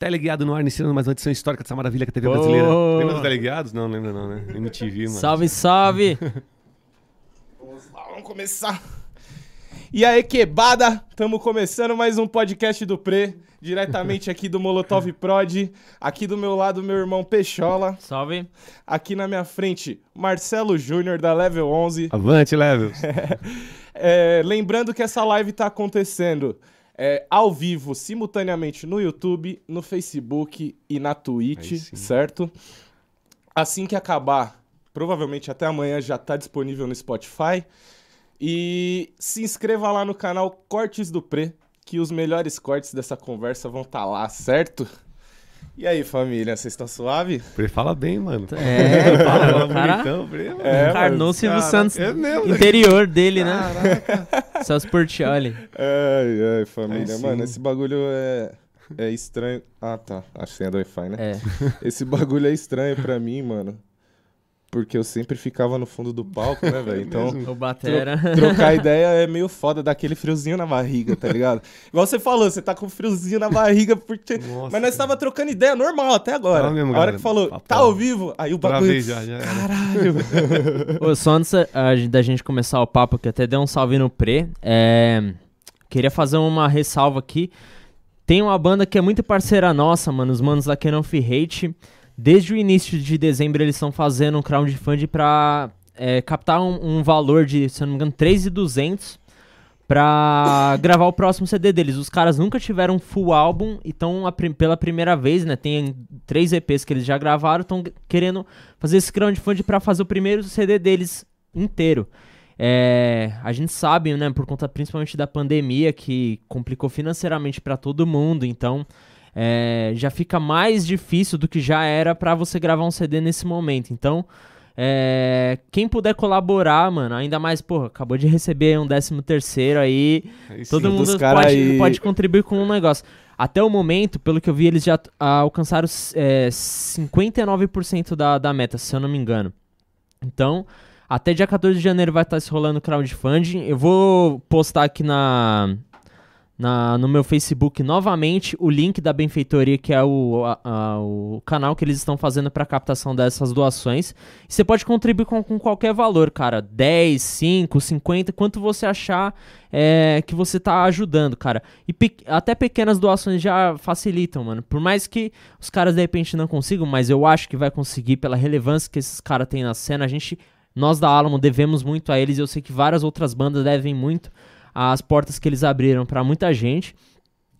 Teleguiado no ar, iniciando mais uma edição histórica dessa maravilha que a TV brasileira. Lembra do Teleguiados? Não, lembra não, né? MTV, mano. Salve, salve! Vamos lá, vamos começar. E aí, quebada? Tamo começando mais um podcast do Pre, diretamente aqui do Molotov Prod. Aqui do meu lado, meu irmão Peixola. Salve! Aqui na minha frente, Marcelo Júnior, da Level 11. Avante, Levels. É, lembrando que essa live tá acontecendo é, ao vivo, simultaneamente no YouTube, no Facebook e na Twitch, certo? Assim que acabar, provavelmente até amanhã já tá disponível no Spotify. E se inscreva lá no canal Cortes do Pre, que os melhores cortes dessa conversa vão estar lá, certo? E aí, família, vocês estão suave? Pre fala bem, mano. É, Fala, bonitão, Pre, mano. É, encarnou Silvio Santos é mesmo, interior dele, né? Celso Portioli. Ai, ai, família. Mano, esse bagulho é, é estranho. Ah, tá. A senha do Wi-Fi, né? É. Esse bagulho é estranho pra mim, mano. Porque eu sempre ficava no fundo do palco, né, velho? Então, O Batera. trocar ideia é meio foda, dar aquele friozinho na barriga, tá ligado? Igual você falou, você tá com friozinho na barriga porque. Nossa, Mas nós tava trocando ideia normal até agora. Tava mesmo, a hora que falou, Papo tá ao vivo, aí o bagulho. Travei já, já. Caralho. Ô, só antes da gente começar o papo, que até deu um salve no Pre, é, queria fazer uma ressalva aqui. Tem uma banda que é muito parceira nossa, mano, os manos da Canon Free Hate. Desde o início de dezembro eles estão fazendo um crowdfunding pra é, captar um, um valor de, se eu não me engano, 3,200 pra gravar o próximo CD deles. Os caras nunca tiveram um full álbum, então prim- pela primeira vez, né, tem três EPs que eles já gravaram, estão querendo fazer esse crowdfunding pra fazer o primeiro CD deles inteiro. É, a gente sabe, né, por conta principalmente da pandemia, que complicou financeiramente pra todo mundo, então é, já fica mais difícil do que já era pra você gravar um CD nesse momento. Então, é, quem puder colaborar, mano, ainda mais, porra, acabou de receber um décimo terceiro aí, Aí sim. Todo mundo pode, aí- pode contribuir com um negócio. Até o momento, pelo que eu vi, eles já ah, alcançaram é, 59% da, da meta, se eu não me engano. Então, até dia 14 de janeiro vai estar se rolando o crowdfunding. Eu vou postar aqui na, na, no meu Facebook novamente o link da benfeitoria, que é o, a- a- o canal que eles estão fazendo para captação dessas doações. Você pode contribuir com, com qualquer valor, cara. 10, 5, 50, quanto você achar é, que você tá ajudando, cara. E pe- até pequenas doações já facilitam, mano. Por mais que os caras de repente não consigam, mas eu acho que vai conseguir pela relevância que esses caras têm na cena. A gente, nós da Alamo, devemos muito a eles. Eu sei que várias outras bandas devem muito às portas que eles abriram pra muita gente.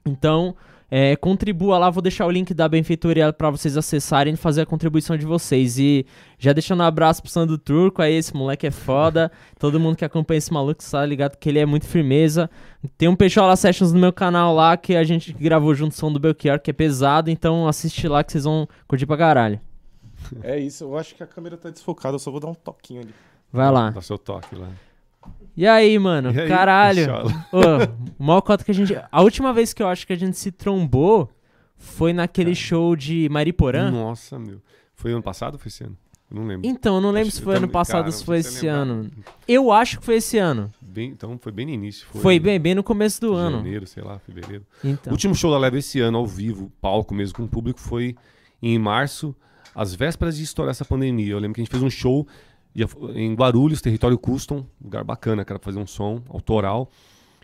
Então, é, contribua lá, vou deixar o link da benfeitoria pra vocês acessarem e fazer a contribuição de vocês. E já deixando um abraço pro Sandro Turco aí, esse moleque é foda. Todo mundo que acompanha esse maluco tá ligado que ele é muito firmeza. Tem um Peixola Sessions no meu canal lá que a gente gravou junto o som do Belchior, que é pesado, então assiste lá que vocês vão curtir pra caralho. É isso, eu acho que a câmera tá desfocada, eu só vou dar um toquinho ali. Vai lá. Dá seu toque lá. E aí, mano? E aí, caralho. Ô, o maior cota que a gente. A última vez que eu acho que a gente se trombou foi naquele show de Mariporã. Nossa, meu. Foi ano passado ou foi esse ano? Eu não lembro. Então, eu não lembro Acho- se foi ano passado cara, ou se foi se esse lembrar. ano. Eu acho que foi esse ano. Bem, então foi bem no início. Foi, Foi bem, bem no começo do ano. Janeiro, sei lá, fevereiro. O Então. último show da Leva esse ano, ao vivo, palco mesmo, com o público, foi em março, às vésperas de estourar essa pandemia. Eu lembro que a gente fez um show em Guarulhos, território custom, lugar bacana, cara, pra fazer um som autoral.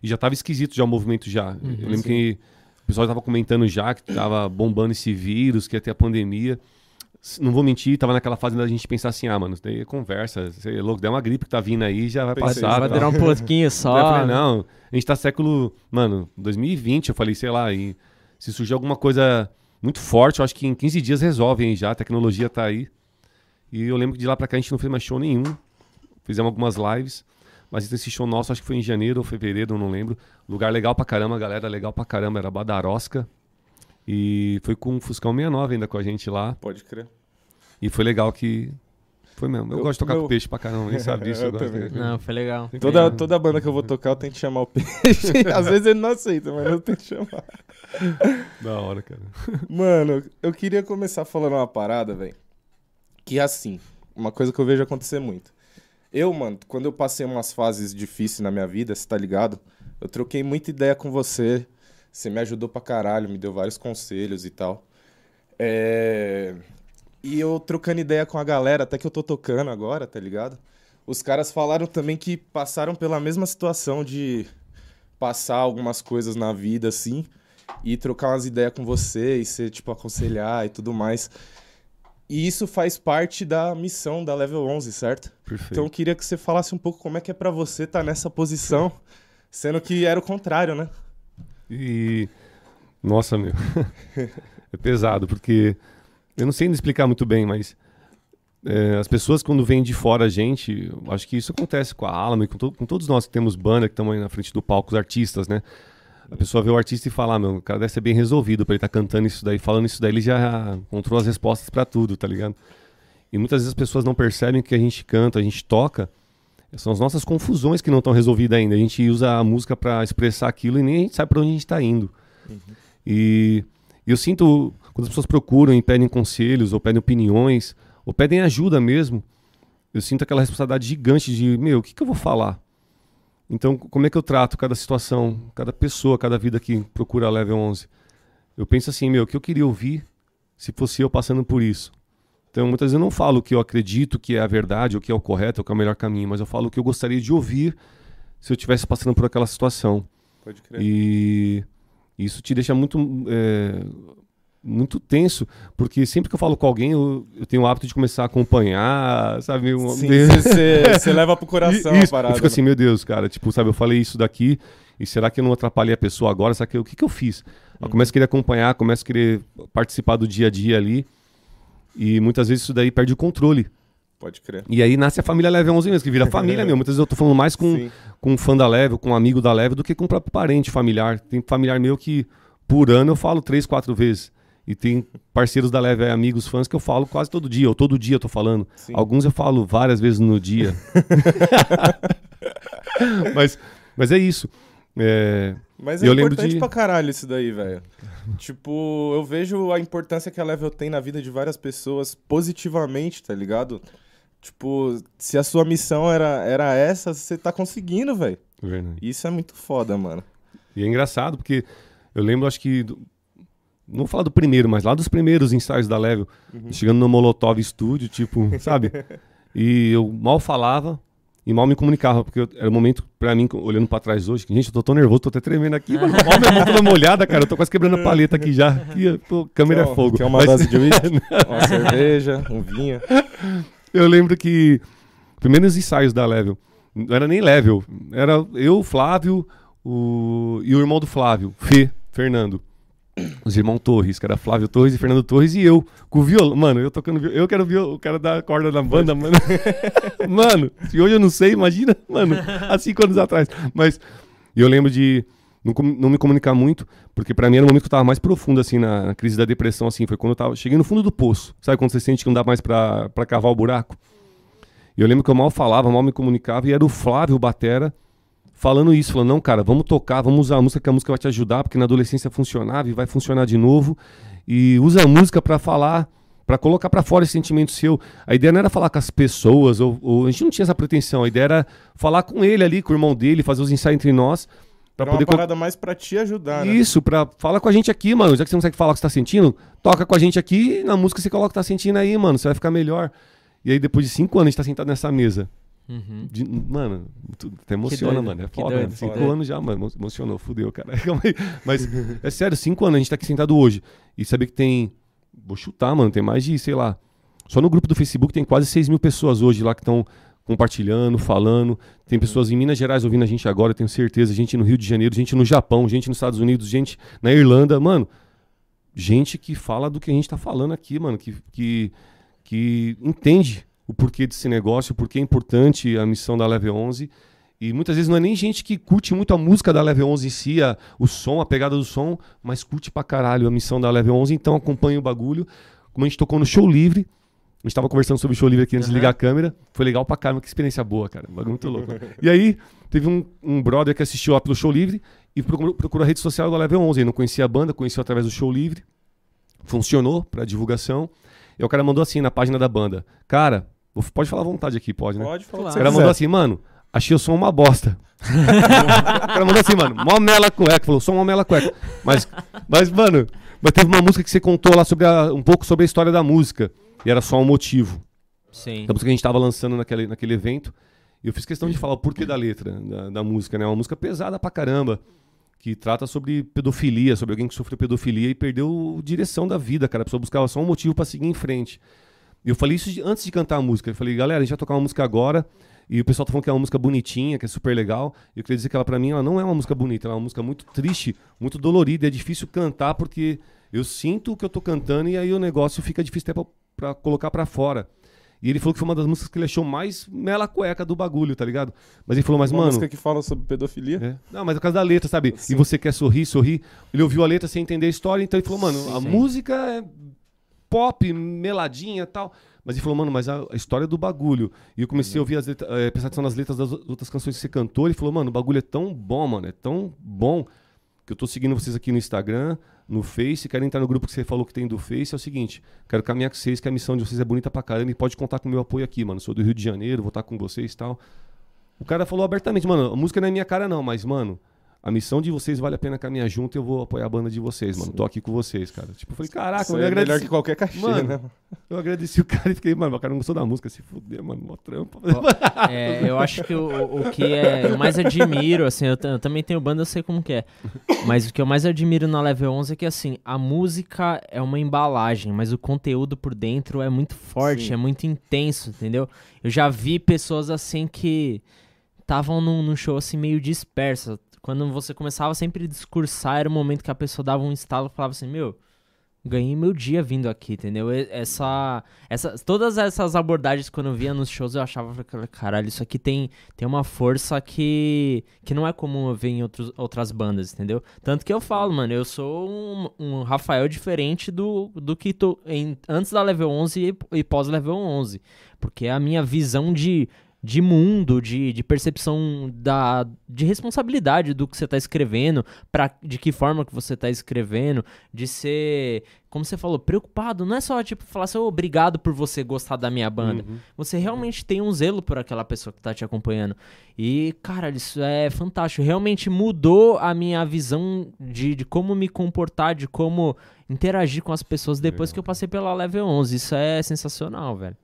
E já tava esquisito já o movimento já. Uhum, eu lembro que o pessoal tava comentando já que tava bombando esse vírus, que ia ter a pandemia. Não vou mentir, tava naquela fase da gente pensar assim, ah, mano, daí é conversa, você é louco, der uma gripe que tá vindo aí, já vai Pensei passar. Vai tal. durar um pouquinho Daí eu só. falei, não, a gente tá século, mano, 2020, eu falei, sei lá, e se surgir alguma coisa muito forte, eu acho que em 15 dias resolvem já, a tecnologia tá aí. E eu lembro que de lá pra cá a gente não fez mais show nenhum, fizemos algumas lives, mas esse show nosso acho que foi em janeiro ou fevereiro, eu não lembro. Lugar legal pra caramba, galera legal pra caramba, era Badarosca. E foi com o Fuscão 69 ainda com a gente lá. Pode crer. E foi legal que. Foi mesmo. Eu, Eu- gosto de tocar meu- com peixe pra caramba, nem sabe disso. Eu Eu gosto também. de- Não, foi legal. Toda, toda banda que eu vou tocar, eu tenho que chamar o peixe. Às vezes ele não aceita, mas eu tenho que chamar. Da hora, cara. Mano, eu queria começar falando uma parada, velho. Que é assim, uma coisa que eu vejo acontecer muito. Eu, mano, quando eu passei umas fases difíceis na minha vida, você tá ligado? Eu troquei muita ideia com você. Você me ajudou pra caralho, me deu vários conselhos e tal. É... E eu trocando ideia com a galera, até que eu tô tocando agora, tá ligado? Os caras falaram também que passaram pela mesma situação de passar algumas coisas na vida, assim, e trocar umas ideias com você, e ser, tipo, aconselhar e tudo mais. E isso faz parte da missão da Level 11, certo? Perfeito. Então eu queria que você falasse um pouco como é que é pra você estar nessa posição, sendo que era o contrário, né? E. Nossa, meu. é pesado, porque. Eu não sei explicar muito bem, mas. é, as pessoas, quando vêm de fora a gente, acho que isso acontece com a Alamo e com, to- com todos nós que temos banda, que estamos aí na frente do palco, os artistas, né? A pessoa vê o artista e fala, ah, meu, o cara deve ser bem resolvido pra ele estar cantando isso daí, falando isso daí, ele já encontrou as respostas pra tudo, tá ligado? E muitas vezes as pessoas não percebem que a gente canta, a gente toca, são as nossas confusões que não estão resolvidas ainda. A gente usa a música pra expressar aquilo e nem a gente sabe pra onde a gente tá indo. E eu sinto, quando as pessoas procuram e pedem conselhos, ou pedem opiniões, ou pedem ajuda mesmo, eu sinto aquela responsabilidade gigante de, meu, o que, que eu vou falar? Então, como é que eu trato cada situação, cada pessoa, cada vida que procura a Level 11? Eu penso assim, meu, o que eu queria ouvir se fosse eu passando por isso? Então, muitas vezes eu não falo o que eu acredito que é a verdade, o que é o correto, o que é o melhor caminho, mas eu falo o que eu gostaria de ouvir se eu estivesse passando por aquela situação. Pode crer. E isso te deixa muito, é, muito tenso, porque sempre que eu falo com alguém, eu, eu tenho o hábito de começar a acompanhar, sabe? um- você leva pro coração isso, a parada. Eu fico assim, meu Deus, cara, tipo, sabe, eu falei isso daqui, e será que eu não atrapalhei a pessoa agora? Será que eu- o que, que eu fiz? Eu começo a querer acompanhar, começo a querer participar do dia a dia ali, e muitas vezes isso daí perde o controle. Pode crer. E aí nasce a família Level 11 mesmo, que vira família meu. Muitas vezes eu tô falando mais com, Sim. com um fã da Level, com um amigo da Level, do que com um próprio parente familiar. Tem familiar meu que por ano eu falo três, quatro vezes. E tem parceiros da Level, amigos, fãs que eu falo quase todo dia, ou todo dia eu tô falando. Sim. Alguns eu falo várias vezes no dia. mas, mas é isso. É, Mas é Eu importante de- pra caralho isso daí, velho. tipo, eu vejo a importância que a Level tem na vida de várias pessoas positivamente, tá ligado? Tipo, se a sua missão era, era essa, você tá conseguindo, velho. Isso é muito foda, mano. E é engraçado, porque eu lembro, acho que. Não vou falar do primeiro, mas lá dos primeiros ensaios da Level, chegando no Molotov Studio, tipo, sabe? E eu mal falava e mal me comunicava, porque eu- era um momento pra mim, olhando pra trás hoje, que, gente, eu tô tão nervoso, tô até tremendo aqui, mano, mal minha mão toda molhada, cara, eu tô quase quebrando a paleta aqui já. Aqui, pô, câmera é fogo. Quer uma Mas- dose de uísque? uma cerveja, um vinho. Eu lembro que primeiros ensaios da Level, não era nem Level, era eu, Flávio o, e o irmão do Flávio, Fê, Fernando. Os irmãos Torres, que era Flávio Torres e Fernando Torres, e eu, com o violão. Mano, eu tocando violão. Eu quero ver o cara da corda na banda, mano. mano, se hoje eu não sei, imagina, mano, há cinco anos atrás. Mas eu lembro de não, não me comunicar muito, porque pra mim era o momento que eu tava mais profundo, assim, na, na crise da depressão, assim. Foi quando eu tava. Cheguei no fundo do poço. Sabe quando você sente que não dá mais pra, pra cavar o buraco? E eu lembro que eu mal falava, mal me comunicava, e era o Flávio Batera falando isso, falando, não, cara, vamos tocar, vamos usar a música, que a música vai te ajudar, porque na adolescência funcionava e vai funcionar de novo. E usa a música pra falar, pra colocar pra fora esse sentimento seu. A ideia não era falar com as pessoas, ou, ou- a gente não tinha essa pretensão, a ideia era falar com ele ali, com o irmão dele, fazer os ensaios entre nós, pra uma poder co- parada mais pra te ajudar, né? isso, pra. Fala com a gente aqui, mano. Já que você não consegue falar o que você tá sentindo, toca com a gente aqui e na música você coloca o que tá sentindo aí, mano. Você vai ficar melhor. E aí, depois de cinco anos, a gente tá sentado nessa mesa. Uhum. De- mano, tu- até emociona, doido, mano. É foda, doido, que Cinco anos já, mano. emo- Emocionou, fudeu, cara. Mas, é sério, cinco anos, a gente tá aqui sentado hoje. E saber que tem. Vou chutar, mano. Tem mais de, sei lá. Só no grupo do Facebook tem quase 6 mil pessoas hoje lá que estão compartilhando, falando. Tem pessoas em Minas Gerais ouvindo a gente agora, tenho certeza. Gente no Rio de Janeiro, gente no Japão, gente nos Estados Unidos, gente na Irlanda. Mano, gente que fala do que a gente tá falando aqui, mano. Que, que, que entende o porquê desse negócio, o porquê é importante a missão da Level 11. E muitas vezes não é nem gente que curte muito a música da Level 11 em si, a- o som, a pegada do som, mas curte pra caralho a missão da Level 11, então acompanha o bagulho. Como a gente tocou no show livre, a gente tava conversando sobre o show livre aqui antes de Aham. ligar a câmera, foi legal pra caramba, que experiência boa, cara, bagulho muito louco. e aí, teve um, um brother que assistiu lá pelo show livre e procurou, procurou a rede social da Level 11, ele não conhecia a banda, conheceu através do show livre, funcionou pra divulgação, e o cara mandou assim na página da banda, cara, pode falar à vontade aqui, pode, né? Pode falar. quiser. mandou assim, mano, achei o som uma bosta. o cara mandou assim, mano, mó mela cueca. Falou, som mó mela cueca. Mas, mas, mano, mas teve uma música que você contou lá sobre a- um pouco sobre a história da música. E era só um motivo. Sim. Da música que a gente tava lançando naquele, naquele evento. E eu fiz questão de falar o porquê da letra da, da música, né? É uma música pesada pra caramba. Que trata sobre pedofilia, sobre alguém que sofreu pedofilia e perdeu direção da vida, cara. A pessoa buscava só um motivo pra seguir em frente. E eu falei isso de- antes de cantar a música. Eu falei, galera, a gente vai tocar uma música agora. E o pessoal tá falando que é uma música bonitinha, que é super legal. E eu queria dizer que ela, pra mim, ela não é uma música bonita, ela é uma música muito triste, muito dolorida. É difícil cantar porque eu sinto o que eu tô cantando e aí o negócio fica difícil até pra, pra colocar pra fora. E ele falou que foi uma das músicas que ele achou mais mela cueca do bagulho, tá ligado? Mas ele falou, mas Uma mano. música que fala sobre pedofilia. É. Não, mas é por causa da letra, sabe? Sim. E você quer sorrir, sorrir. Ele ouviu a letra sem entender a história, então ele falou, mano, Sim, a sim. música é pop, meladinha e tal. Mas ele falou, mano, mas a, a história do bagulho. E eu comecei a ouvir as letras, é, prestar atenção nas letras das outras canções que você cantou. Ele falou, mano, o bagulho é tão bom, mano, é tão bom que eu tô seguindo vocês aqui no Instagram, no Face, quero entrar no grupo que você falou que tem do Face. É o seguinte, quero caminhar com vocês, que a missão de vocês é bonita pra caramba e pode contar com o meu apoio aqui, mano. Sou do Rio de Janeiro, vou estar com vocês e tal. O cara falou abertamente, mano, a música não é minha cara não, mas, mano, a missão de vocês vale a pena caminhar junto e eu vou apoiar a banda de vocês, mano. Tô aqui com vocês, cara. Tipo, eu falei, caraca, Isso eu é melhor agradeci. que qualquer cachê, Mano, né? Eu agradeci o cara e fiquei, mano, o cara não gostou da música, se fuder, mano, mó trampa. É, eu acho que o, o que é, eu mais admiro, assim, eu, eu também tenho banda, eu sei como que é. Mas o que eu mais admiro na Level 11 é que, assim, a música é uma embalagem, mas o conteúdo por dentro é muito forte, Sim. é muito intenso, entendeu? Eu já vi pessoas, assim, que estavam num, num show, assim, meio dispersa. Quando você começava sempre a discursar, era o momento que a pessoa dava um estalo e falava assim, meu... Ganhei meu dia vindo aqui, entendeu? Essa, essa, todas essas abordagens, quando eu via nos shows, eu achava, caralho, isso aqui tem, tem uma força que, que não é comum eu ver em outros, outras bandas, entendeu? Tanto que eu falo, mano, eu sou um, um Rafael diferente do, do que tô em, antes da Level 11 e, e pós-Level 11. Porque a minha visão de, de mundo, de, de percepção da, de responsabilidade do que você tá escrevendo, pra, de que forma que você tá escrevendo, de ser, como você falou, preocupado. Não é só, tipo, falar assim, "Ô, obrigado por você gostar da minha banda. Uhum. Você realmente tem um zelo por aquela pessoa que tá te acompanhando. E, cara, isso é fantástico. Realmente mudou a minha visão de, de como me comportar, de como interagir com as pessoas depois Legal. que eu passei pela Level 11. Isso é sensacional, velho.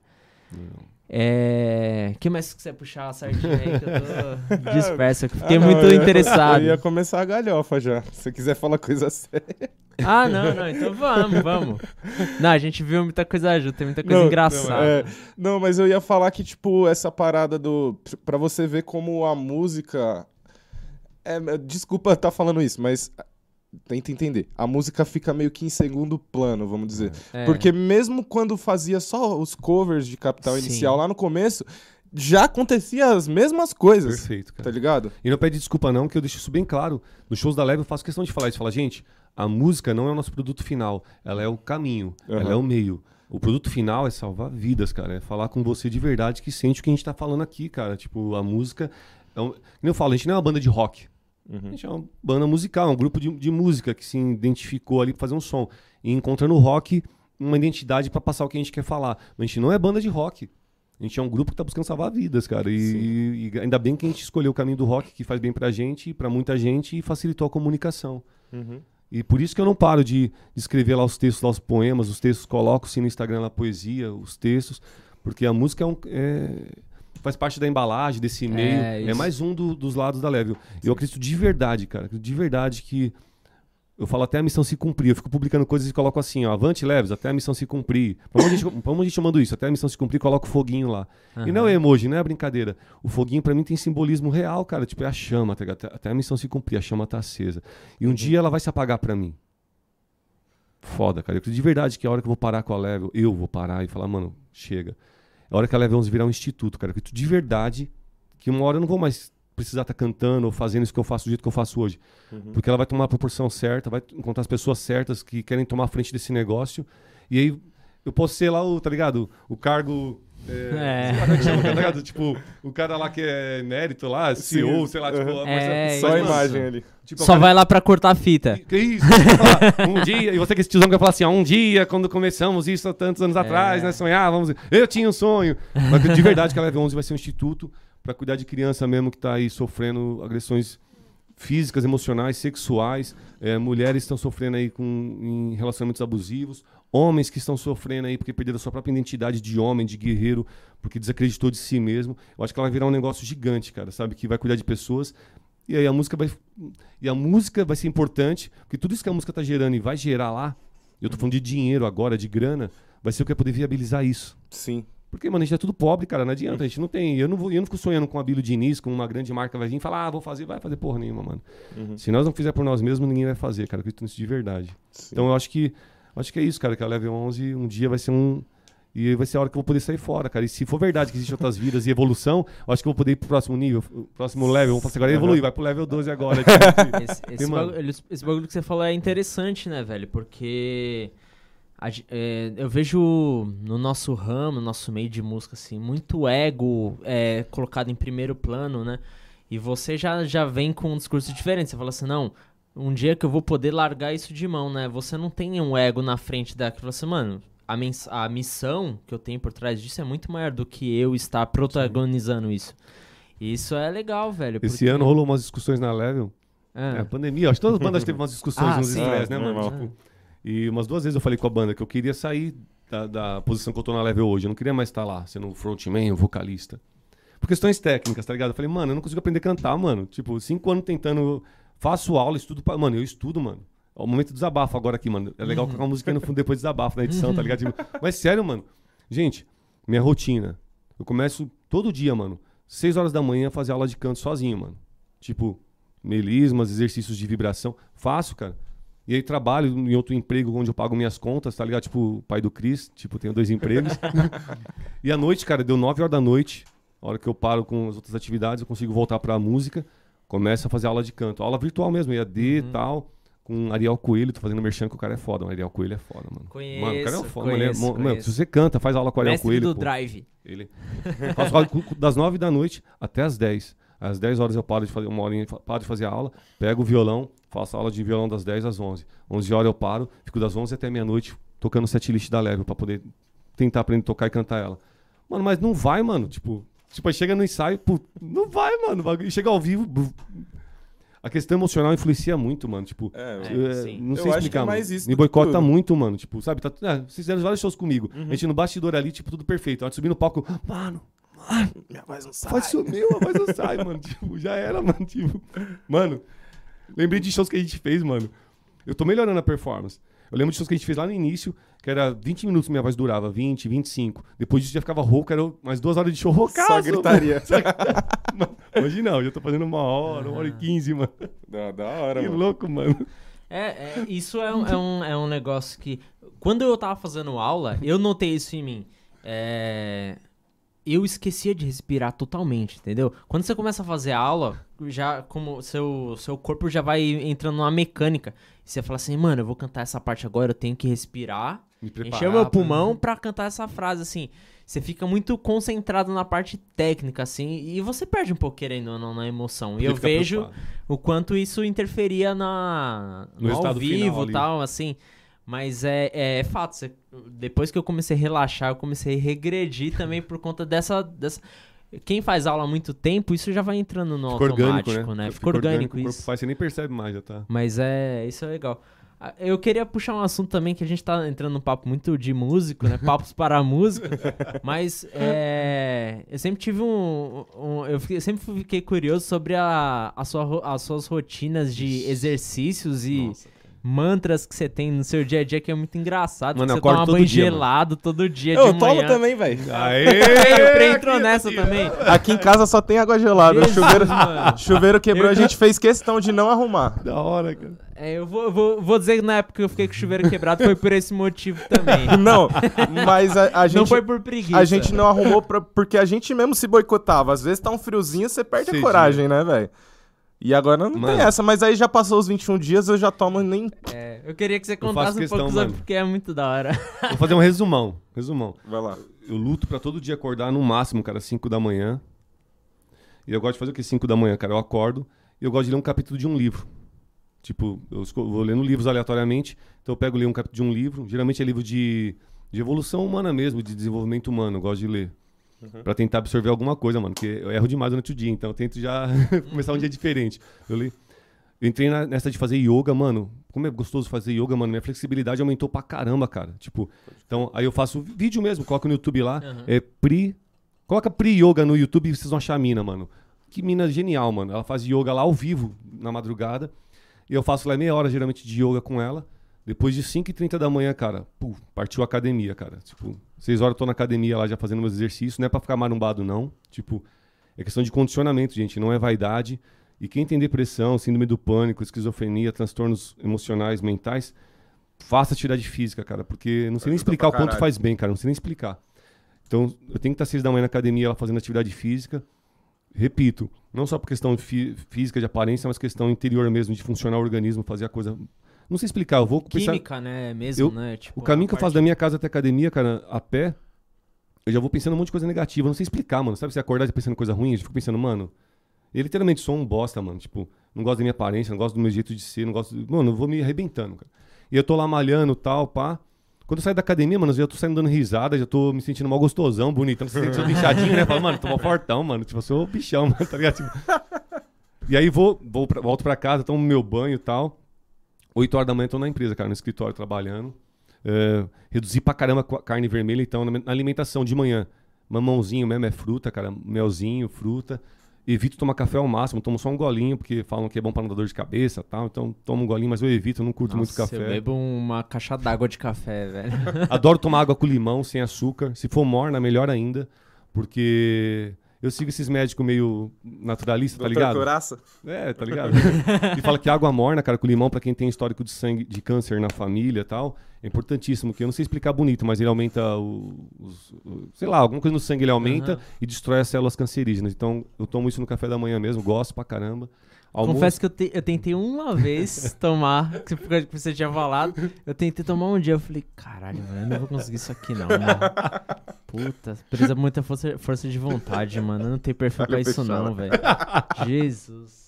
É. que mais que você puxar a sardinha aí que eu tô disperso? eu Fiquei Ah, não, muito eu ia- interessado. Eu ia começar a galhofa já. Se você quiser falar coisa séria. Ah, não, não, então vamos, vamos. Não, a gente viu muita coisa junto, tem muita coisa Não, engraçada. Não, é, não, mas eu ia falar que, tipo, essa parada do. Pra você ver como a música. É, desculpa estar falando isso, mas. Tenta entender. A música fica meio que em segundo plano, vamos dizer. É. Porque mesmo quando fazia só os covers de Capital Sim. Inicial lá no começo, já acontecia as mesmas coisas. Perfeito, cara. Tá ligado? E não pede desculpa não, que eu deixo isso bem claro. Nos shows da Leve eu faço questão de falar isso. Falar, gente, a música não é o nosso produto final. Ela é o caminho. Aham. Ela é o meio. O produto final é salvar vidas, cara. É falar com você de verdade que sente o que a gente tá falando aqui, cara. Tipo, a música... É um... Como eu falo, a gente não é uma banda de rock. A Uhum. gente é uma banda musical, um grupo de, de música que se identificou ali pra fazer um som. E encontra no rock uma identidade pra passar o que a gente quer falar. Mas a gente não é banda de rock. A gente é um grupo que tá buscando salvar vidas, cara. E, e ainda bem que a gente escolheu o caminho do rock, que faz bem pra gente e pra muita gente e facilitou a comunicação. Uhum. E por isso que eu não paro de, escrever lá os textos, lá os poemas, os textos, coloco sim no Instagram lá a poesia, os textos, porque a música é um, é- faz parte da embalagem, desse meio, é, isso. mais um do- dos lados da Level. Eu acredito de verdade, cara, de verdade que eu falo até a missão se cumprir, eu fico publicando coisas e coloco assim, ó, avante leves, até a missão se cumprir. Vamos a gente, vamos a gente chamando isso, até a missão se cumprir, coloco o foguinho lá. E não é emoji, não é brincadeira. O foguinho pra mim tem simbolismo real, cara. Tipo, é a chama, tá ligado? Até, a missão se cumprir, a chama tá acesa. E um dia ela vai se apagar pra mim. Foda, cara. Eu acredito de verdade que a hora que eu vou parar com a Level, eu vou parar e falar, mano, chega. A hora que a Level 11 virar um instituto, cara. Eu acredito de verdade que uma hora eu não vou mais precisar estar cantando ou fazendo isso que eu faço do jeito que eu faço hoje. Uhum. Porque ela vai tomar a proporção certa, vai encontrar as pessoas certas que querem tomar a frente desse negócio. E aí eu posso ser lá o, tá ligado? O cargo. É, É. sei lá como é que chama, tá ligado? Tipo, o cara lá que é emérito lá, CEO, Sim, sei lá, uhum. tipo, É, Só a imagem mano, ali. tipo, é Só cara- vai lá pra cortar a fita. que isso? Falar, um dia, e você que esse tiozão que vai falar assim, ó, um dia, quando começamos isso há tantos anos atrás, É. nós sonhávamos, eu tinha um sonho. Mas de verdade que a Leve 11 vai ser um instituto pra cuidar de criança mesmo que tá aí sofrendo agressões físicas, emocionais, sexuais, é, mulheres estão sofrendo aí com, em relacionamentos abusivos, homens que estão sofrendo aí porque perderam a sua própria identidade de homem, de guerreiro, porque desacreditou de si mesmo. Eu acho que ela vai virar um negócio gigante, cara, sabe? Que vai cuidar de pessoas. E aí a música vai. E a música vai ser importante, porque tudo isso que a música tá gerando e vai gerar lá, eu tô falando de dinheiro agora, de grana, vai ser o que vai poder viabilizar isso. Sim. Porque, mano, a gente é tudo pobre, cara, não adianta. A gente não tem. Eu não, vou, eu não fico sonhando com a Bilo Diniz, com uma grande marca vai vir e falar, ah, vou fazer, vai fazer porra nenhuma, mano. Uhum. Se nós não fizer por nós mesmos, ninguém vai fazer, cara. Eu acredito nisso de verdade. Sim. Então eu acho que. Acho que é isso, cara, que a Level 11 um dia vai ser um. E vai ser a hora que eu vou poder sair fora, cara. E se for verdade que existem outras vidas e evolução, eu acho que eu vou poder ir pro próximo nível, o próximo level. Vamos assim, agora evoluir, vai pro level 12 agora. tipo, Esse, esse, bagulho, esse bagulho que você falou é interessante, né, velho? Porque a é, eu vejo no nosso ramo, no nosso meio de música, assim, muito ego é, colocado em primeiro plano, né? E você já, já vem com um discurso diferente. Você fala assim, não, um dia que eu vou poder largar isso de mão, né? Você não tem um ego na frente daquilo. Você, mano, a, a missão que eu tenho por trás disso é muito maior do que eu estar protagonizando isso. E isso é legal, velho. Esse porque- ano rolou umas discussões na Level. Ah. É, a pandemia, acho que todas as bandas teve umas discussões, Ah, uns sim. estresse, né, Ah, mano? normal. Tipo, e umas duas vezes eu falei com a banda que eu queria sair da, da posição que eu tô na Level hoje. Eu não queria mais estar lá, sendo um frontman, um vocalista. Por questões técnicas, tá ligado? Eu falei, mano, eu não consigo aprender a cantar, mano. Tipo, cinco anos tentando. Faço aula, estudo. Pra... Mano, eu estudo, mano. É o momento do desabafo agora aqui, mano. É legal colocar uma música no fundo depois do desabafo na edição, tá ligado? Tipo, mas sério, mano. Gente, minha rotina. Eu começo todo dia, mano. Seis horas da manhã fazer aula de canto sozinho, mano. Tipo, melismas, exercícios de vibração. Faço, cara. E aí trabalho em outro emprego onde eu pago minhas contas, tá ligado? Tipo, pai do Cris, tipo, tenho dois empregos. e à noite, cara, deu 9 horas da noite, a hora que eu paro com as outras atividades, eu consigo voltar pra música, começo a fazer aula de canto. Aula virtual mesmo, EAD e Uhum. tal. Com Ariel Coelho, tô fazendo merchan que o cara é foda. O Ariel Coelho é foda, mano. mano, o cara é um Conheço, foda. mano, conheço, mano, conheço. se você canta, faz aula com o Ariel Mestre Coelho. do pô. Drive. Ele. Faço aula das 9 da noite até as 10. Às 10 horas eu paro de fazer uma horinha, paro de fazer aula, pego o violão, faço aula de violão das 10 às 11. 11 horas eu paro, fico das 11 até meia-noite tocando o setlist da Level pra poder tentar aprender a tocar e cantar ela. Mano, mas não vai, mano. Tipo, tipo aí chega no ensaio, pô, não vai, mano. bagulho- Chega ao vivo. buf. A questão emocional influencia muito, mano. Tipo, É, É, não Eu sei acho explicar, que é mano. mais isso Me boicota tudo. muito, mano. Tipo, sabe? Tá, é, vocês fizeram vários shows comigo. A gente no bastidor ali, tipo, tudo perfeito. A hora de subir no palco, mano, minha voz não sai. Faz sumir, mas não sai, mano. Tipo, já era, mano. Tipo, mano, lembrei de shows que a gente fez, mano. Eu tô melhorando a performance. Eu lembro de shows que a gente fez lá no início, que era 20 minutos minha voz durava, 20, 25. Depois disso já ficava rouco, era mais duas horas de show roucaço. Só gritaria. Hoje não, já tô fazendo uma hora, uma hora e quinze, mano. Da, da hora, Que mano. louco, mano. É, é, isso é um, é, um, é um negócio que. Quando eu tava fazendo aula, eu notei isso em mim. É, eu esquecia de respirar totalmente, entendeu? Quando você começa a fazer aula, já como seu, seu corpo já vai entrando numa mecânica. E você fala assim, mano, eu vou cantar essa parte agora, eu tenho que respirar, Me preparar encher meu pra- pulmão pra cantar essa frase, assim. Você fica muito concentrado na parte técnica, assim, e você perde um pouco, querendo ou não, na emoção. E Podia eu vejo preocupado. o quanto isso interferia na, No no, ao vivo e tal, assim. Mas é, é, é fato, você- depois que eu comecei a relaxar, eu comecei a regredir também por conta dessa, dessa... Quem faz aula há muito tempo, isso já vai entrando no Fica automático, orgânico, né? né? Fica orgânico, o corpo isso. faz, você nem percebe mais, já tá. Mas é, isso é legal. Ah, Eu queria puxar um assunto também que a gente tá entrando num papo muito de músico, né? Papos para a música. Mas é, eu sempre tive um. um- eu fiquei- sempre fiquei curioso sobre a, a sua, as suas rotinas de exercícios e Nossa. Mantras que você tem no seu dia a dia, que é muito engraçado. Mano, eu você toma todo banho dia, mano. gelado todo dia Eu de tomo manhã. também, velho. Aê! O Pre entrou Aqui, nessa aqui. também. Aqui em casa só tem água gelada. O Jesus, chuveiro, mano. chuveiro quebrou, Eu- a gente fez questão de não arrumar. Da hora, cara. É, eu vou, eu vou, vou dizer que na época que eu fiquei com o chuveiro quebrado foi por esse motivo também. Não, mas a, a gente. não foi por preguiça. A gente não arrumou pra- porque a gente mesmo se boicotava. Às vezes tá um friozinho, você perde Cedinho. a coragem, né, velho? E agora não Mano. tem essa, mas aí já passou os 21 dias, eu já tomo nem. É, eu queria que você contasse um questão, pouco sobre porque é muito da hora. Vou fazer um resumão. Resumão. Vai lá. Eu luto pra todo dia acordar no máximo, cara, 5 da manhã. E eu gosto de fazer o que 5 da manhã, cara? Eu acordo e eu gosto de ler um capítulo de um livro. Tipo, eu vou lendo livros aleatoriamente, então eu pego e leio um capítulo de um livro. Geralmente é livro de, de evolução humana mesmo, de desenvolvimento humano, eu gosto de ler. Uhum. Pra tentar absorver alguma coisa, mano. Porque eu erro demais durante o dia, então eu tento já começar um dia diferente. Eu, li- eu entrei na- nessa de fazer yoga, mano. Como é gostoso fazer yoga, mano. Minha flexibilidade aumentou pra caramba, cara. Tipo, então aí eu faço vídeo mesmo, coloco no YouTube lá. Aham. É Pri. Coloca Pri Yoga no YouTube e vocês vão achar a mina, mano. Que mina genial, mano. Ela faz yoga lá ao vivo, na madrugada. E eu faço lá meia hora, geralmente, de yoga com ela. Depois de 5h30 da manhã, cara, puf, partiu a academia, cara. Tipo, 6 horas eu tô na academia lá já fazendo meus exercícios. Não é pra ficar marumbado, não. Tipo, é questão de condicionamento, gente. Não é vaidade. E quem tem depressão, síndrome do pânico, esquizofrenia, transtornos emocionais, mentais, faça atividade física, cara. Porque não sei nem explicar o quanto caralho. faz bem, cara. Não sei nem explicar. Então, eu tenho que estar às 6 da manhã na academia lá fazendo atividade física. Repito, não só por questão fí- física, de aparência, mas questão interior mesmo, de funcionar o organismo, fazer a coisa. Não sei explicar, eu vou pensar. Química, né? Mesmo, Eu- né? Tipo, O caminho que eu faço parte- da minha casa até a academia, cara, a pé, eu já vou pensando um monte de coisa negativa. Eu não sei explicar, mano. Sabe você acordar pensando em coisa ruim? Eu já fico pensando, mano. Eu literalmente sou um bosta, mano. Tipo, não gosto da minha aparência, não gosto do meu jeito de ser, não gosto. Mano, eu vou me arrebentando, cara. E eu tô lá malhando tal, pá. Quando eu saio da academia, mano, eu já tô saindo dando risada, já tô me sentindo mal gostosão, bonitão. Você sente seu bichadinho, né? Fala, mano, tô mal fortão, mano. Tipo, eu sou o bichão, mano, tá ligado? Tipo... E aí vou, vou pra- volto pra casa, tomo meu banho e tal. 8 horas da manhã tô na empresa, cara, no escritório trabalhando. É, reduzi pra caramba a carne vermelha, então, na alimentação de manhã. Mamãozinho mesmo é fruta, cara, melzinho, fruta. Evito tomar café ao máximo, tomo só um golinho, porque falam que é bom pra não dar dor de cabeça e tal. Então, tomo um golinho, mas eu evito, eu não curto muito Nossa, café. Eu bebo uma caixa d'água de café, velho. Adoro tomar água com limão, sem açúcar. Se for morna, melhor ainda. Porque eu sigo esses médicos meio naturalistas, tá Doutor ligado? Coraça? É, tá ligado? e fala que água morna, cara, com limão, pra quem tem histórico de sangue, de câncer na família e tal, é importantíssimo. Que eu não sei explicar bonito, mas ele aumenta o, os- o- sei lá, alguma coisa no sangue ele aumenta Aham. e destrói as células cancerígenas. Então, eu tomo isso no café da manhã mesmo, gosto pra caramba. Almoço- Confesso que eu, te- eu tentei uma vez tomar, que você- que você tinha falado. Eu tentei tomar um dia, eu falei, caralho, velho, eu não vou conseguir isso aqui não, mano. Puta, precisa muita força, força de vontade, mano. Eu não tenho perfil pra isso não, velho. Jesus.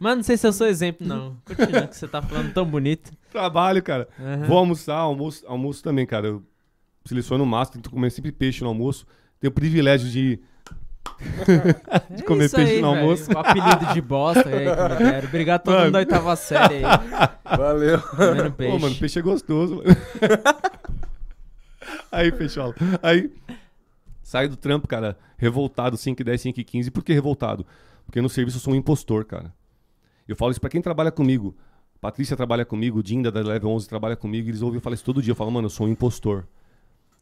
Mas não sei se eu sou exemplo, não. Continua que você tá falando tão bonito. Trabalho, cara. Aham. Vou almoçar, almoço, almoço também, cara. Eu seleciono o máximo, tento comer sempre peixe no almoço. Tenho o privilégio de, de É comer isso peixe aí, no velho. almoço. O apelido de bosta aí que me deram. Obrigado a todo mundo Mano. da oitava série aí. Valeu. Comendo peixe. Pô, mano, peixe é gostoso. mano. aí, pessoal. Aí, saio do trampo, cara, revoltado, 5 e 10, 5 e 15. Por que revoltado? Porque no serviço eu sou um impostor, cara. Eu falo isso pra quem trabalha comigo. Patrícia trabalha comigo, Dinda da Level 11 trabalha comigo, eles ouvem eu falar isso todo dia. Eu falo, mano, eu sou um impostor.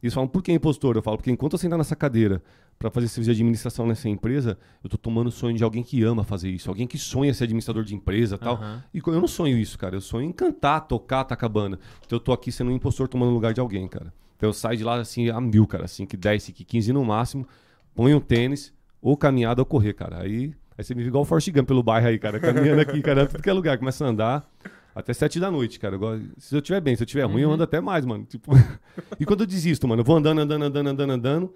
Eles falam, por que impostor? Eu falo, porque enquanto eu sentar nessa cadeira pra fazer serviço de administração nessa empresa, eu tô tomando o sonho de alguém que ama fazer isso, alguém que sonha ser administrador de empresa e tal. Aham. E eu não sonho isso, cara. Eu sonho em cantar, tocar, tacar banda. Então eu tô aqui sendo um impostor tomando o lugar de alguém, cara. Então eu saio de lá assim a mil, cara. 5, 10, 5, 15 no máximo. Ponho um tênis, ou caminhada ou correr, cara. Aí, aí você me vê igual o Forrest Gump pelo bairro aí, cara. Caminhando aqui, cara. Tudo que é lugar. Começa a andar. Até sete da noite, cara. Eu Se eu tiver bem, se eu tiver ruim, eu Uhum. ando até mais, mano. Tipo... e quando eu desisto, mano, eu vou andando, andando, andando, andando, andando.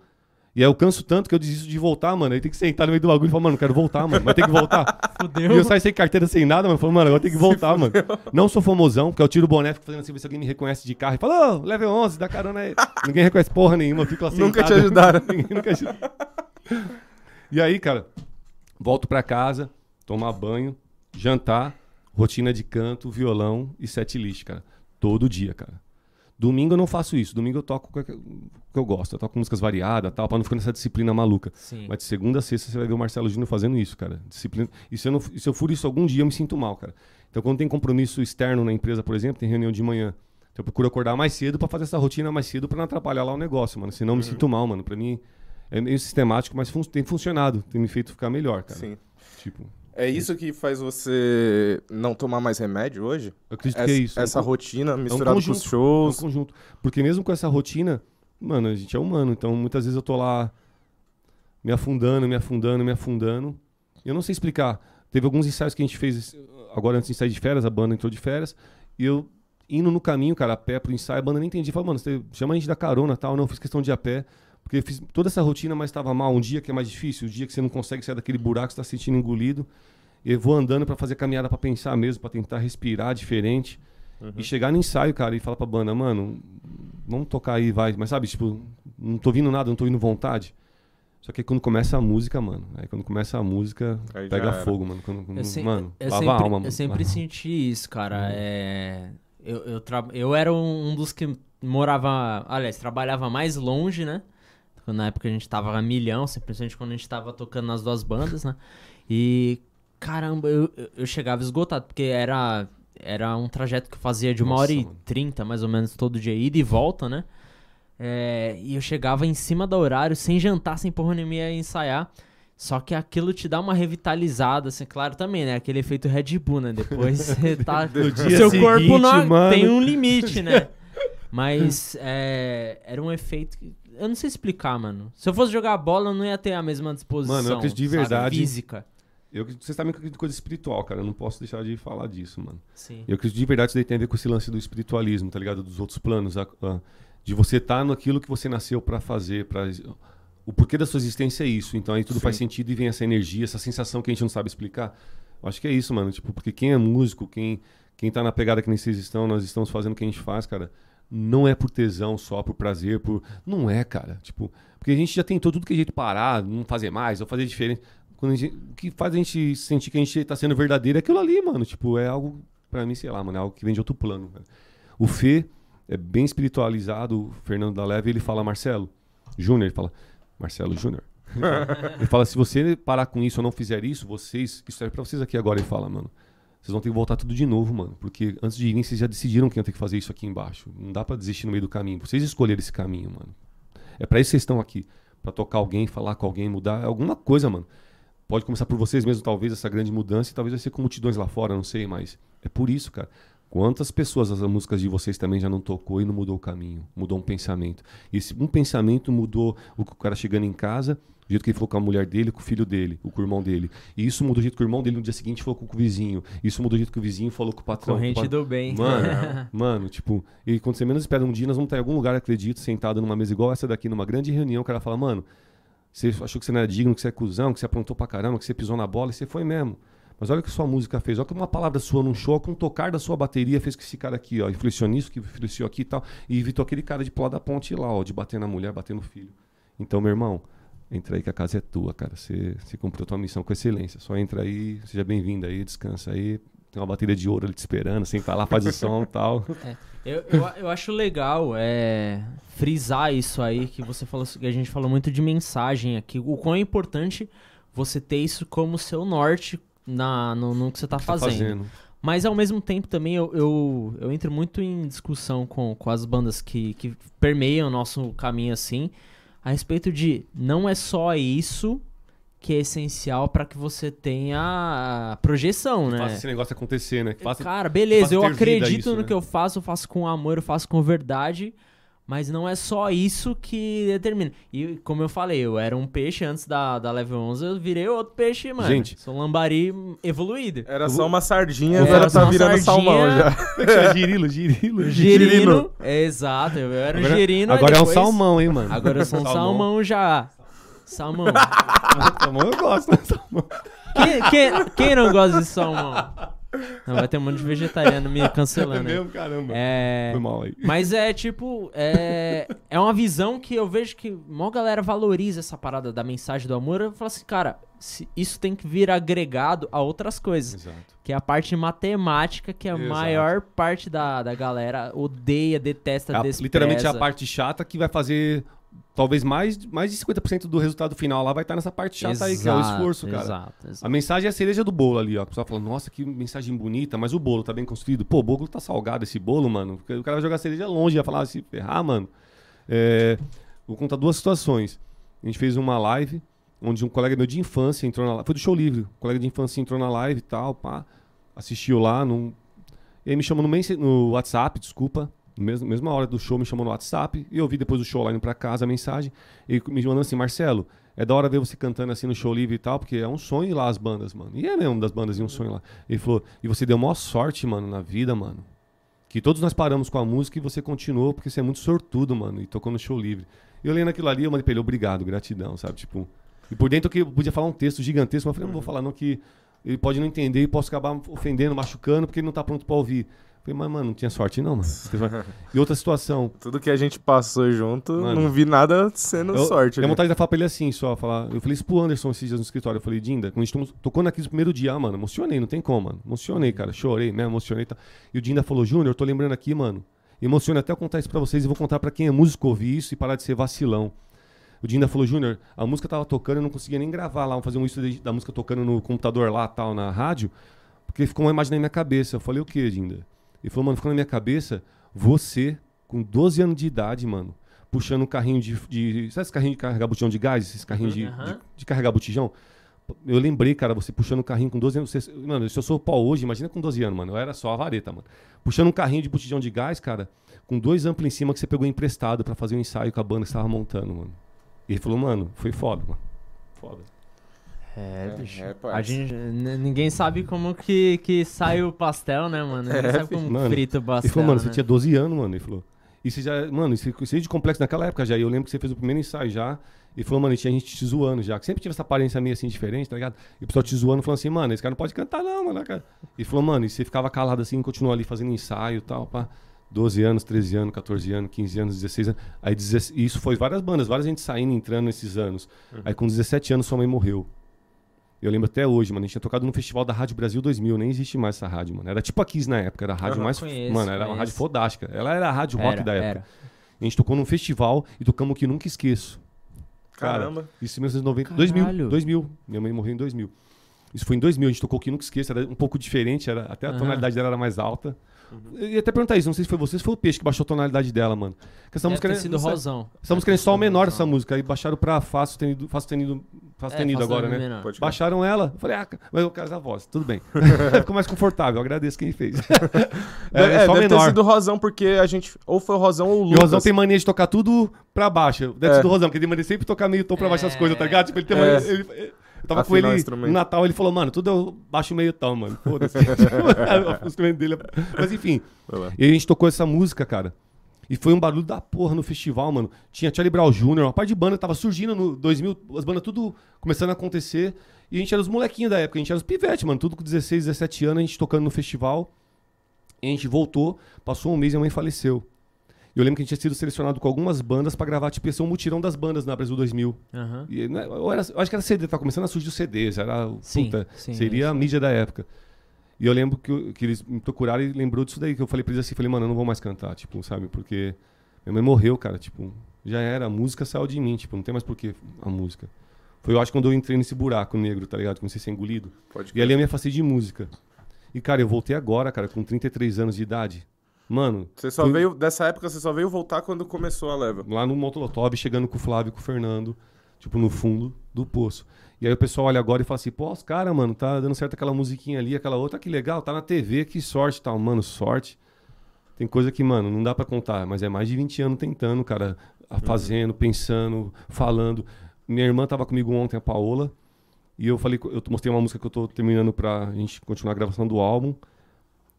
E aí eu canso tanto que eu desisto de voltar, mano. Aí tem que sentar no meio do bagulho e falar, mano, quero voltar, mano. Mas tem que voltar. Fudeu. E eu saio sem carteira, sem nada, mano. Falando, mano, agora tem que voltar, mano. Não sou famosão, porque eu tiro o boné, fico fazendo assim, ver se alguém me reconhece de carro. E fala, ô, level 11, dá carona aí. Ninguém reconhece porra nenhuma, eu fico lá Nunca te ajudaram. Ninguém nunca ajudou. E aí, cara, volto pra casa, tomar banho, jantar, rotina de canto, violão e set list, cara. Todo dia, cara. Domingo eu não faço isso. Domingo eu toco o que eu gosto. Eu toco músicas variadas, tal, pra não ficar nessa disciplina maluca. Sim. Mas de segunda a sexta você vai ver o Marcelo Júnior fazendo isso, cara. Disciplina. E se eu, não, se eu for isso algum dia, eu me sinto mal, cara. Então, quando tem compromisso externo na empresa, por exemplo, tem reunião de manhã. Então, eu procuro acordar mais cedo pra fazer essa rotina mais cedo pra não atrapalhar lá o negócio, mano. Senão eu me sinto mal, mano. Pra mim é meio sistemático, mas fun- tem funcionado. Tem me feito ficar melhor, cara. Sim. Tipo, É isso que faz você não tomar mais remédio hoje? eu acredito Essa, que é isso. essa É um rotina misturada com os conjunto. É um shows. conjunto. Porque mesmo com essa rotina, mano, a gente é humano. Então, muitas vezes eu tô lá me afundando, me afundando, me afundando. Eu não sei explicar. Teve alguns ensaios que a gente fez agora antes de sair de férias, a banda entrou de férias, e eu indo no caminho, cara, a pé pro ensaio, a banda nem entendia. Falei, mano, você chama a gente da carona tal. Não, eu fiz questão de ir a pé. Porque eu fiz toda essa rotina, mas estava mal. Um dia que é mais difícil, o dia que você não consegue sair daquele buraco, você tá se sentindo engolido. E eu vou andando pra fazer caminhada pra pensar mesmo, pra tentar respirar diferente. E chegar no ensaio, cara, e falar pra banda, mano, vamos tocar aí, vai. Mas sabe, tipo, não tô ouvindo nada, não tô ouvindo vontade. Só que aí quando começa a música, mano, aí quando começa a música, Aí pega fogo, mano. Quando, se- mano, eu lava sempre, a alma, mano. eu sempre senti isso, cara. É, eu, eu, tra- eu era um dos que morava, aliás, trabalhava mais longe, né? Na época a gente tava a milhão, simplesmente quando a gente tava tocando nas duas bandas, né? E, caramba, eu, eu- chegava esgotado, porque era, era um trajeto que eu fazia de uma Nossa, hora e trinta, mais ou menos, todo dia, ida e volta, né? É, e eu chegava em cima do horário, sem jantar, sem porra nenhuma ia ensaiar. Só que aquilo te dá uma revitalizada, assim, claro também, né? Aquele efeito Red Bull, né? Depois você tá. No dia seu seguinte, corpo não mano. tem um limite, né? Mas é, era um efeito que. Eu não sei explicar, mano. Se eu fosse jogar bola, eu não ia ter a mesma disposição. Mano, eu acredito de sabe? verdade- Física. Eu, vocês sabem que eu acredito em coisa espiritual, cara. Eu não posso deixar de falar disso, mano. Sim. Eu acredito de verdade que isso daí tem a ver com esse lance do espiritualismo, tá ligado? Dos outros planos. a- a- de você estar naquilo que você nasceu pra fazer. Pra, o porquê da sua existência é isso. Então aí tudo Sim. faz sentido e vem essa energia, essa sensação que a gente não sabe explicar. Eu acho que é isso, mano. Tipo, porque quem é músico, quem, quem tá na pegada que nem vocês estão, nós estamos fazendo o que a gente faz, cara. Não é por tesão só, por prazer, por. Não é, cara. Tipo, porque a gente já tentou tudo que a gente parar, não fazer mais, ou fazer diferente. Quando gente- o que faz a gente sentir que a gente tá sendo verdadeiro é aquilo ali, mano. Tipo, é algo, pra mim, sei lá, mano, é algo que vem de outro plano. Cara. O Fê é bem espiritualizado, o Fernando da Leve, ele fala Marcelo Júnior, ele fala Marcelo Júnior. Ele fala- Ele fala, se você parar com isso ou não fizer isso, vocês, isso serve pra vocês aqui agora, ele fala, mano. Vocês vão ter que voltar tudo de novo, mano. Porque antes de irem, vocês já decidiram que iam ter que fazer isso aqui embaixo. Não dá pra desistir no meio do caminho. Vocês escolheram esse caminho, mano. É pra isso que vocês estão aqui. Pra tocar alguém, falar com alguém, mudar alguma coisa, mano. Pode começar por vocês mesmos, talvez, essa grande mudança, e talvez vai ser com multidões lá fora, não sei, mas é por isso, cara. Quantas pessoas as músicas de vocês também já não tocou e não mudou o caminho, mudou um pensamento. E esse um pensamento mudou o cara chegando em casa, o jeito que ele falou com a mulher dele, com o filho dele, com o irmão dele. E isso mudou o jeito que o irmão dele no dia seguinte falou com o vizinho. Isso mudou o jeito que o vizinho falou com o patrão. com o Corrente pa- do bem. Mano, mano, tipo, e quando você menos espera um dia, nós vamos estar em algum lugar, acredito, sentado numa mesa igual essa daqui, numa grande reunião, o cara fala, mano, você achou que você não era digno, que você é cuzão, que você aprontou pra caramba, que você pisou na bola, e você foi mesmo. Mas olha o que sua música fez, olha que uma palavra sua num show, com um tocar da sua bateria fez que esse cara aqui, ó, influenciou nisso, que influenciou aqui e tal, e evitou aquele cara de pular da ponte lá, ó, de bater na mulher, bater no filho. Então, meu irmão, entra aí que a casa é tua, cara. Você, você cumpriu tua missão com excelência. Só entra aí, seja bem-vindo aí, descansa aí. Tem uma bateria de ouro ali te esperando, senta lá, faz o som e tal. Eu, eu, eu acho legal é, frisar isso aí que você falou, que a gente falou muito de mensagem aqui. O quão é importante você ter isso como seu norte na, no, no que você tá Tá fazendo. Mas ao mesmo tempo também eu, eu, eu entro muito em discussão com, com as bandas que, que permeiam o nosso caminho assim, a respeito de não é só isso que é essencial para que você tenha projeção, né? Faça esse negócio acontecer, né? Faça- Cara, beleza, eu acredito isso, no né? que eu faço, eu faço com amor, eu faço com verdade, mas não é só isso que determina. E como eu falei, eu era um peixe antes da, da Level 11, eu virei outro peixe, mano. Gente. Sou um lambari evoluído. Era só uma sardinha, agora era só tá virando sardinha. salmão já. É? Girilo, girilo. Girino. Girino. É, exato, eu era um Agora, girino. agora é um depois- salmão, hein, mano? Agora eu sou um salmão, já. Salmão. salmão eu gosto, né? Salmão. quem, quem, quem não gosta de salmão? Não, vai ter um monte de vegetariano me É cancelando aí. mesmo, caramba. É. Foi mal aí. Mas é tipo, é, é uma visão que eu vejo que maior galera valoriza essa parada da mensagem do amor. Eu falo assim, cara, isso tem que vir agregado a outras coisas. Exato. Que é a parte matemática, que a Exato. maior parte da, da galera odeia, detesta, É a- literalmente a parte chata que vai fazer talvez mais, mais de 50% do resultado final lá vai estar nessa parte chata aí, que é o Exato, esforço, cara. Exato, exato. A mensagem é a cereja do bolo ali, ó. O pessoal fala, nossa, que mensagem bonita, mas o bolo tá bem construído. Pô, o bolo tá salgado esse bolo, mano. O cara vai jogar a cereja longe, ia falar, se ferrar, mano. É, vou contar duas situações. A gente fez uma live onde um colega meu de infância entrou na live. Foi do show livre. Um colega de infância entrou na live e tal, pá. Assistiu lá. Num... E aí me chamou no, no WhatsApp, desculpa. Na mesma, hora do show, me chamou no WhatsApp. E eu vi depois do show lá indo pra casa a mensagem. E me mandando assim, Marcelo, é da hora ver você cantando assim no show livre e tal, porque é um sonho ir lá as bandas, mano. E é mesmo das bandas e um sonho lá. Ele falou, e você deu maior sorte, mano, na vida, mano. Que todos nós paramos com a música e você continuou, porque você é muito sortudo, mano, e tocou no show livre. E eu lendo aquilo ali, eu mandei pra ele, obrigado, gratidão, sabe? Tipo. E por dentro que eu podia falar um texto gigantesco, mas eu falei, não vou falar, não, que ele pode não entender e posso acabar ofendendo, machucando, porque ele não tá pronto pra ouvir. Falei, mas, mano, não tinha sorte não, mano. E outra situação. Tudo que a gente passou junto, Mano. não vi nada sendo Eu, sorte. Minha ali. vontade de falar pra ele assim, só falar. Eu falei isso pro Anderson esses dias no escritório. Eu falei, Dinda, quando a gente to- tocou naquele primeiro dia, ah, mano, emocionei, não tem como, mano. Emocionei, cara. Chorei, né? Emocionei. Tá. E o Dinda falou, Júnior, eu tô lembrando aqui, mano. Emociona até eu contar isso pra vocês e vou contar pra quem é músico ouvir isso e parar de ser vacilão. O Dinda falou, Júnior, a música tava tocando, eu não conseguia nem gravar lá, fazer um isso da música tocando no computador lá, tal, na rádio, porque ficou uma imagem na minha cabeça. Eu falei, o que, Dinda? Ele falou, mano, ficou na minha cabeça, você, com 12 anos de idade, mano, puxando um carrinho de. de sabe esse carrinho de carregar botijão de gás? Esses carrinhos de, Aham. de, de carregar botijão? Eu lembrei, cara, você puxando um carrinho com 12 anos. Você, mano, se eu sou pau hoje, imagina com 12 anos, mano. Eu era só a vareta, mano. Puxando um carrinho de botijão de gás, cara, com dois amplos em cima que você pegou emprestado pra fazer um ensaio com a banda que você tava montando, mano. E ele falou, mano, foi foda, mano. Foda. É, É, bicho. é, a parça. gente, ninguém sabe como que, que sai o pastel, né, mano? Ninguém É, sabe como mano. frita o pastel. Ele falou, mano, né? você tinha 12 anos, mano. Ele falou. E você já, mano, isso isso de complexo naquela época já. E eu lembro que você fez o primeiro ensaio já. E falou, mano, e tinha gente te zoando já. Que sempre tive essa aparência meio assim diferente, tá ligado? E o pessoal te zoando, falando assim, mano, esse cara não pode cantar, não, mano. Cara. E falou, mano, e você ficava calado assim, continuou ali fazendo ensaio e tal, pá. 12 anos, 13 anos, 14 anos, 15 anos, 16 anos. Aí 16, e isso foi várias bandas, várias gente saindo, entrando nesses anos. Aí com 17 anos sua mãe morreu. Eu lembro até hoje, mano. A gente tinha tocado no festival da Rádio Brasil 2000. Nem existe mais essa rádio, mano. Era tipo a Kiss na época. Era a rádio mais. conheço, mano, era uma conheço. rádio fodástica. Ela era a rádio rock Era, da época. era. A gente tocou num festival e tocamos o que nunca esqueço. Cara, Caramba. Isso em 1990. Caralho. 2000. 2000. Minha mãe morreu em 2000. Isso foi em 2000. A gente tocou o que nunca esqueço. Era um pouco diferente. Era, até a Aham. tonalidade dela era mais alta. Eu ia até perguntar isso. Não sei se foi você se foi o Peixe que baixou a tonalidade dela, mano. Porque essa Deve música ter era- sido sei- Rosão. essa música Deve ter sido menor, Rosão. essa música. Aí baixaram pra Fá sustenido, Fá sustenido, Fá É, sustenido Fá agora, né? Baixaram ela, eu falei, ah, mas eu quero a voz, tudo bem. Ficou mais confortável, agradeço quem fez. é, É, é só deve ter menor. sido o Rosão, porque a gente. Ou foi o Rosão ou o E o Lucas. Rosão tem mania de tocar tudo pra baixo. Deve ser É. do Rosão, porque ele mania sempre tocar meio tom pra baixo as É. coisas, tá ligado? Tipo, ele tem É. mania. ele- eu tava com ele no Natal, ele falou, mano, tudo eu baixo meio tom, mano. Foda-se. o instrumento dele. é- Mas enfim. E a gente tocou essa música, cara. E foi um barulho da porra no festival, mano. Tinha Charlie Brown Jr., uma parte de banda tava surgindo no 2000, as bandas tudo começando a acontecer. E a gente era os molequinhos da época, a gente era os pivetes, mano. Tudo com 16, 17 anos, a gente tocando no festival. E a gente voltou, passou um mês e a mãe faleceu. Eu lembro que a gente tinha sido selecionado com algumas bandas pra gravar, tipo, ia ser um mutirão das bandas na Brasil 2000. Aham. E, né, eu, era- eu acho que era CD, tava começando a surgir os CDs, era, o- Sim, puta, sim, seria a mídia da época. E eu lembro que, que eles me procuraram e lembrou disso daí, que eu falei pra eles assim, falei, mano, eu não vou mais cantar, tipo, sabe, porque minha mãe morreu, cara, tipo, já era, a música saiu de mim, tipo, não tem mais porquê a música. Foi, eu acho, quando eu entrei nesse buraco negro, tá ligado, comecei a ser engolido. Pode E ali eu me afastei de música. E, cara, eu voltei agora, cara, com 33 anos de idade. Mano, Você só Foi- veio. Dessa época, você só veio voltar quando começou a leva. lá no Motolotov, chegando com o Flávio e com o Fernando, tipo, no fundo do poço. E aí o pessoal olha agora e fala assim, pô, os caras, mano, tá dando certo aquela musiquinha ali, aquela outra, que legal, tá na TV, que sorte e tal. Mano, sorte. Tem coisa que, mano, não dá pra contar, mas é mais de 20 anos tentando, cara, a- fazendo, pensando, falando. Minha irmã tava comigo ontem, a Paola, e eu falei, eu mostrei uma música que eu tô terminando pra gente continuar a gravação do álbum.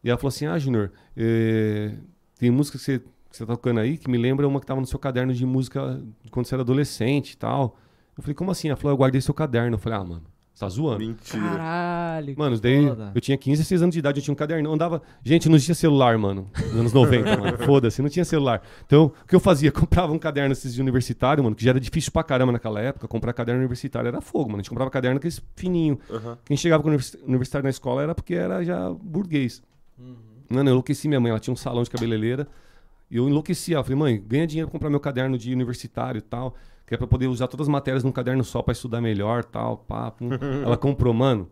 E ela falou assim: Ah, Junior, eh, tem música que você, que você tá tocando aí que me lembra uma que tava no seu caderno de música quando você era adolescente e tal. Eu falei, como assim? Ela falou, eu guardei seu caderno. Eu falei, ah, mano, você tá zoando. Mentira. Caralho. Mano, que daí foda. eu tinha 15, 16 anos de idade, eu tinha um caderno, eu andava. Gente, não tinha celular, mano. Nos anos 90, mano. Foda-se, não tinha celular. Então, o que eu fazia? Comprava um caderno esses de universitário, mano, que já era difícil pra caramba naquela época. Comprar caderno universitário era fogo, mano. A gente comprava caderno aqueles fininho. Aham. Quem chegava com univers- universitário na escola era porque era já burguês. Mano, eu enlouqueci minha mãe. Ela tinha um salão de cabeleireira. E eu enlouqueci. Ela falei, mãe, ganha dinheiro pra comprar meu caderno de universitário e tal. Que é pra poder usar todas as matérias num caderno só pra estudar melhor tal. Pum. Ela comprou, mano.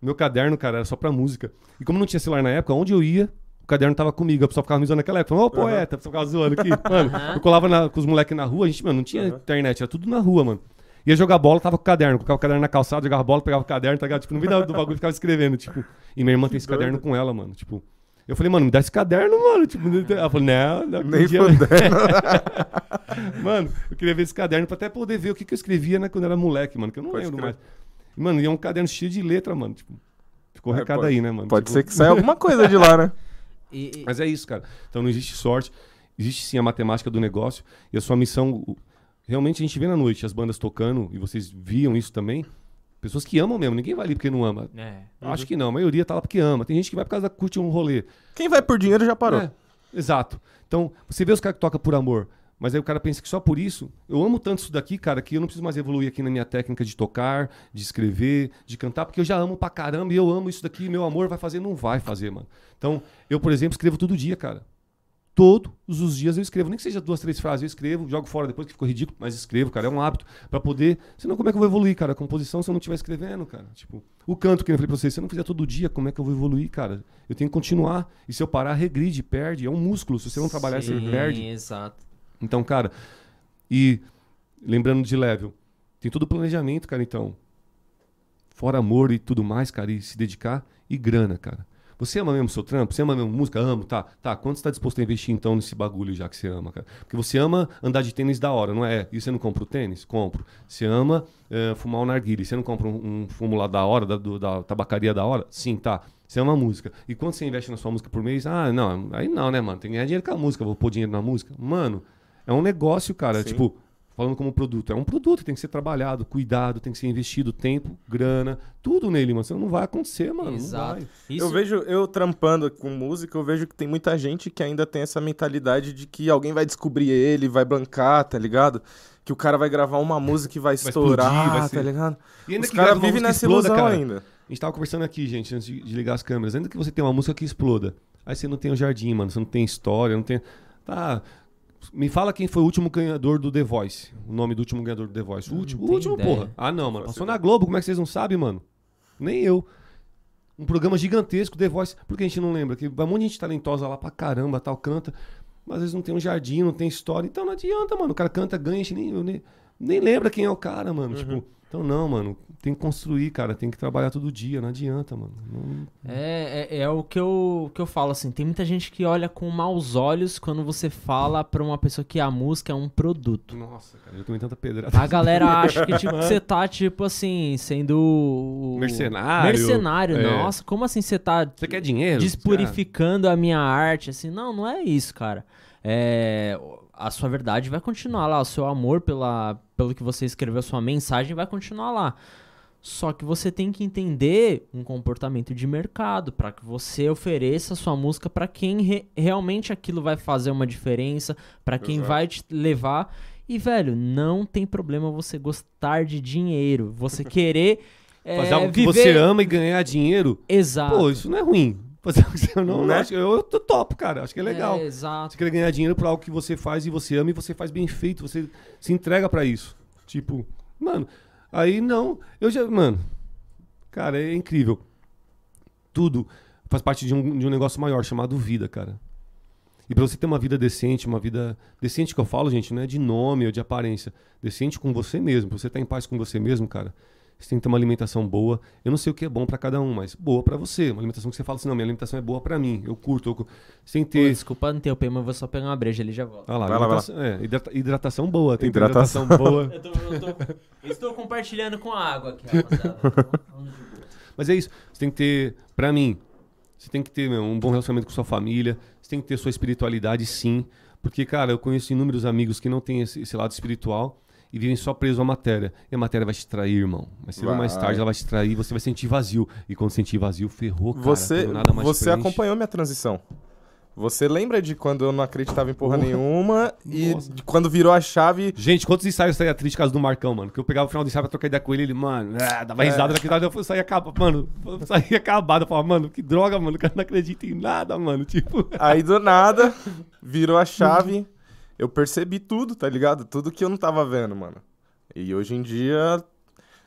Meu caderno, cara, era só pra música. E como não tinha celular na época, onde eu ia, o caderno tava comigo. A pessoa ficava me zoando naquela época. Ô, poeta, a pessoa ficava zoando aqui. Mano, eu colava na- com os moleques na rua, a gente, mano, não tinha Aham. internet, era tudo na rua, mano. Ia jogar bola, tava com o caderno. Colocava o caderno na calçada, jogava bola, pegava o caderno, tá ligado? Tipo, no meio do bagulho ficava escrevendo, tipo. E minha irmã tem esse doido. caderno com ela, mano. Tipo. Eu falei, mano, me dá esse caderno, mano. Tipo, ela falou, não, não Nem um dia- fudendo. Mano, eu queria ver esse caderno pra até poder ver o que, que eu escrevia né, quando era moleque, mano, que eu não Pode lembro crer. mais. Mano, e é um caderno cheio de letra, mano. Tipo, ficou É, recado pode- aí, né, mano? Pode Tipo, ser que saia alguma coisa de lá, né? E- e- Mas é isso, cara. Então não existe sorte. Existe sim a matemática do negócio. E a sua missão. Realmente a gente vê na noite as bandas tocando, e vocês viam isso também. Pessoas que amam mesmo, ninguém vai ali porque não ama. É. Acho que não, a maioria tá lá porque ama. Tem gente que vai por causa da curtir um rolê. Quem vai por dinheiro já parou. É, exato. Então, você vê os caras que tocam por amor, mas aí o cara pensa que só por isso, eu amo tanto isso daqui, cara, que eu não preciso mais evoluir aqui na minha técnica de tocar, de escrever, de cantar, porque eu já amo pra caramba e eu amo isso daqui, meu amor vai fazer, não vai fazer, mano. Então, eu, por exemplo, escrevo todo dia, cara. Todos os dias eu escrevo, nem que seja duas, três frases, eu escrevo, jogo fora depois que ficou ridículo, mas escrevo, cara, é um hábito pra poder. Senão, como é que eu vou evoluir, cara? A composição, se eu não estiver escrevendo, cara. Tipo, o canto que eu falei pra vocês, se eu não fizer todo dia, como é que eu vou evoluir, cara? Eu tenho que continuar. E se eu parar, regride, perde. É um músculo. Se você não trabalhar, você Sim, perde. exato. Então, cara, e lembrando de level, tem todo o planejamento, cara, então. Fora amor e tudo mais, cara, e se dedicar e grana, cara. Você ama mesmo o seu trampo? Você ama mesmo música? Amo, tá. Tá, quanto você tá disposto a investir então nesse bagulho já que você ama, cara? Porque você ama andar de tênis da hora, não é? E você não compra o tênis? Compro. Você ama eh, fumar um narguile, você não compra um, um fumo lá da hora, da, do- da tabacaria da hora? Sim, tá. Você ama música. E quanto você investe na sua música por mês? Ah, não, aí não, né, mano? Tem que ganhar dinheiro com a música, vou pôr dinheiro na música. Mano, é um negócio, cara. Sim. Tipo, falando como produto. É um produto, tem que ser trabalhado, cuidado, tem que ser investido tempo, grana, tudo nele, mano. Senão não vai acontecer, mano. Não Exato. vai. Isso, Eu vejo, eu trampando com música, eu vejo que tem muita gente que ainda tem essa mentalidade de que alguém vai descobrir ele, vai bancar, tá ligado? Que o cara vai gravar uma música e vai, estourar, explodir, vai tá ser- ligado? E ainda Os que caras vivem nessa exploda, ilusão cara. ainda. A gente tava conversando aqui, gente, antes de, de ligar as câmeras. Ainda que você tenha uma música que exploda, aí você não tem o jardim, mano. Você não tem história, não tem. Tá. Me fala quem foi o último ganhador do The Voice. O nome do último ganhador do The Voice. O Não último, o último ideia. porra. Ah, não, mano. Passou na Globo, como é que vocês não sabem, mano? Nem eu. Um programa gigantesco, The Voice. Por que a gente não lembra? Que vai um monte de gente talentosa lá pra caramba, tal, canta. Mas às vezes não tem um jardim, não tem história. Então não adianta, mano. O cara canta, ganha, a gente nem, eu nem, nem lembra quem é o cara, mano. Tipo, então não, mano. Tem que construir, cara. Tem que trabalhar todo dia. Não adianta, mano. Não- É, é, é o que eu, que eu falo, assim. Tem muita gente que olha com maus olhos quando você fala pra uma pessoa que a música é um produto. Nossa, cara. Eu tomei tanta pedrada. A galera acha que tipo, você tá, tipo assim, sendo. Mercenário. Mercenário, É. nossa. Como assim você tá Você quer dinheiro? despurificando a minha arte? Assim, não, não é isso, cara. É, a sua verdade vai continuar lá, o seu amor pela, pelo que você escreveu, a sua mensagem vai continuar lá. Só que você tem que entender um comportamento de mercado para que você ofereça a sua música para quem re- realmente aquilo vai fazer uma diferença, para quem Exato. vai te levar. E velho, não tem problema você gostar de dinheiro, você querer é, Fazer algo que viver... você ama e ganhar dinheiro. Exato. Pô, isso não é ruim. Fazer algo que você não, Né? acho- eu, eu tô topo, cara. Acho que é legal. É, exato. Você quer ganhar dinheiro por algo que você faz e você ama e você faz bem feito, você se entrega pra isso. Tipo, mano, aí não, eu já, mano, cara, é incrível. Tudo faz parte de um, de um negócio maior chamado vida, cara. E pra você ter uma vida decente, uma vida decente que eu falo, gente, não é de nome ou de aparência, decente com você mesmo, pra você estar em paz com você mesmo, cara. Você tem que ter uma alimentação boa. Eu não sei o que é bom pra cada um, mas boa pra você. Uma alimentação que você fala assim, não, minha alimentação é boa pra mim. Eu curto, eu cu- tem que Pô, ter desculpa interromper, mas eu vou só pegar uma breja ali e já volto. ah lá, Vai lá, vai lá. hidratação, é, hidrata- hidratação boa, tem que ter Hidratação. hidratação boa. Eu tô, eu tô- estou compartilhando com a água aqui, rapaziada. Falando de boa. Mas é isso, você tem que ter, pra mim, você tem que ter meu, um bom relacionamento com sua família, você tem que ter sua espiritualidade sim, porque, cara, eu conheço inúmeros amigos que não têm esse, esse lado espiritual e vivem só presos à matéria. E a matéria vai te trair, irmão. Mais cedo ou mais tarde ela vai te trair, você vai sentir vazio. E quando sentir vazio, ferrou, cara. Você, nada mais você preenche. acompanhou minha transição. Você lembra de quando eu não acreditava em porra nenhuma e Nossa. de quando virou a chave. Gente, quantos ensaios saía triste por causa do Marcão, mano? Que eu pegava o final do ensaio pra trocar ideia com ele, ele, mano, ah, dava É. risada naquele lado, eu saía acabado, mano, eu saía acabado, eu falava, mano, que droga, mano, o cara não acredita em nada, mano, tipo... Aí do nada, virou a chave. Eu percebi tudo, tá ligado? Tudo que eu não tava vendo, mano. E hoje em dia,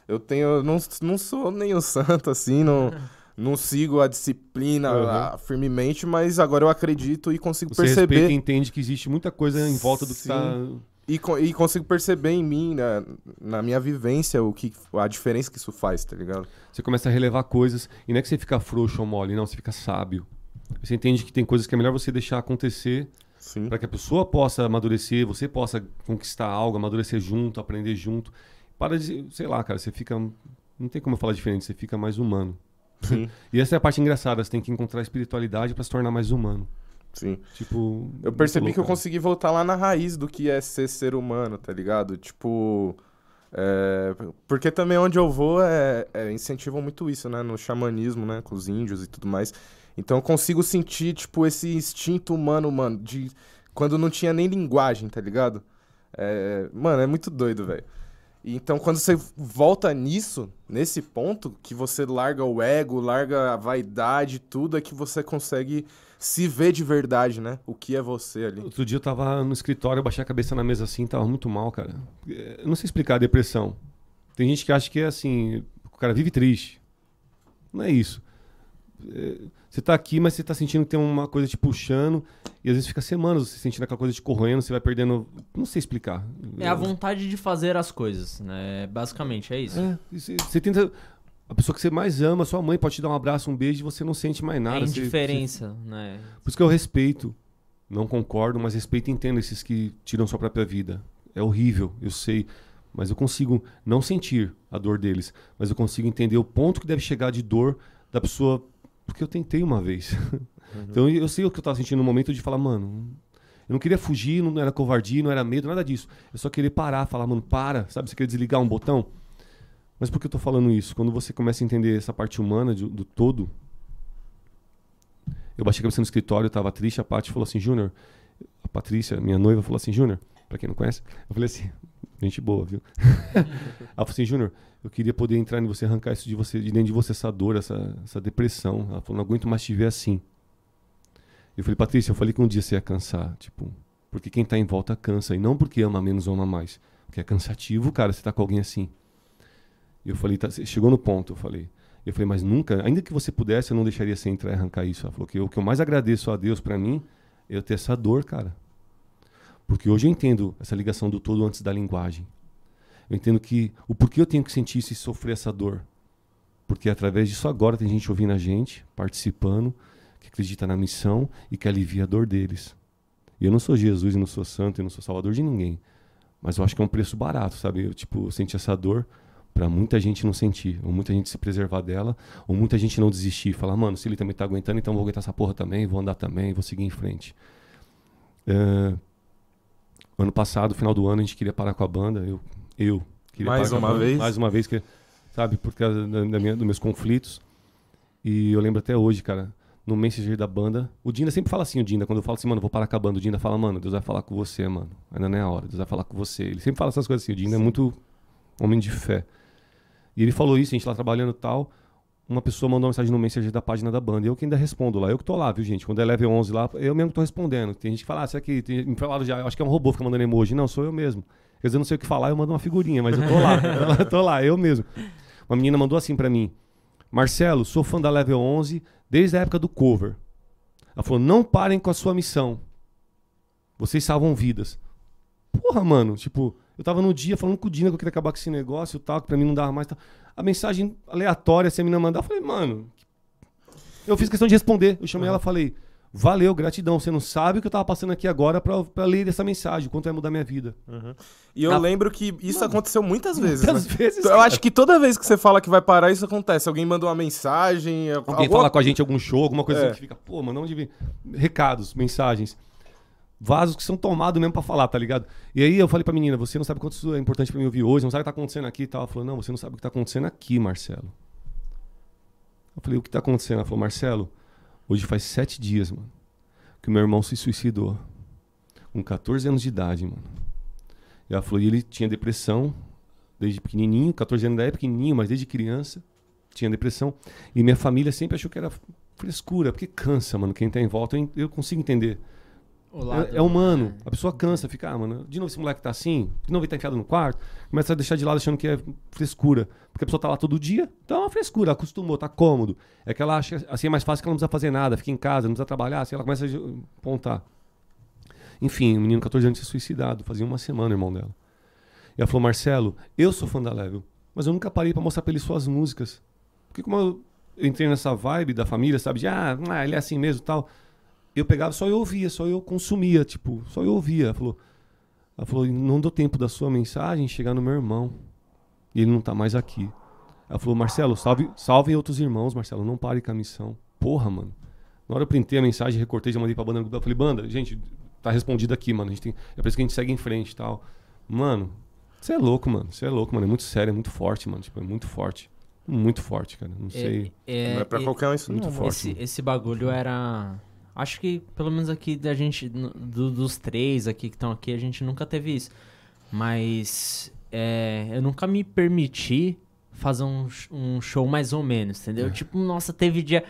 eu tenho. Não, não sou nenhum santo assim, não, não sigo a disciplina Uhum. ah, firmemente, mas agora eu acredito e consigo Você respeita perceber. e entende que existe muita coisa em volta do que Sim. tá... E, e consigo perceber em mim, na, na minha vivência, o que, a diferença que isso faz, tá ligado? Você começa a relevar coisas, e não é que você fica frouxo ou mole, não, você fica sábio. Você entende que tem coisas que é melhor você deixar acontecer. Para que a pessoa possa amadurecer, você possa conquistar algo, amadurecer junto, aprender junto. Para de, sei lá, cara, você fica. Não tem como eu falar diferente, você fica mais humano. Sim. E essa é a parte engraçada, você tem que encontrar espiritualidade para se tornar mais humano. Sim. Tipo. Eu percebi louco, que eu cara. consegui voltar lá na raiz do que é ser ser humano, tá ligado? Tipo, É, porque também onde eu vou é, é, incentivam muito isso, né? No xamanismo, né? Com os índios e tudo mais. Então eu consigo sentir, tipo, esse instinto humano, mano, de quando não tinha nem linguagem, tá ligado? É, mano, é muito doido, velho. Então, quando você volta nisso, nesse ponto, que você larga o ego, larga a vaidade, tudo, é que você consegue se ver de verdade, né? O que é você ali. Outro dia eu tava no escritório, eu baixei a cabeça na mesa assim, tava muito mal, cara. Eu não sei explicar a depressão. Tem gente que acha que é assim, o cara vive triste. Não é isso. É, você tá aqui, mas você tá sentindo que tem uma coisa te puxando. E às vezes fica semanas você sentindo aquela coisa te corroendo, você vai perdendo. Não sei explicar. É a vontade de fazer as coisas, né? Basicamente, é isso. É, você, você tenta. A pessoa que você mais ama, sua mãe pode te dar um abraço, um beijo e você não sente mais nada. É Você- indiferença, você- né? Por isso que eu respeito. Não concordo, mas respeito e entendo esses que tiram sua própria vida. É horrível, eu sei. Mas eu consigo não sentir a dor deles. Mas eu consigo entender o ponto que deve chegar de dor da pessoa. Porque eu tentei uma vez. então eu sei o que eu tava sentindo no momento de falar, mano. Eu não queria fugir, não era covardia, não era medo, nada disso. Eu só queria parar, falar, mano, para. Sabe, você queria desligar um botão? Mas por que eu tô falando isso? Quando você começa a entender essa parte humana de- do todo, eu baixei a cabeça no escritório, eu tava triste, a Paty falou assim, Júnior, a Patrícia, minha noiva, falou assim, Júnior, pra quem não conhece, eu falei assim, gente boa, viu? Ela falou assim, Júnior, eu queria poder entrar em você, arrancar isso de você, de dentro de você, essa dor, essa, essa depressão. Ela falou, não aguento mais te ver assim. Eu falei, Patrícia, eu falei que um dia você ia cansar, tipo, porque quem tá em volta cansa, e não porque ama menos ou ama mais, porque é cansativo, cara, você tá com alguém assim. Eu falei, tá, chegou no ponto, eu falei. Eu falei, mas nunca, ainda que você pudesse, eu não deixaria você entrar e arrancar isso. Ela falou que o que eu mais agradeço a Deus pra mim é eu ter essa dor, cara. Porque hoje eu entendo essa ligação do todo antes da linguagem. Eu entendo que o porquê eu tenho que sentir isso e sofrer essa dor. Porque através disso agora tem gente ouvindo a gente, participando, que acredita na missão e que alivia a dor deles. E eu não sou Jesus, e não sou santo, e não sou salvador de ninguém. Mas eu acho que é um preço barato, sabe? Eu, tipo, senti essa dor para muita gente não sentir, ou muita gente se preservar dela, ou muita gente não desistir falar, mano, se ele também tá aguentando, então vou aguentar essa porra também, vou andar também, vou seguir em frente. É, ano passado, final do ano, a gente queria parar com a banda, eu, eu queria Mais uma vez? mais uma vez, que, sabe, por causa da, da minha, dos meus conflitos. E eu lembro até hoje, cara, no Messenger da banda, o Dinda sempre fala assim, o Dinda, quando eu falo assim, mano, vou parar com a banda, o Dinda fala, mano, Deus vai falar com você, mano. Ainda não é a hora, Deus vai falar com você. Ele sempre fala essas coisas assim, o Dinda é muito homem de fé. E ele falou isso, a gente lá trabalhando e tal. Uma pessoa mandou uma mensagem no Messenger da página da banda. Eu que ainda respondo lá. Eu que tô lá, viu, gente? Quando é level 11 lá, eu mesmo que tô respondendo. Tem gente que fala, ah, será que. Tem, me falaram já, acho que é um robô que fica mandando emoji. Não, sou eu mesmo. Quer dizer, eu não sei o que falar, eu mando uma figurinha, mas eu tô lá. eu tô lá, eu mesmo. Uma menina mandou assim pra mim: Marcelo, sou fã da level 11 desde a época do cover. Ela falou: não parem com a sua missão. Vocês salvam vidas. Porra, mano, tipo, eu tava no dia falando com o Dina que eu queria acabar com esse negócio e tal, que pra mim não dava mais. Tal. A mensagem aleatória, se a menina mandar, eu falei, mano. Eu fiz questão de responder. Eu chamei ela e falei, valeu, gratidão. Você não sabe o que eu tava passando aqui agora pra, pra ler essa mensagem, o quanto vai mudar minha vida. E eu Ah, lembro que isso aconteceu muitas vezes. Muitas né? vezes, Eu cara. acho que toda vez que você fala que vai parar, isso acontece. Alguém manda uma mensagem. Alguém alguma- fala com a gente em algum show, alguma coisa É. assim que fica, pô, mano, onde vem? Recados, mensagens. Vasos que são tomados mesmo pra falar, tá ligado? E aí eu falei pra menina, você não sabe quanto isso é importante pra mim ouvir hoje, não sabe o que tá acontecendo aqui e tal. Ela falou, não, você não sabe o que tá acontecendo aqui, Marcelo. Eu falei, o que tá acontecendo? Ela falou, Marcelo, hoje faz sete dias, mano, que meu irmão se suicidou. Com 14 anos de idade, mano. E ela falou, ele tinha depressão desde pequenininho, 14 anos da época, pequenininho, mas desde criança tinha depressão. E minha família sempre achou que era frescura, porque cansa, mano, quem tá em volta. Eu consigo entender. Lado- É, é humano. A pessoa cansa, fica, ah, mano, de novo esse moleque tá assim, de novo ele tá enfiado no quarto, começa a deixar de lado achando que é frescura. Porque a pessoa tá lá todo dia, então é uma frescura, acostumou, tá cômodo. É que ela acha assim é mais fácil que ela não precisa fazer nada, fica em casa, não precisa trabalhar, assim ela começa a apontar. Enfim, o menino de 14 anos tinha suicidado, fazia uma semana, irmão dela. E ela falou, Marcelo, eu sou fã da Level, mas eu nunca parei pra mostrar pra ele suas músicas. Porque como eu entrei nessa vibe da família, sabe, de, ah, ah, ele é assim mesmo tal, eu pegava, só eu ouvia, só eu consumia, tipo, só eu ouvia. Ela falou, ela falou, não deu tempo da sua mensagem chegar no meu irmão. E ele não tá mais aqui. Ela falou, Marcelo, salve, salvem outros irmãos, Marcelo, não pare com a missão. Porra, mano. Na hora eu printei a mensagem, recortei, já mandei pra banda. no grupo. Eu falei, banda, gente, tá respondido aqui, mano. A gente tem, é por isso que a gente segue em frente e tal. Mano, Você é louco, mano. Você é louco, mano. É muito sério, é muito forte, mano. Tipo, é muito forte. Muito forte, cara. Não sei. É, não é pra e- qualquer um isso, muito não. forte. esse, esse bagulho era. Acho que, pelo menos aqui da gente, do- dos três aqui que estão aqui, a gente nunca teve isso. Mas é, eu nunca me permiti fazer um, um show mais ou menos, entendeu? Tipo, nossa, teve dia.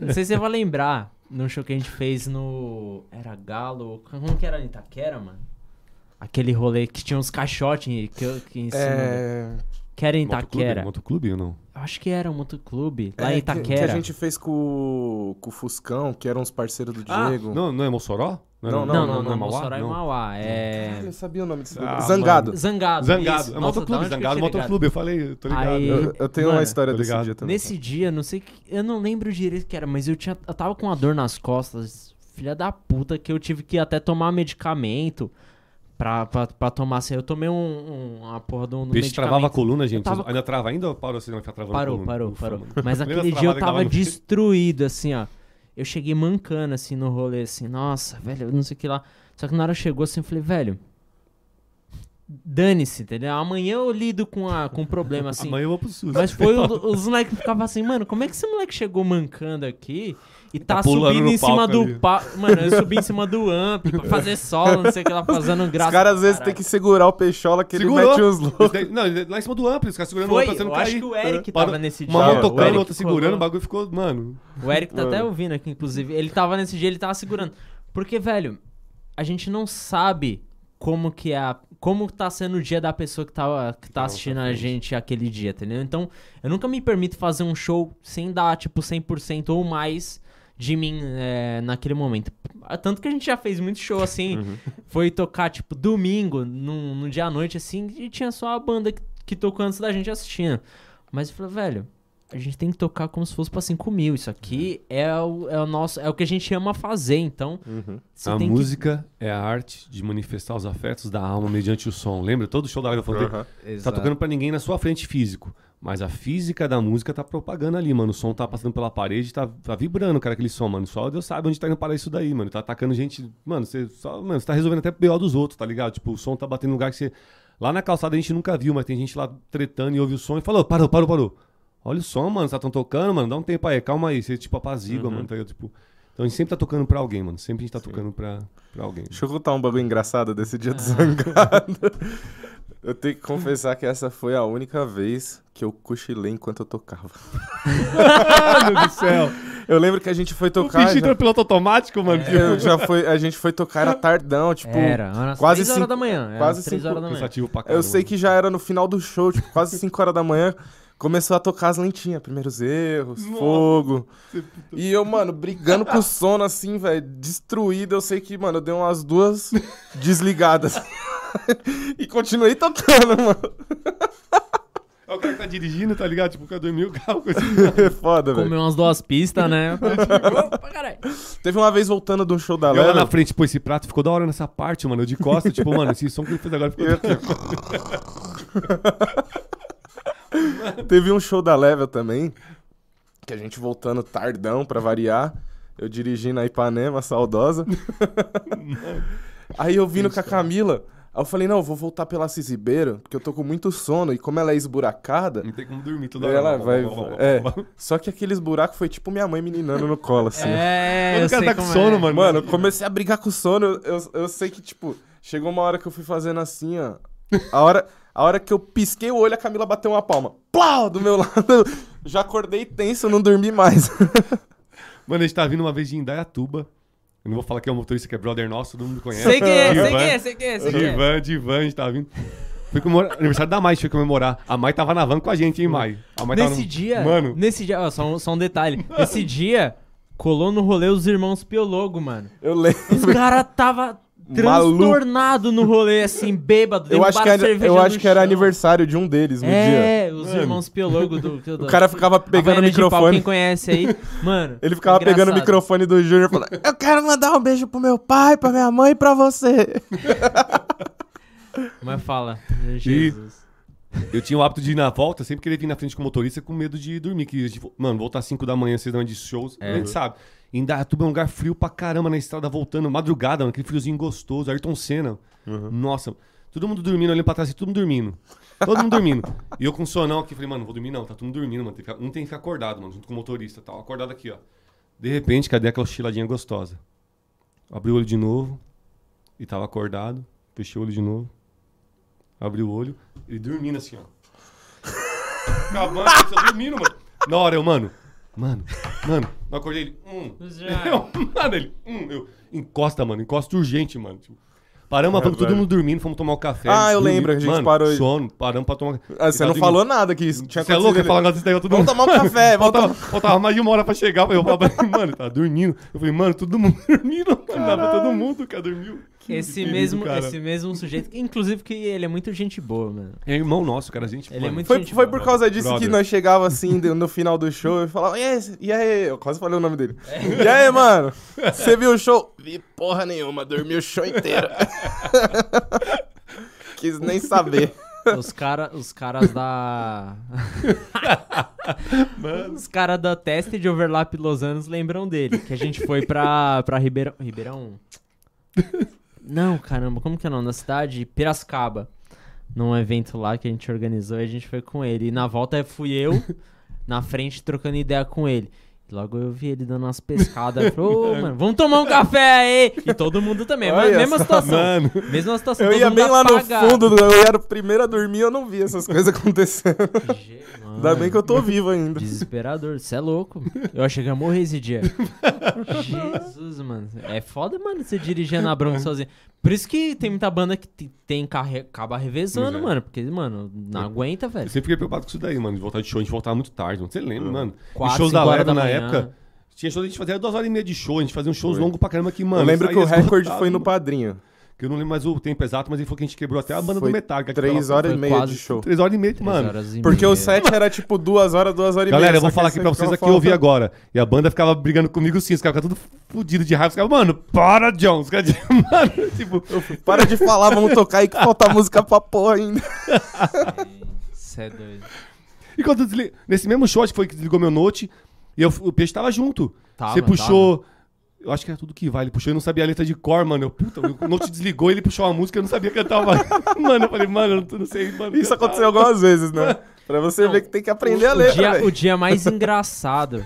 Não sei se você vai lembrar, num show que a gente fez no. Era Galo. Como que era em Itaquera, mano? Aquele rolê que tinha uns caixotes que, que em cima. É. Que era em Motoclube? Itaquera. Motoclube ou não? Acho que era um motoclube. Lá é, em que- Itaquera. Que, a gente fez com, o- com o Fuscão, que eram uns parceiros do Ah, Diego. não, não é Mossoró? Não, era- não, Não, não, não, é não, Mauá? Mossoró e Não. Mauá. Caralho, É. eu sabia o nome desse Ah. Zangado. Zangado. Zangado. isso. É Nossa, motoclube, que Zangado, motoclube. Eu falei, eu tô ligado. Aí- Eu, eu tenho Mano, uma história desse ligado. dia também. Nesse dia, não sei que. Eu não lembro direito o que era, mas eu tinha. Eu tava com uma dor nas costas. Filha da puta, que eu tive que até tomar medicamento pra, pra, pra tomar. Assim, eu tomei um, um- uma porra de um Peixe travava a coluna, gente. tava- Ainda trava ainda ou parou assim, não ficar travando Parou, parou, Ufa, parou. mano. Mas aquele dia eu tava destruído, assim, ó. Eu cheguei mancando, assim, no rolê, assim, nossa, velho, eu não sei o que lá. Só que na hora chegou assim, eu falei, velho, dane-se, entendeu? Amanhã eu lido com a, com o problema, assim. Amanhã eu vou pro SUS. Mas foi o- os moleques ficavam assim, mano, como é que esse moleque chegou mancando aqui e tá, Tá subindo em cima do palco? Mano, eu subi em cima do amp pra fazer solo, não sei o que lá, fazendo graça. Os caras às vezes têm que segurar o peixola que Segurou. ele mete uns loucos. Não, ele- lá em cima do amplo, os caras segurando Foi, o pra você eu não acho cair. que o Eric Parou- tava nesse dia. Uma mão o tocando, Eric outra segurando, o bagulho ficou, mano. O Eric tá até Mano. ouvindo aqui, inclusive. Ele tava nesse dia, ele tava segurando. Porque, velho, a gente não sabe como que é a, como tá sendo o dia da pessoa que, tava, que tá Tá assistindo a gente aquele dia, entendeu? Então, eu nunca me permito fazer um show sem dar, tipo, 100% ou mais de mim é, naquele momento. Tanto que a gente já fez muito show assim. Uhum. Foi tocar, tipo, domingo, num, num dia à noite, assim, e tinha só a banda que, que tocou antes da gente assistindo. Mas eu falei, velho, a gente tem que tocar como se fosse pra 5 mil. Isso aqui é o, é o nosso. É o que a gente ama fazer. Então, Uhum. a tem música é a arte de manifestar os afetos da alma mediante o som. Lembra? Todo show da live eu falei, Aham. que. tá tocando pra ninguém na sua frente físico. Mas a física da música tá propagando ali, mano. O som tá passando pela parede, tá, tá vibrando, cara, aquele som, mano. Só Deus sabe onde tá indo parar isso daí, mano. Tá atacando gente. Mano, você só, mano, você tá resolvendo até o BO dos outros, tá ligado? Tipo, o som tá batendo em lugar que você. Lá na calçada a gente nunca viu, mas tem gente lá tretando e ouve o som e falou: parou, parou, parou. Olha o som, mano. Vocês estão tocando, mano. Dá um tempo aí, calma aí. Você, tipo, apazigua, Uhum. mano. Tá ligado? Tipo. Então a gente sempre tá tocando pra alguém, mano. Sempre a gente tá Sim. tocando pra, pra alguém. Deixa eu contar um bagulho engraçado desse dia do Ah. zangado. Eu tenho que confessar que essa foi a única vez que eu cochilei enquanto eu tocava. Mano do céu. Eu lembro que a gente foi O tocar. bicho já- entrou no piloto automático, mano. É. Eu já foi, a gente foi tocar, era tardão, tipo. Era, umas quase 3 horas cinco- da manhã. Era quase 3 cinco- horas da manhã. Eu sei que já era no final do show, tipo, quase 5 horas da manhã. Começou a tocar as lentinhas, primeiros erros, Nossa. fogo. E eu, mano, brigando com o sono assim, velho, destruído. Eu sei que, mano, eu dei umas duas desligadas. e continuei tocando, mano. É o cara que tá dirigindo, tá ligado? Tipo, o cara dormiu o carro. Coisa... É foda, velho. Comeu umas duas pistas, né? Opa, caralho. Teve uma vez voltando de um show da eu lá na frente, pô, esse prato ficou da hora nessa parte, mano. Eu de costa, tipo, mano, esse som que ele fez agora ficou. E Teve um show da Level também, que a gente voltando tardão pra variar. Eu dirigindo a Ipanema, saudosa. Aí eu vindo com a Camila. Aí eu falei, não, eu vou voltar pela Assis Ribeiro, porque eu tô com muito sono. E como ela é esburacada, Não tem como dormir toda hora. ela vai. É, só que aqueles buracos foi tipo minha mãe meninando no colo, assim. É, Quando eu o cara sei tá com como sono, é. mano. Mano, eu comecei a brigar com o sono. Eu, eu, eu sei que, tipo, chegou uma hora que eu fui fazendo assim, ó. A hora, a hora que eu pisquei o olho, a Camila bateu uma palma. Plau! Do meu lado. Já acordei tenso, não dormi mais. Mano, a gente tá vindo uma vez de Indaiatuba. Eu não vou falar que é um motorista que é brother nosso, todo mundo conhece. Sei que é, sei que é, sei que é, sei que é. Divan, Divan, a gente tava vindo. Foi comemorar, aniversário da Mai, a gente foi comemorar. A Mai tava na van com a gente, hein, Mai? A Mai tava Nesse no- dia, Mano, nesse dia, ó, só, um, só um detalhe. Nesse dia, colou no rolê os irmãos Piologo, mano. Eu lembro. Os caras tava. Transtornado no rolê, assim, bêbado. Eu acho, que, era, eu acho que era aniversário de um deles no dia. É, os Mano. irmãos Piologo do... do O cara ficava pegando o de pau, microfone. quem conhece aí, mano. Ele ficava pegando o microfone do Júnior e falando: Eu quero mandar um beijo pro meu pai, pra minha mãe e pra você. Mas fala, Jesus. eu tinha o hábito de ir na volta, sempre querer vir na frente com o motorista com medo de dormir. Que, a gente- mano, voltar às 5 da manhã, 6 da manhã de shows, É. a gente sabe. Indaiatuba é um lugar frio pra caramba na estrada voltando, madrugada, mano, aquele friozinho gostoso. Ayrton Senna. Nossa. Todo mundo dormindo, olhando pra trás, assim, todo mundo dormindo. Todo mundo dormindo. E eu com sonão aqui, falei, mano, não vou dormir não, tá todo mundo dormindo, mano. Um tem que ficar acordado, mano, junto com o motorista e tal. Acordado aqui, ó. De repente, cadê aquela cochiladinha gostosa? Abri o olho de novo e tava acordado. Fechei o olho de novo. Abri o olho. Ele dormindo assim, ó. Acabando, eu dormindo, mano. Na hora eu, mano, mano, mano, eu acordei ele, hum. Já. Eu, mano, ele, hum, eu, encosta, mano, encosta urgente, mano. Tipo, paramos, É, falando todo mundo dormindo, fomos tomar um café. Ah, eu lembro, a gente mano, parou aí. sono, paramos pra tomar Ah, você Ele não falou nada que isso tinha Você é louco? Falar desse daí, todo Vamos mundo... tomar um café, vamos faltava, faltava mais de uma hora pra chegar. Eu falava pra ele, mano, tá dormindo. Eu falei, mano, todo mundo dormindo. Mano, dá pra todo mundo, cara, dormiu. Esse perigo, mesmo, cara. esse mesmo sujeito, inclusive que ele é muito gente boa, mano. É irmão nosso, cara, a gente... Ele é mano, muito Foi, gente foi boa. por causa disso Brother. que nós chegava assim no final do show e falava, e aí? Eu quase falei o nome dele. E aí, mano? Você viu o show? Vi porra nenhuma, dormi o show inteiro. Quis nem saber. Os, cara, os caras da. Os caras da teste de overlap Los Angeles lembram dele. Que a gente foi pra, pra Ribeirão. Ribeirão? Não, caramba, como que é o nome da cidade? Piracicaba. Num evento lá que a gente organizou e a gente foi com ele. E na volta fui eu, na frente, trocando ideia com ele. Logo eu vi ele dando umas pescadas. Eu falei, ô, mano, vamos tomar um café aí! E todo mundo também. Olha mesma só. situação. Mano, Mesma situação. Eu todo ia mundo bem lá no fundo, eu era o primeiro a dormir, eu não vi essas coisas acontecendo. Ainda bem que eu tô vivo ainda. Desesperador, você é louco. Eu achei que ia morrer esse dia. Jesus, mano. É foda, mano, você dirigir na bronca sozinho. Por isso que tem muita banda que te- tem carro, acaba revezando, é. mano. Porque, mano, não aguenta, eu velho. sempre fiquei preocupado com isso daí, mano, de voltar de show. A gente voltava muito tarde, mano. Você lembra, mano? E Quatro, shows da Leva na manhã. Época... Tinha show, a gente fazia duas horas e meia de show, a gente fazia uns shows Foi. longos pra caramba que, mano... eu lembro que o recorde foi no padrinho. Que eu não lembro mais o tempo exato, mas ele falou que a gente quebrou até a banda Foi do Metallica. que Três horas e meia de show. Três horas e meia, Três mano. horas e Porque meia. o set era tipo duas horas, duas horas e meia. Galera, eu vou falar aqui pra você vocês aqui, eu ouvi agora. E a banda ficava brigando comigo sim, os caras ficavam tudo fudido de raiva. Os caras, mano, para, John. Os caras, mano, tipo... Para de falar, vamos tocar aí que falta música pra porra ainda. Cê é doido. E quando eu desli- Nesse mesmo show, acho que foi que desligou meu note, e eu- o peixe tava junto. Tava, Você puxou... Eu acho que era tudo que vai. Ele puxou eu não sabia a letra de cor, mano. Eu, puta, o note desligou e ele puxou uma música e eu não sabia cantar. Mano, mano eu falei, mano, eu não- não sei, mano. Isso cantar. aconteceu algumas vezes, né? Pra você Não, ver que tem que aprender a o, letra, dia, velho. o dia mais engraçado.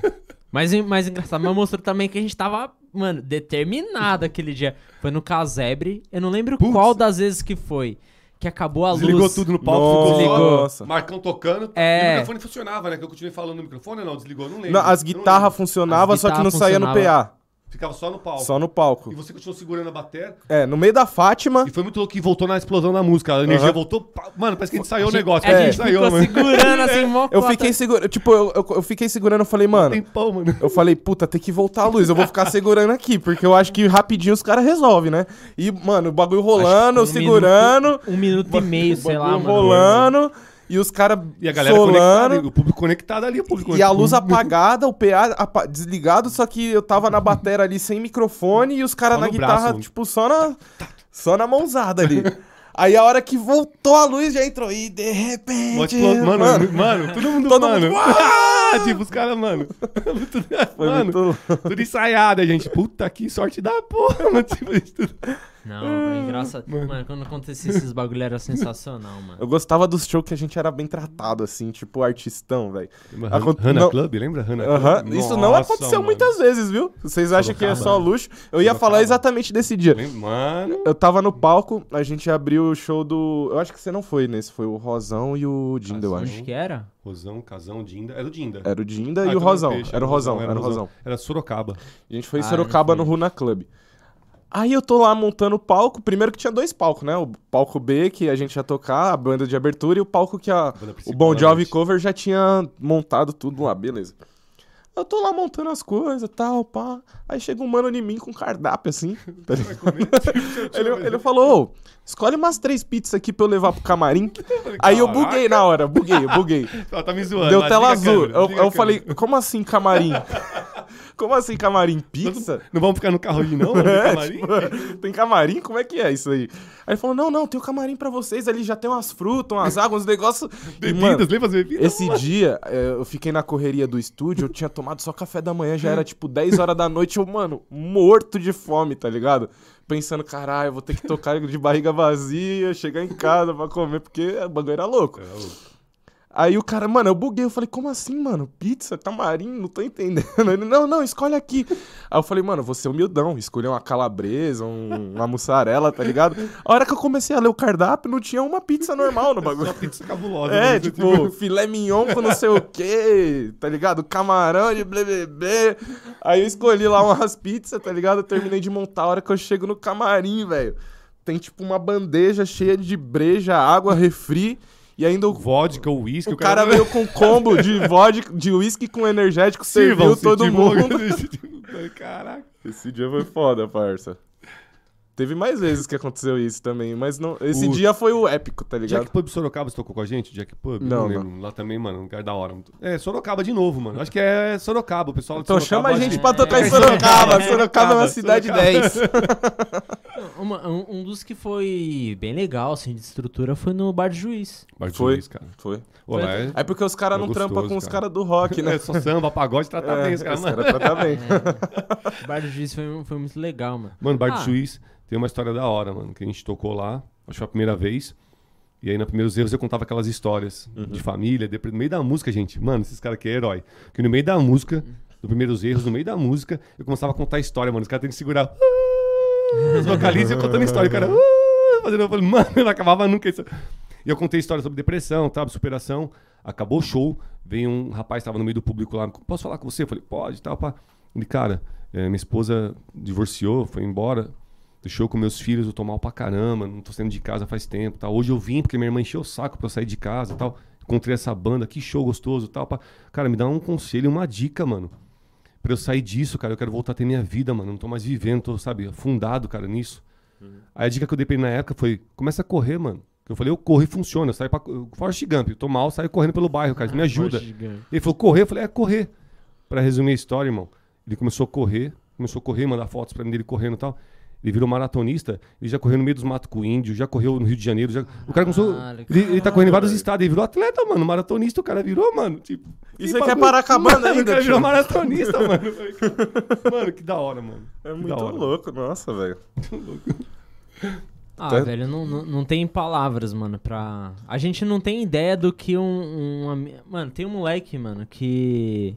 Mais, mais engraçado, mas mostrou também que a gente tava, mano, determinado aquele dia. Foi no Casebre. Eu não lembro Putz. qual das vezes que foi. Que acabou a Desligou luz. tudo no palco, Nossa. ficou só Nossa. Marcão tocando. É. E o microfone funcionava, né? Que eu continuei falando no microfone ou não? Desligou? Eu não lembro. Não, as guitarras funcionavam, só que não saía no. PA. Ficava só no palco. Só no palco. E você continuou segurando a bateria. É, no meio da Fátima. E foi muito louco que voltou na explosão da música. A energia Aham. voltou. pá, Mano, parece que a gente saiu A o negócio. A parece gente que saiu, ficou mano. segurando assim, mó Eu cota. fiquei segurando. Tipo, eu, eu, eu fiquei segurando, eu falei, mano. Tempão, mano. Eu falei, puta, tem que voltar a luz. Eu vou ficar segurando aqui, porque eu acho que rapidinho os caras resolvem, né? E, mano, o bagulho rolando, um segurando. minuto- um minuto e meio, sei lá, bagulho mano. E os caras E a galera conectada, solando. o público conectado ali, o público E a luz apagada, o PA apa- desligado, só que eu tava na bateria ali sem microfone e os caras na guitarra, braço. tipo, só na, só na mãozada ali. Aí a hora que voltou a luz já entrou. E de repente. explo- Mano, mano, todo mundo, Todo mano. mundo, tipo, os caras, mano. Tudo- Foi mano, muito. tudo ensaiado, a gente. Puta que sorte da porra, mano. Tipo, isso tudo- Não, é engraçado. Mano. quando acontecia esses bagulho era sensacional, mano. Eu gostava dos shows que a gente era bem tratado, assim, tipo artistão, velho. Acon- Hanna não- Club, lembra? Hanna Aham, Club? Isso não aconteceu mano. muitas vezes, viu? Vocês acham que é só luxo? Eu ia falar exatamente desse dia. Mano. Eu tava no palco, a gente abriu o show do. Eu acho que você não foi nesse, foi o Rosão e o Dinda, eu acho. Acho que era. Rosão, Casão, Dinda. Era o Dinda. Era o Dinda Ah, e o Rosão. peixe, Era o Rosão, era o Rosão. Era Sorocaba. A gente foi em Ah, Sorocaba no. Runa Club. Aí eu tô lá montando o palco. Primeiro que tinha dois palcos, né? O palco B, que a gente ia tocar, a banda de abertura, e o palco que a, o Bon da Jovi. Cover já tinha montado tudo lá, beleza. Eu tô lá montando as coisas tal, pá. Aí chega um mano em mim com cardápio assim. tá ele, ele falou: escolhe umas três pizzas aqui pra eu levar pro camarim. Aí eu buguei na hora, buguei, buguei. Ela tá me zoando. Deu tela azul. câmera, Eu, eu falei, como assim camarim? Como assim camarim? Pizza? Não vamos ficar no carro ali, não? É, camarim? tipo, tem camarim? Como é que é isso aí? Aí ele falou: não, não, tem o camarim pra vocês ali, já tem umas frutas, umas águas, uns negócios. Bebidas, mano, lembra as bebidas? esse dia, é, eu fiquei na correria do estúdio, eu tinha tomado só café da manhã, já era tipo 10 horas da noite, eu, mano, morto de fome, tá ligado? Pensando, caralho, vou ter que tocar de barriga vazia, chegar em casa pra comer, porque o bagulho era louco. Aí o cara, mano, eu buguei, eu falei, como assim, mano? Pizza, tamarindo, não tô entendendo. Ele, não, não, escolhe aqui. Aí eu falei, mano, vou ser humildão, escolher uma calabresa, um- uma mussarela, tá ligado? A hora que eu comecei a ler o cardápio, não tinha uma pizza normal no bagulho. Uma pizza cabulosa. É, né? tipo, filé mignon com não sei o quê, tá ligado? Camarão de blé. Aí eu escolhi lá umas pizzas, tá ligado? Eu terminei de montar a hora que eu chego no camarim, velho. Tem tipo uma bandeja cheia de breja, água, refri. E ainda o, Vodka, uísque. o cara veio com combo de vodka, de uísque com energético, serviu todo tipo, mundo. Caraca. Esse dia foi foda, parça. Teve mais vezes que aconteceu isso também, mas não, esse O- dia foi o épico, tá ligado? Jack Pub Sorocaba, você tocou com a gente? Jack Pub? Não, lembro. Lá também, mano, um lugar da hora. É, Sorocaba de novo, mano. Acho que é Sorocaba, o pessoal de Então Sorocaba chama a gente que- pra tocar em É, Sorocaba. é, Sorocaba é uma cidade Sorocaba. 10. Uma- um, um dos que foi bem legal, assim, de estrutura, foi no Bar de Juiz. Bar de Foi. Juiz, cara. Foi. Pô, lá é... É porque os caras É não gostoso, trampam com os cara. caras do rock, né? É só samba, pagode, trata bem os caras, os mano. caras tratam bem. O Bar de Juiz foi, foi muito legal, mano. Mano, Bar de Ah. Juiz tem uma história da hora, mano, que a gente tocou lá, acho que foi a primeira vez. E aí, na primeiros erros, eu contava aquelas histórias Uhum. de família, de- no meio da música, gente. Mano, esses caras aqui é herói. Porque no meio da música, dos primeiros erros, no meio da música, eu começava a contar a história, mano. Os caras têm que segurar. "Ah", Os vocalistas e eu contando a história. O cara. "Ah", Fazendo, eu falei, mano, não acabava nunca isso. E eu contei história sobre depressão, tá? superação. Acabou o show, veio um rapaz, tava no meio do público lá. Posso falar com você? Eu falei, pode, tal, pá. Ele, cara, é, minha esposa divorciou, foi embora. Deixou com meus filhos, eu tô mal pra caramba, não tô saindo de casa faz tempo, tal. Hoje eu vim porque minha irmã encheu o saco pra eu sair de casa, tal. Encontrei essa banda, que show gostoso, tal, pá. Cara, me dá um conselho, uma dica, mano. Pra eu sair disso, cara, eu quero voltar a ter minha vida, mano. Não tô mais vivendo, tô, sabe, afundado, cara, nisso. Aí a dica que eu dei pra ele na época foi: começa a correr, mano. Eu falei, eu corro e funciona. Eu saio pra. Forrest Gump, eu tô mal, saio correndo pelo bairro, cara. me ajuda. Ele falou, correr? Eu falei, é correr. Pra resumir a história, irmão. Ele começou a correr, começou a correr, mandar fotos pra mim dele correndo e tal. Ele virou maratonista, ele já correu no meio dos matos com índio, já correu no Rio de Janeiro. já- O cara começou. Caralho, Ele, ele tá correndo em vários estados, ele virou atleta, mano. Maratonista, o cara virou, mano. Tipo, E que você quer bagulho- parar com a banda Mano, ainda, O cara virou maratonista, mano. Cara, Mano, que da hora, mano. É Que muito da hora. louco, nossa, velho. Ah, Tá. velho, não, não, não tem palavras, mano, pra... A gente não tem ideia do que um, um Mano, tem um moleque, mano, que...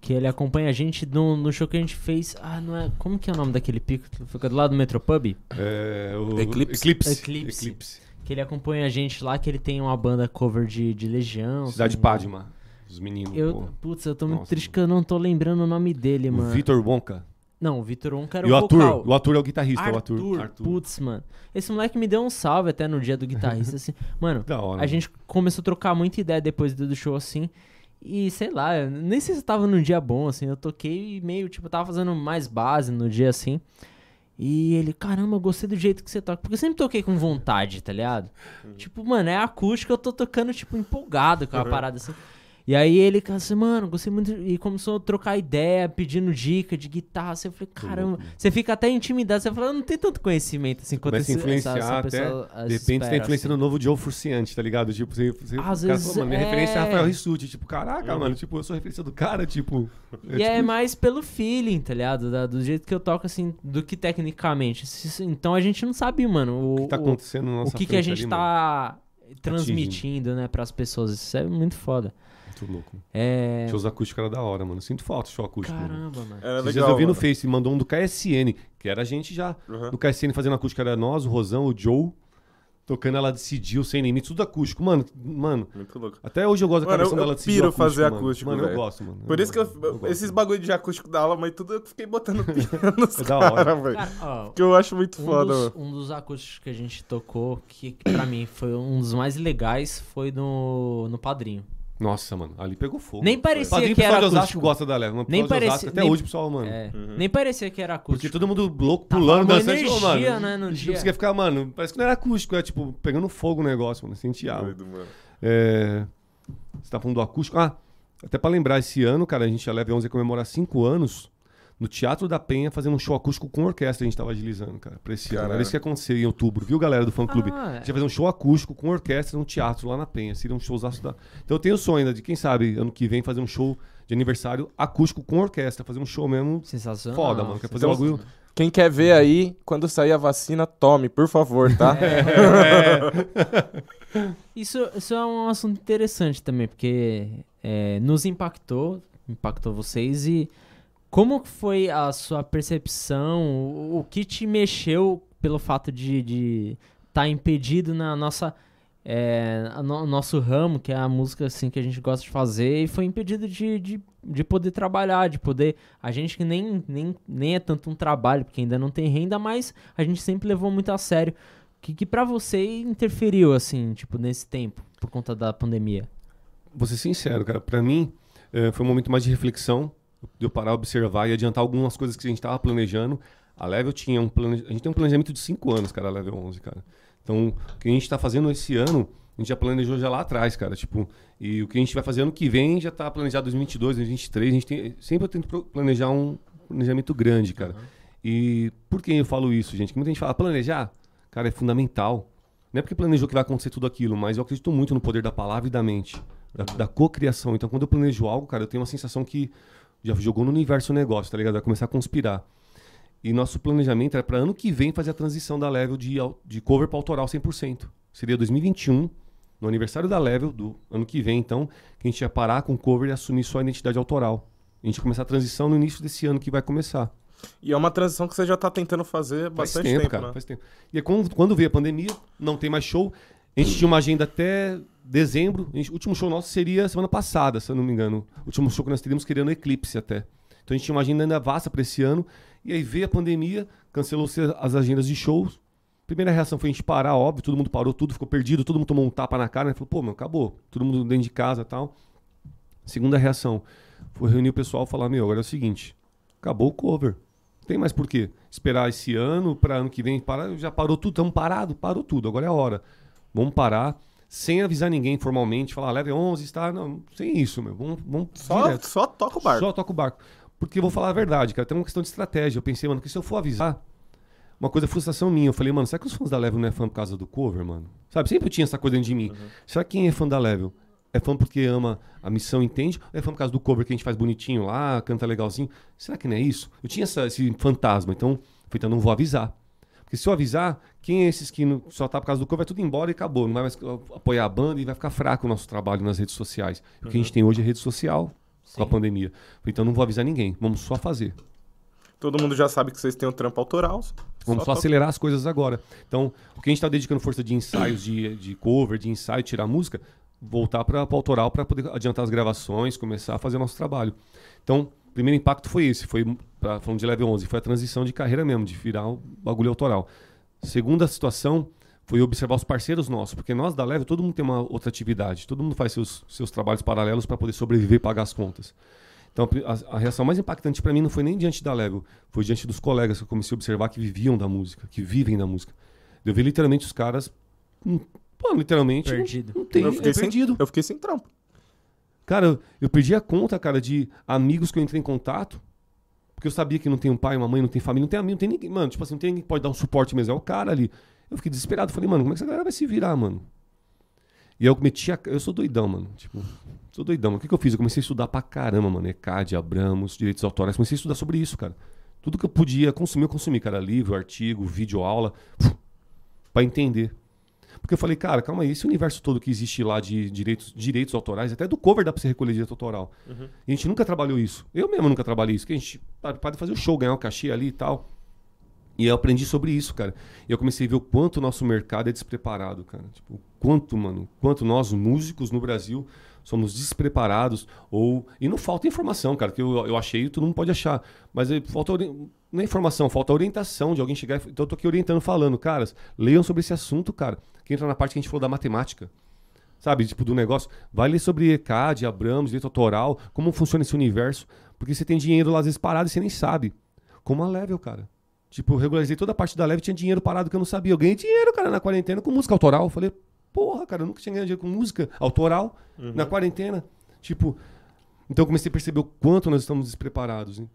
Que ele acompanha a gente no, no show que a gente fez... Ah, não é... Como que é o nome daquele pico? Fica do lado do Metropub? É, o Eclipse. Eclipse. Eclipse. Eclipse. Que ele acompanha a gente lá, que ele tem uma banda cover de, de Legião. Cidade com- Padma. Os meninos. Eu, pô. putz, eu tô muito Nossa, triste mano. que eu não tô lembrando o nome dele, mano. Vitor Wonka. Não, o Vitor Onca era E o o vocal. Arthur. O Arthur é o guitarrista. o Arthur, Arthur. putz, mano. Esse moleque me deu um salve até no dia do guitarrista, assim. Mano, Da hora. a gente começou a trocar muita ideia depois do show, assim. E sei lá, eu nem sei se eu tava num dia bom, assim. Eu toquei meio, tipo, tava fazendo mais base no dia, assim. E ele, caramba, eu gostei do jeito que você toca. Porque eu sempre toquei com vontade, tá ligado? Tipo, mano, é acústica, eu tô tocando, tipo, empolgado com a parada, assim. E aí ele, cara, assim, mano, gostei muito. E começou a trocar ideia, pedindo dica de guitarra. Assim, eu falei, caramba. Você fica até intimidado. Você fala, não tem tanto conhecimento assim quanto Começa a esse- influenciar essa, essa até. pessoa De repente você tá espera, influenciando o assim. novo Joe Furciante, tá ligado? Tipo, você. você Às o cara vezes falou, mano, minha é- referência é Rafael Rissuti. Tipo, caraca, mano, tipo, eu sou referência do cara, tipo. E é tipo, mais pelo feeling, tá ligado? Da- do jeito que eu toco, assim, do que tecnicamente. Então a gente não sabe, mano, o, o que tá o- acontecendo na o nossa que, que a frente gente ali, mano. tá transmitindo, né, pras pessoas. Isso é muito foda. Muito louco. É. Shows acústicos era da hora, mano. Sinto falta de show acústico. Caramba, mano. Era Esses dias legal. eu vi no mano. Face, mandou um do KSN, que era a gente já. Uhum. No KSN fazendo acústica era nós, o Rosão, o Joe, tocando ela decidiu, sem limites, tudo acústico. Mano, mano, Muito louco. até hoje eu gosto da eu- dela eu decidiu piro fazer mano. acústico, Mano, eu gosto, mano. Por isso que eu, gosto. esses bagulho de acústico da aula, mas tudo eu fiquei botando piano nos É da hora. caras, velho. Que eu acho muito um, foda, dos, mano. um dos acústicos que a gente tocou, que que pra mim foi um dos mais legais, foi no, no Padrinho. Nossa, mano, ali pegou fogo. Nem parecia Padrinho, que era de Osasco acústico. gosta da leva. mas Nem pessoal de Osasco, parecia- Até nem- hoje, pessoal, mano. É, Uhum. Nem parecia que era Porque acústico. todo mundo louco, Tava pulando, uma dançando. tipo, energia, mano, né, no tipo, dia. Você quer ficar, mano, parece que não era acústico, é tipo, pegando fogo o negócio, mano. Sentia algo. Doido, mano. É, Você tá falando do acústico? Ah, até pra lembrar, esse ano, cara, a gente a Leve 11 ia comemorar cinco anos no Teatro da Penha, fazendo um show acústico com orquestra. A gente tava agilizando, cara, pra esse ano. Era isso que ia acontecer em outubro, viu, galera do fã clube? Ah, A gente ia fazer um show acústico com orquestra no teatro lá na Penha. Seria um showzaço da. Então eu tenho o sonho ainda de, quem sabe, ano que vem fazer um show de aniversário acústico com orquestra. Fazer um show mesmo Sensacional. foda, mano. Quer fazer um bagulho Quem quer ver aí, quando sair a vacina, tome, por favor, tá? Isso, isso é um assunto interessante também, porque é, nos impactou, impactou vocês e como foi a sua percepção, o, que te mexeu pelo fato de estar tá impedido na nossa é, no, nosso ramo, que é a música assim que a gente gosta de fazer, e foi impedido de, de, de poder trabalhar, de poder. A gente que nem, nem, nem é tanto um trabalho, porque ainda não tem renda, mas a gente sempre levou muito a sério. Que, que para você interferiu, assim, tipo, nesse tempo, por conta da pandemia? Vou ser sincero, cara, pra mim é, foi um momento mais de reflexão, de eu parar, observar e adiantar algumas coisas que a gente tava planejando. A Level tinha um plane... A gente tem um planejamento de 5 anos, cara, a Level 11, cara. Então, o que a gente está fazendo esse ano, a gente já planejou já lá atrás, cara. Tipo, e o que a gente vai fazer ano que vem já está planejado 2022, 2023. A gente tem, sempre eu tento planejar um planejamento grande, cara. Uhum. E por que eu falo isso, gente? Que muita gente fala, planejar, cara, é fundamental. Não é porque planejou que vai acontecer tudo aquilo, mas eu acredito muito no poder da palavra e da mente, da, da cocriação. Então, quando eu planejo algo, cara, eu tenho uma sensação que já jogou no universo o negócio, tá ligado? Vai começar a conspirar. E nosso planejamento era para ano que vem fazer a transição da Level de, de cover para autoral 100%. Seria 2021, no aniversário da Level, do ano que vem, então, que a gente ia parar com cover e assumir sua identidade autoral. A gente ia começar a transição no início desse ano que vai começar. E é uma transição que você já está tentando fazer faz bastante tempo, tempo cara, né? Faz tempo. E aí, quando, quando veio a pandemia, não tem mais show. A gente tinha uma agenda até dezembro. Gente, o último show nosso seria semana passada, se eu não me engano. O último show que nós teríamos queria no Eclipse até. Então a gente tinha uma agenda ainda vasta para esse ano. E aí veio a pandemia, cancelou-se as agendas de shows. Primeira reação foi a gente parar, óbvio, todo mundo parou, tudo ficou perdido, todo mundo tomou um tapa na cara, né? Falou, pô, meu, acabou. Todo mundo dentro de casa tal. Segunda reação foi reunir o pessoal e falar, meu, agora é o seguinte, acabou o cover. Não tem mais por quê. Esperar esse ano para ano que vem, para, já parou tudo, estamos parado, parou tudo, agora é a hora. Vamos parar, sem avisar ninguém formalmente, falar, leve 11, está, não, sem isso, meu. Vamos, vamos só, só toca o barco. Só toca o barco. Porque eu vou falar a verdade, cara, tem uma questão de estratégia. Eu pensei, mano, que se eu for avisar, uma coisa frustração minha. Eu falei, mano, será que os fãs da Level não é fã por causa do cover, mano? Sabe, sempre tinha essa coisa dentro de mim. Uhum. Será que quem é fã da Level é fã porque ama a missão, entende? Ou é fã por causa do cover que a gente faz bonitinho lá, canta legalzinho? Será que não é isso? Eu tinha essa, esse fantasma, então, falei, então não vou avisar. Porque se eu avisar, quem é esses que só tá por causa do cover vai tudo embora e acabou. Não vai mais apoiar a banda e vai ficar fraco o nosso trabalho nas redes sociais. O que a gente tem hoje é rede social, Sim. com a pandemia. Então não vou avisar ninguém, vamos só fazer. Todo mundo já sabe que vocês têm um trampo autoral. Vamos só, só acelerar as coisas agora. Então, o que a gente está dedicando força de ensaios, de, de cover, de ensaio, tirar música, voltar para o autoral para poder adiantar as gravações, começar a fazer o nosso trabalho. Então, o primeiro impacto foi esse, foi, pra, falando de Level 11, foi a transição de carreira mesmo, de virar o bagulho autoral. Segunda situação foi observar os parceiros nossos, porque nós da Level, todo mundo tem uma outra atividade, todo mundo faz seus, seus trabalhos paralelos para poder sobreviver e pagar as contas. Então a, a reação mais impactante para mim não foi nem diante da Level, foi diante dos colegas que eu comecei a observar que viviam da música, que vivem da música. Eu vi literalmente os caras, hum, pô, literalmente, perdido. Não, não tem, eu fiquei é sem, perdido. Eu fiquei sem trampo. Cara, eu, eu perdi a conta, cara, de amigos que eu entrei em contato, porque eu sabia que não tem um pai, uma mãe, não tem família, não tem amigo, não tem ninguém, mano, tipo assim, não tem ninguém que pode dar um suporte mesmo, é o cara ali. Eu fiquei desesperado. Falei, mano, como é que essa galera vai se virar, mano? E eu meti a... Eu sou doidão, mano. Tipo, sou doidão. O que, que eu fiz? Eu comecei a estudar pra caramba, mano. ECAD, Abramos, direitos autorais. Comecei a estudar sobre isso, cara. Tudo que eu podia consumir, eu consumi, cara. Livro, artigo, vídeo, aula. para entender. Porque eu falei, cara, calma aí, esse universo todo que existe lá de direitos, direitos autorais, até do cover dá pra você recolher direito autoral. Uhum. E a gente nunca trabalhou isso. Eu mesmo nunca trabalhei isso. Que a gente pode fazer o show, ganhar o um cachê ali e tal. E eu aprendi sobre isso, cara. E eu comecei a ver o quanto o nosso mercado é despreparado, cara. Tipo, o quanto, mano, quanto nós, músicos no Brasil, somos despreparados ou... E não falta informação, cara, que eu, eu achei todo mundo pode achar. Mas falta... Não é informação, falta orientação de alguém chegar... Então eu tô aqui orientando, falando, caras, leiam sobre esse assunto, cara. Que entra na parte que a gente falou da matemática. Sabe, tipo, do negócio. Vai ler sobre ECAD, Abrams, direito autoral, como funciona esse universo. Porque você tem dinheiro lá, às vezes, parado e você nem sabe. Como a Level, cara. Tipo, eu regularizei toda a parte da leve, tinha dinheiro parado que eu não sabia. Eu ganhei dinheiro, cara, na quarentena com música autoral. Eu falei, porra, cara, eu nunca tinha ganhado dinheiro com música autoral uhum. na quarentena. Tipo, então eu comecei a perceber o quanto nós estamos despreparados. Hein?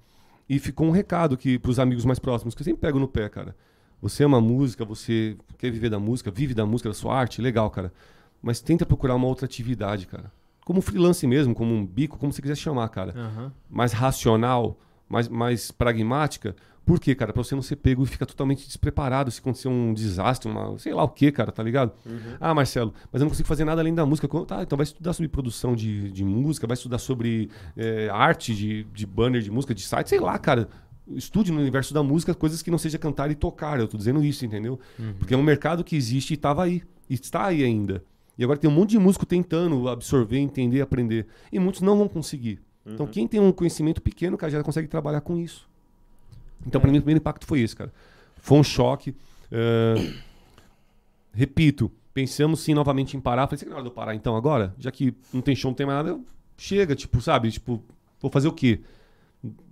E ficou um recado que pros amigos mais próximos, que eu sempre pego no pé, cara. Você ama música, você quer viver da música, vive da música, da sua arte, legal, cara. Mas tenta procurar uma outra atividade, cara. Como freelance mesmo, como um bico, como você quiser chamar, cara. Uhum. Mais racional, mais, mais pragmática. Por quê, cara? Pra você não ser pego e ficar totalmente despreparado se acontecer um desastre, uma, sei lá o quê, cara, tá ligado? Ah, Marcelo, mas eu não consigo fazer nada além da música. Tá, então vai estudar sobre produção de, de música, vai estudar sobre é, arte de, de banner de música, de site, sei lá, cara. Estude no universo da música coisas que não seja cantar e tocar. Eu tô dizendo isso, entendeu? Porque é um mercado que existe e tava aí. E está aí ainda. E agora tem um monte de músico tentando absorver, entender, aprender. E muitos não vão conseguir. Então, quem tem um conhecimento pequeno, cara, já consegue trabalhar com isso. Então, pra mim, o primeiro impacto foi esse, cara. Foi um choque. eh, repito, pensamos sim novamente em parar. Falei, será que é hora de eu parar então agora? Já que não tem show, não tem mais nada, eu- chega, tipo, sabe? Tipo, vou fazer o quê?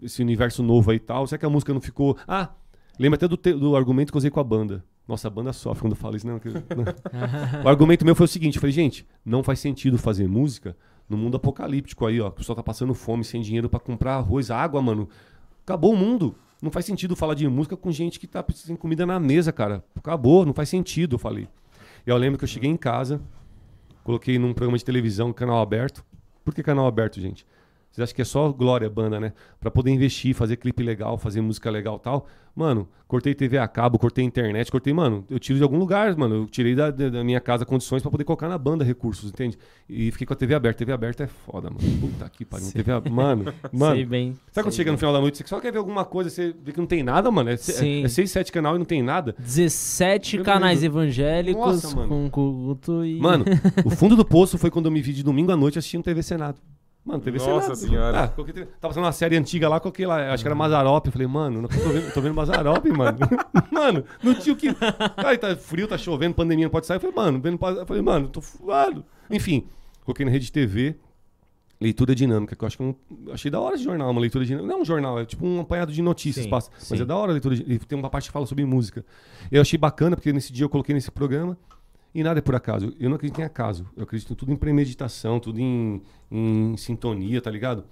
Esse universo novo aí e tal. Será que a música não ficou. Ah, lembra até do, te- do argumento que eu usei com a banda. Nossa, a banda sofre quando eu falo isso, não. que- não. o argumento meu foi o seguinte: eu falei, gente, não faz sentido fazer música no mundo apocalíptico aí, ó. O pessoal tá passando fome, sem dinheiro pra comprar arroz, água, mano. Acabou o mundo. Não faz sentido falar de música com gente que tá sem comida na mesa, cara. Acabou, não faz sentido, eu falei. E eu lembro que eu cheguei em casa, coloquei num programa de televisão, canal aberto. Por que canal aberto, gente? Vocês acham que é só Glória Banda, né? Pra poder investir, fazer clipe legal, fazer música legal e tal. Mano, cortei TV a cabo, cortei internet, cortei, mano, eu tiro de algum lugar, mano. Eu tirei da, da minha casa condições pra poder colocar na banda recursos, entende? E fiquei com a TV aberta. TV aberta é foda, mano. Puta que pariu. TV ab- Mano, mano. Sei bem. Sabe quando chega no bem. final da noite, você só quer ver alguma coisa, você vê que não tem nada, mano? É, se- Sim. é, é seis, sete canal e não tem nada. 17 Meu canais evangélicos Nossa, mano. com culto e. Mano, o fundo do poço foi quando eu me vi de domingo à noite assistindo TV Senado. Mano, TV Nossa. Senhora. Ah, coloquei Tava passando uma série antiga lá, coloquei lá, acho que era Mazarop. Eu falei, mano, não tô vendo, tô vendo Mazarop, mano. mano, não tinha o que. Ai, tá frio, tá chovendo, pandemia, não pode sair. Eu falei, mano, vendo, eu falei, mano, tô fuado. Enfim, coloquei na rede TV. Leitura dinâmica, que eu acho que eu não- achei da hora esse jornal, uma leitura dinâmica. Não é um jornal, é tipo um apanhado de notícias, Sim, passa. mas sim. é da hora a leitura. de- E tem uma parte que fala sobre música. Eu achei bacana, porque nesse dia eu coloquei nesse programa. E nada é por acaso. Eu não acredito em acaso. Eu acredito em tudo em premeditação, tudo em, em sintonia, tá ligado?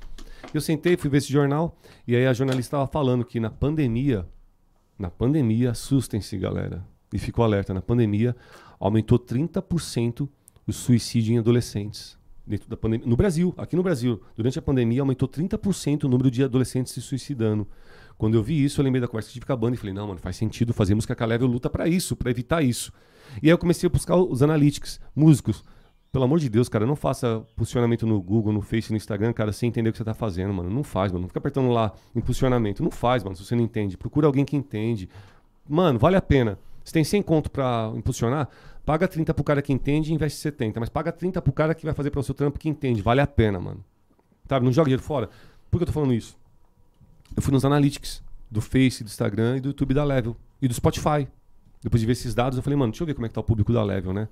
Eu sentei, fui ver esse jornal, e aí a jornalista estava falando que na pandemia, na pandemia, assustem-se, galera. E ficou alerta, na pandemia aumentou 30% o suicídio em adolescentes. Dentro da pandemia. No Brasil, aqui no Brasil, durante a pandemia aumentou 30% o número de adolescentes se suicidando. Quando eu vi isso, eu lembrei da conversa que tive com a banda e falei, não, mano, faz sentido fazer música que a Level luta pra isso, pra evitar isso. E aí eu comecei a buscar os analytics, músicos. Pelo amor de Deus, cara, não faça posicionamento no Google, no Face, no Instagram, cara, sem entender o que você tá fazendo, mano. Não faz, mano. Não fica apertando lá impulsionamento. Não faz, mano, se você não entende. Procura alguém que entende. Mano, vale a pena. Você tem 100 conto pra impulsionar, paga 30 pro cara que entende e investe 70. Mas paga 30 pro cara que vai fazer para o seu trampo que entende. Vale a pena, mano. Sabe? Não joga dinheiro fora. Por que eu tô falando isso? Eu fui nos analytics do Face, do Instagram e do YouTube da Level. E do Spotify. Depois de ver esses dados, eu falei, mano, deixa eu ver como é que tá o público da Level, né?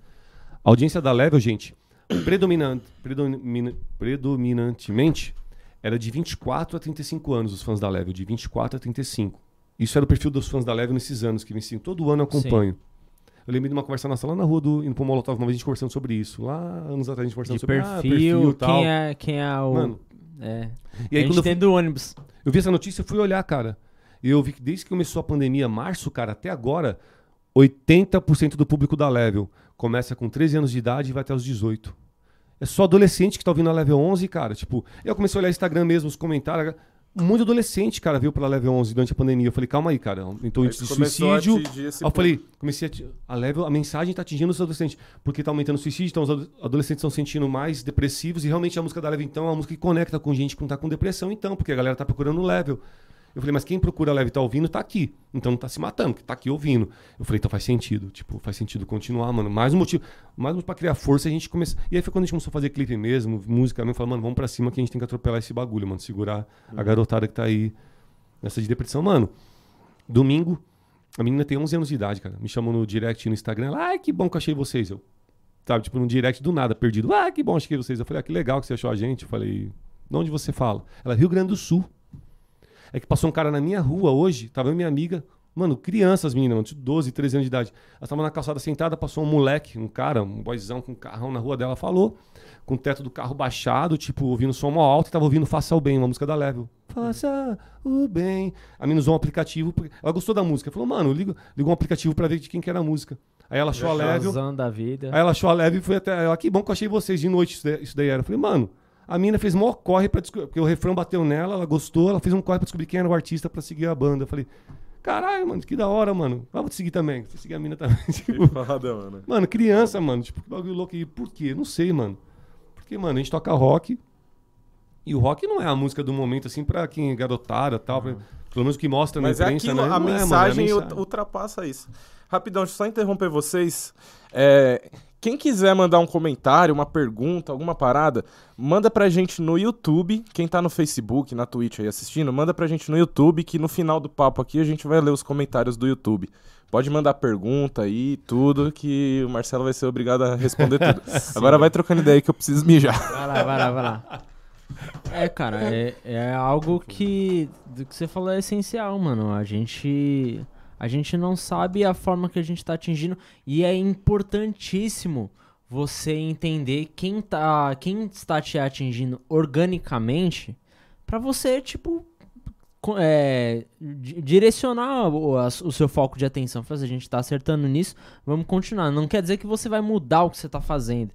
A audiência da Level, gente, predominante, predomina- predominantemente era de 24 a 35 anos os fãs da Level, de 24 a 35. Isso era o perfil dos fãs da Level nesses anos que vem assim, todo ano eu acompanho. Eu lembrei de uma conversa nossa lá na rua do indo pro Molotov, uma vez a gente conversando sobre isso. Lá anos atrás a gente conversando De sobre perfil, ah, e tal. quem, é, quem é o. Mano, é. e aí a quando gente eu tem fui, do ônibus. eu vi essa notícia, eu fui olhar, cara. E eu vi que desde que começou a pandemia, março, cara, até agora, 80% do público da Level começa com 13 anos de idade e vai até os 18. É só adolescente que tá ouvindo a Level 11, cara. Tipo, eu comecei a olhar Instagram mesmo, os comentários. Um monte de adolescente, cara, veio pela Level 11 durante a pandemia. Eu falei, calma aí, cara. Então, Aí índice de a suicídio. Aí eu falei, comecei a, a level, a mensagem tá atingindo os adolescentes, porque tá aumentando o suicídio, então os ado- adolescentes estão se sentindo mais depressivos, e realmente a música da level então é uma música que conecta com gente que não tá com depressão, então, porque a galera tá procurando o level. Eu falei, mas quem procura a level e tá ouvindo, tá aqui. Então não tá se matando, que tá aqui ouvindo. Eu falei, então faz sentido. Tipo, faz sentido continuar, mano. Mais um motivo. Mais um motivo pra criar força a gente começa. E aí foi quando a gente começou a fazer clipe mesmo, música mesmo. Falei, mano, vamos pra cima que a gente tem que atropelar esse bagulho, mano. Segurar a garotada que tá aí nessa de depressão. Mano, domingo, a menina tem 11 anos de idade, cara. Me chamou no direct no Instagram. Ela, ai, que bom que achei vocês. Eu, sabe, tipo, no direct do nada, perdido. Ah, que bom, achei vocês. Eu falei, ah, que legal que você achou a gente. Eu falei, de onde você fala? Ela, Rio Grande do Sul. É que passou um cara na minha rua hoje, tava eu e minha amiga. Mano, crianças, meninas, mano, de 12, 13 anos de idade. Ela tava na calçada sentada, passou um moleque, um cara, um boyzão com um carrão na rua dela, falou, com o teto do carro baixado, tipo, ouvindo som mó alto e tava ouvindo Faça o Bem, uma música da Level. Faça o bem. A menina usou um aplicativo, porque ela gostou da música. Falou, mano, liga, ligou um aplicativo pra ver de quem que era a música. Aí ela achou a Level. Da vida. Aí ela achou a leve e foi até ela. Que bom que eu achei vocês de noite. Isso daí, isso daí era. Eu falei, mano, A mina fez mó corre pra descobrir, porque o refrão bateu nela, ela gostou, ela fez um corre pra descobrir quem era o artista pra seguir a banda. Eu falei, caralho, mano, que da hora, mano. Ah, vou te seguir também. Vou seguir a mina também. Tipo, Foda, mano. mano, criança, mano, tipo, que bagulho louco. E por quê? Não sei, mano. Porque, mano, a gente toca rock. E o rock não é a música do momento, assim, pra quem é garotada e tal. pra- Pelo menos o que mostra Mas na é imprensa, aquilo, né? a Não é, mano, é mensagem mensagem. ultrapassa isso. Rapidão, deixa eu só interromper vocês. É, quem quiser mandar um comentário, uma pergunta, alguma parada, manda pra gente no YouTube. Quem tá no Facebook, na Twitch aí assistindo, manda pra gente no YouTube, que no final do papo aqui a gente vai ler os comentários do YouTube. Pode mandar pergunta aí, tudo, que o Marcelo vai ser obrigado a responder tudo. Agora vai trocando ideia aí que eu preciso mijar. Vai lá, vai lá, vai lá. É, cara, é, é algo que. Do que você falou é essencial, mano. A gente. A gente não sabe a forma que a gente tá atingindo. E é importantíssimo você entender quem, tá, quem está te atingindo organicamente pra você, tipo. é, di- direcionar o, as- o seu foco de atenção. Fazer, a gente tá acertando nisso, vamos continuar. Não quer dizer que você vai mudar o que você tá fazendo.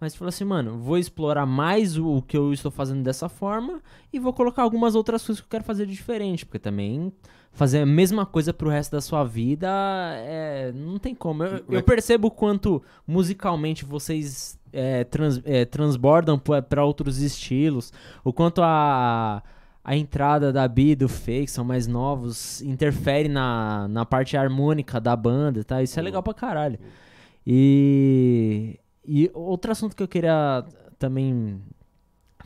Mas falou assim, mano, vou explorar mais o, que eu estou fazendo dessa forma e vou colocar algumas outras coisas que eu quero fazer de diferente. Porque também fazer a mesma coisa pro resto da sua vida é, não tem como. Eu, eu percebo o quanto musicalmente vocês é, trans- é, transbordam para outros estilos, o quanto a, a entrada da Bi e do Fake são mais novos, interfere na, na parte harmônica da banda, tá? Isso é legal pra caralho. E, e outro assunto que eu queria também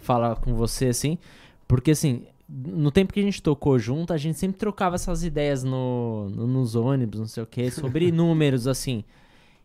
falar com você, assim, porque assim, no tempo que a gente tocou junto, a gente sempre trocava essas ideias no, no- nos ônibus, não sei o que, sobre números, assim.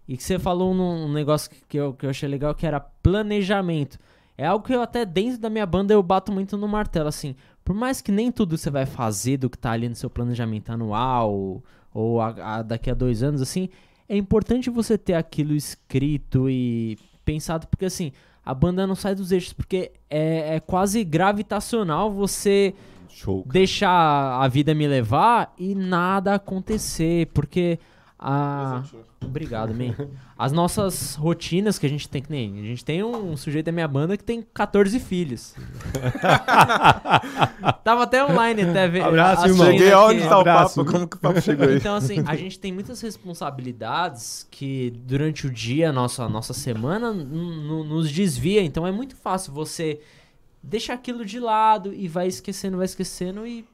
E que você falou num um negócio que- que eu, que eu achei legal, que era planejamento. É algo que eu até dentro da minha banda eu bato muito no martelo, assim. Por mais que nem tudo você vai fazer do que tá ali no seu planejamento anual ou a- a- daqui a dois anos, assim, é importante você ter aquilo escrito e pensado, porque assim, a banda não sai dos eixos, porque é, é quase gravitacional você Show. deixar a vida me levar e nada acontecer, porque a... Obrigado, man. As nossas rotinas que a gente tem, que nem... A gente tem um sujeito da minha banda que tem 14 filhos. Tava até online, até ver. Abraço, irmão. Cheguei aqui. aonde tá o papo, como que o papo chegou aí? Então, assim, a gente tem muitas responsabilidades que durante o dia, nossa, nossa semana, nos desvia. Então é muito fácil você deixar aquilo de lado e vai esquecendo, vai esquecendo e,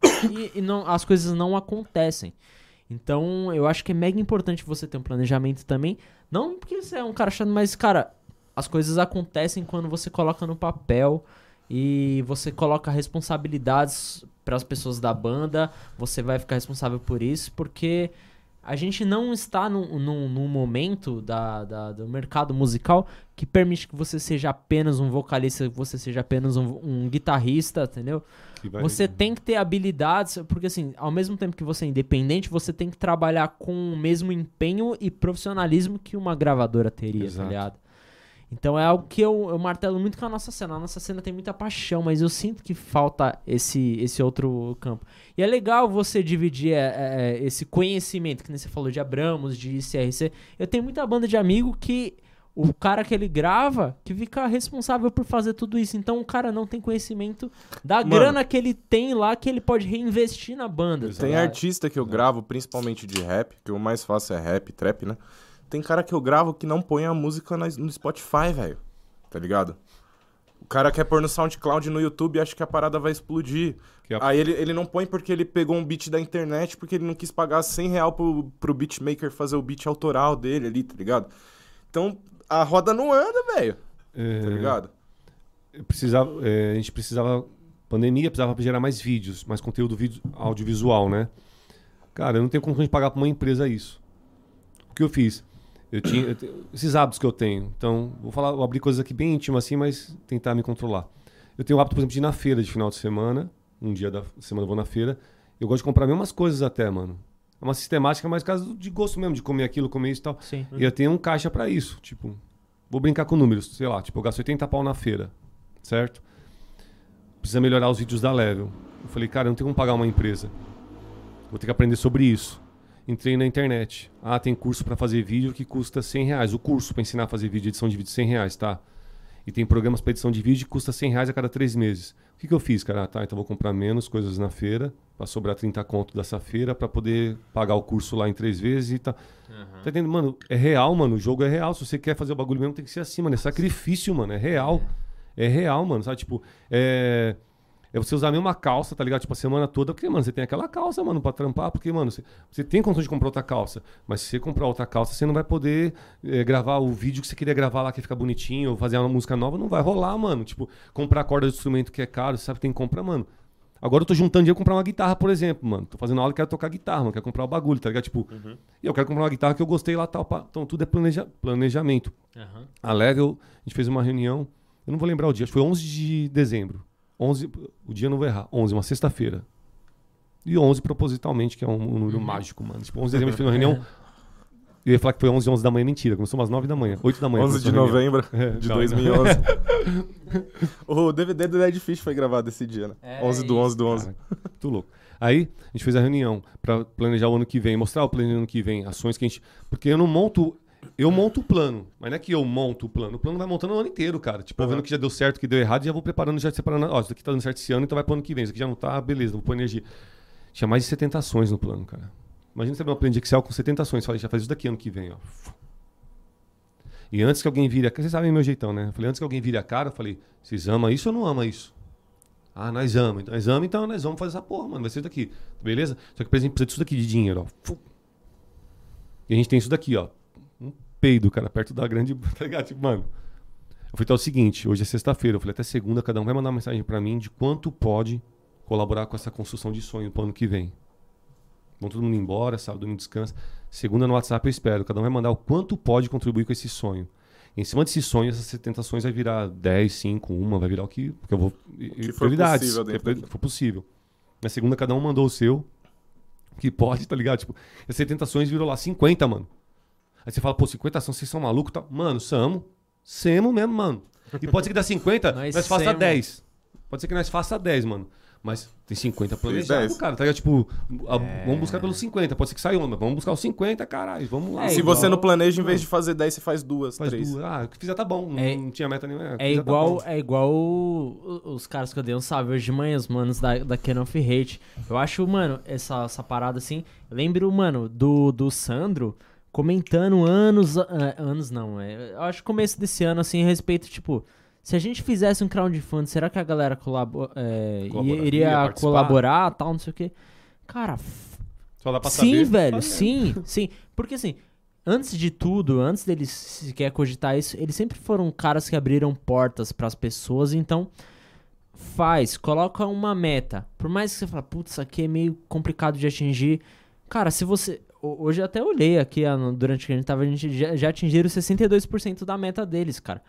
e, e não, as coisas não acontecem. Então, eu acho que é mega importante você ter um planejamento também. Não porque você é um cara chato, mas, cara, as coisas acontecem quando você coloca no papel e você coloca responsabilidades para as pessoas da banda. Você vai ficar responsável por isso, porque a gente não está num, num, num momento da, da- do mercado musical que permite que você seja apenas um vocalista, que você seja apenas um, um guitarrista, entendeu? Vai- Você tem que ter habilidades, porque assim, ao mesmo tempo que você é independente, você tem que trabalhar com o mesmo empenho e profissionalismo que uma gravadora teria, tá Exato. ligado? Então é algo que eu, eu martelo muito com a nossa cena. A nossa cena tem muita paixão, mas eu sinto que falta esse, esse outro campo. E é legal você dividir é, é, esse conhecimento, que nem você falou de Abramos, de CRC. Eu tenho muita banda de amigo que o cara que ele grava que fica responsável por fazer tudo isso. Então o cara não tem conhecimento da Mano. grana que ele tem lá que ele pode reinvestir na banda. tá Tem artista que eu gravo, principalmente de rap, que o mais fácil é rap, trap, né? Tem cara que eu gravo que não põe a música na- no Spotify, velho. Tá ligado? O cara quer pôr no SoundCloud e no YouTube e acha que a parada vai explodir. Que a- Aí ele, ele não põe porque ele pegou um beat da internet, porque ele não quis pagar 100 real pro, pro beatmaker fazer o beat autoral dele ali, tá ligado? Então, a roda não anda, velho. É, Tá ligado? eu precisava, é, a gente precisava, pandemia, precisava gerar mais vídeos, mais conteúdo vídeo, audiovisual, né? Cara, eu não tenho condições de pagar pra uma empresa isso. O que eu fiz? Eu tinha eu te- esses hábitos que eu tenho. Então, vou falar, vou abrir coisas aqui bem íntimas assim, mas tentar me controlar. Eu tenho o hábito, por exemplo, de ir na feira de final de semana. Um dia da semana eu vou na feira. Eu gosto de comprar mesmas coisas até, mano. É uma sistemática, mas caso de gosto mesmo, de comer aquilo, comer isso e tal. Sim. E eu tenho um caixa pra isso. Tipo, vou brincar com números. Sei lá, tipo, eu gasto 80 pau na feira. Certo? Precisa melhorar os vídeos da Level. Eu falei, cara, eu não tenho como pagar uma empresa. Vou ter que aprender sobre isso. Entrei na internet. Ah, tem curso pra fazer vídeo que custa 100 reais. O curso pra ensinar a fazer vídeo, edição de vídeo, 100 reais, tá? E tem programas para edição de vídeo que custa 100 reais a cada três meses. O que, que eu fiz, cara? Ah, tá, então vou comprar menos coisas na feira, para sobrar 30 conto dessa feira, para poder pagar o curso lá em três vezes e tá. Tá entendendo? Mano, é real, mano. O jogo é real. Se você quer fazer o bagulho mesmo, tem que ser assim, mano. É sacrifício, mano. É real. É real, mano. Sabe? Tipo, é. É você usar a mesma calça, tá ligado? Tipo, a semana toda, porque, mano, você tem aquela calça, mano, pra trampar, porque, mano, você, você tem condição de comprar outra calça. Mas se você comprar outra calça, você não vai poder é, gravar o vídeo que você queria gravar lá, que fica bonitinho, ou fazer uma música nova, não vai rolar, mano. Tipo, comprar corda de instrumento que é caro, você sabe que tem que comprar, mano. Agora eu tô juntando dinheiro pra comprar uma guitarra, por exemplo, mano. Tô fazendo aula e quero tocar guitarra, mano. Quero comprar o bagulho, tá ligado? Tipo, e eu quero comprar uma guitarra que eu gostei lá tal. pá. Então tudo é planeja planejamento. Aham. A Level, a gente fez uma reunião, eu não vou lembrar o dia, acho que foi 11 de dezembro. 11, o dia eu não vou errar, 11, uma sexta-feira. E 11 propositalmente, que é um, um número mágico, mano. Tipo, 11 de dezembro a gente fez uma reunião. Eu ia falar que foi 11 11 da manhã, mentira. Começou umas 9 da manhã, 8 da manhã. 11 de novembro É, de não, 2011. o DVD do Dead Fish foi gravado esse dia, né? É 11 do 11 do 11. Cara, Muito louco. Aí a gente fez a reunião pra planejar o ano que vem, mostrar o plano do ano que vem, ações que a gente. Porque eu não monto. Eu monto o plano, mas não é que eu monto o plano. O plano vai montando o ano inteiro, cara. Tipo, eu Aham. vendo que já deu certo, que deu errado, já vou preparando, já separando. Ó, isso aqui tá dando certo esse ano, então vai pro ano que vem. Isso aqui já não tá, beleza, vou pôr energia. Tinha mais de 70 ações no plano, cara. Imagina você abrir uma planilha de Excel com 70 ações. Falei, já faz isso daqui ano que vem, ó. E antes que alguém vire a cara, vocês sabem meu jeitão, né? Eu falei, antes que alguém vire a cara, eu falei, vocês amam isso ou não amam isso? Ah, nós amamos. Então, nós amamos, então nós vamos fazer essa porra, mano. Vai ser isso daqui. Beleza? Só que, por exemplo, precisa disso daqui de dinheiro, ó. E a gente tem isso daqui, ó. Um peido, cara, perto da grande. Tá ligado? Tipo, mano. Eu falei, então é o seguinte, hoje é sexta-feira. Eu falei, até segunda, cada um vai mandar uma mensagem pra mim de quanto pode colaborar com essa construção de sonho pro ano que vem. Vão todo mundo embora, sábado, domingo descansa. Segunda no WhatsApp eu espero. Cada um vai mandar o quanto pode contribuir com esse sonho. Em cima desse sonho, essas 70 ações vai virar 10, 5, 1, vai virar o que, porque eu vou. que for prioridades. possível que é- for possível. Na segunda, cada um mandou o seu. Que pode, tá ligado? Tipo, as 70 ações virou lá 50, mano. Aí você fala, pô, 50 ações, vocês são malucos? Tá? Mano, samos. Semos mesmo, mano. E pode ser que dá 50, Nós nós, faça semos. 10. Pode ser que nós faça 10, mano. Mas tem 50 planejado, 10. cara. Tá ligado? Tipo, a- É. vamos buscar pelos 50. Pode ser que saia uma, mas vamos buscar os 50, caralho. Vamos lá. É Se igual- você não planeja, em vez de fazer 10, você faz duas, Faz três. duas. Ah, o que fizer tá bom. Não, É- não tinha meta nenhuma. É fizer tá igual, bom. é igual os caras que eu dei um salve hoje de manhã, os manos da, da Canon of Hate. Eu acho, mano, essa, essa parada assim. Eu lembro, mano, do, do Sandro comentando anos. ah, anos não, é. Eu acho começo desse ano, assim, a respeito, tipo. Se a gente fizesse um crowdfunding, será que a galera colabo é, iria participar? colaborar tal, não sei o quê? Cara, Só dá pra sim, saber. velho, Faz sim, sim. Porque assim, antes de tudo, antes deles sequer cogitar isso, eles sempre foram caras que abriram portas pras pessoas, então faz, coloca uma meta. Por mais que você fale, putz, isso aqui é meio complicado de atingir. Cara, se você. Ho- Hoje até olhei aqui ah, durante que a gente tava, a gente já, já atingiram 62% da meta deles, cara.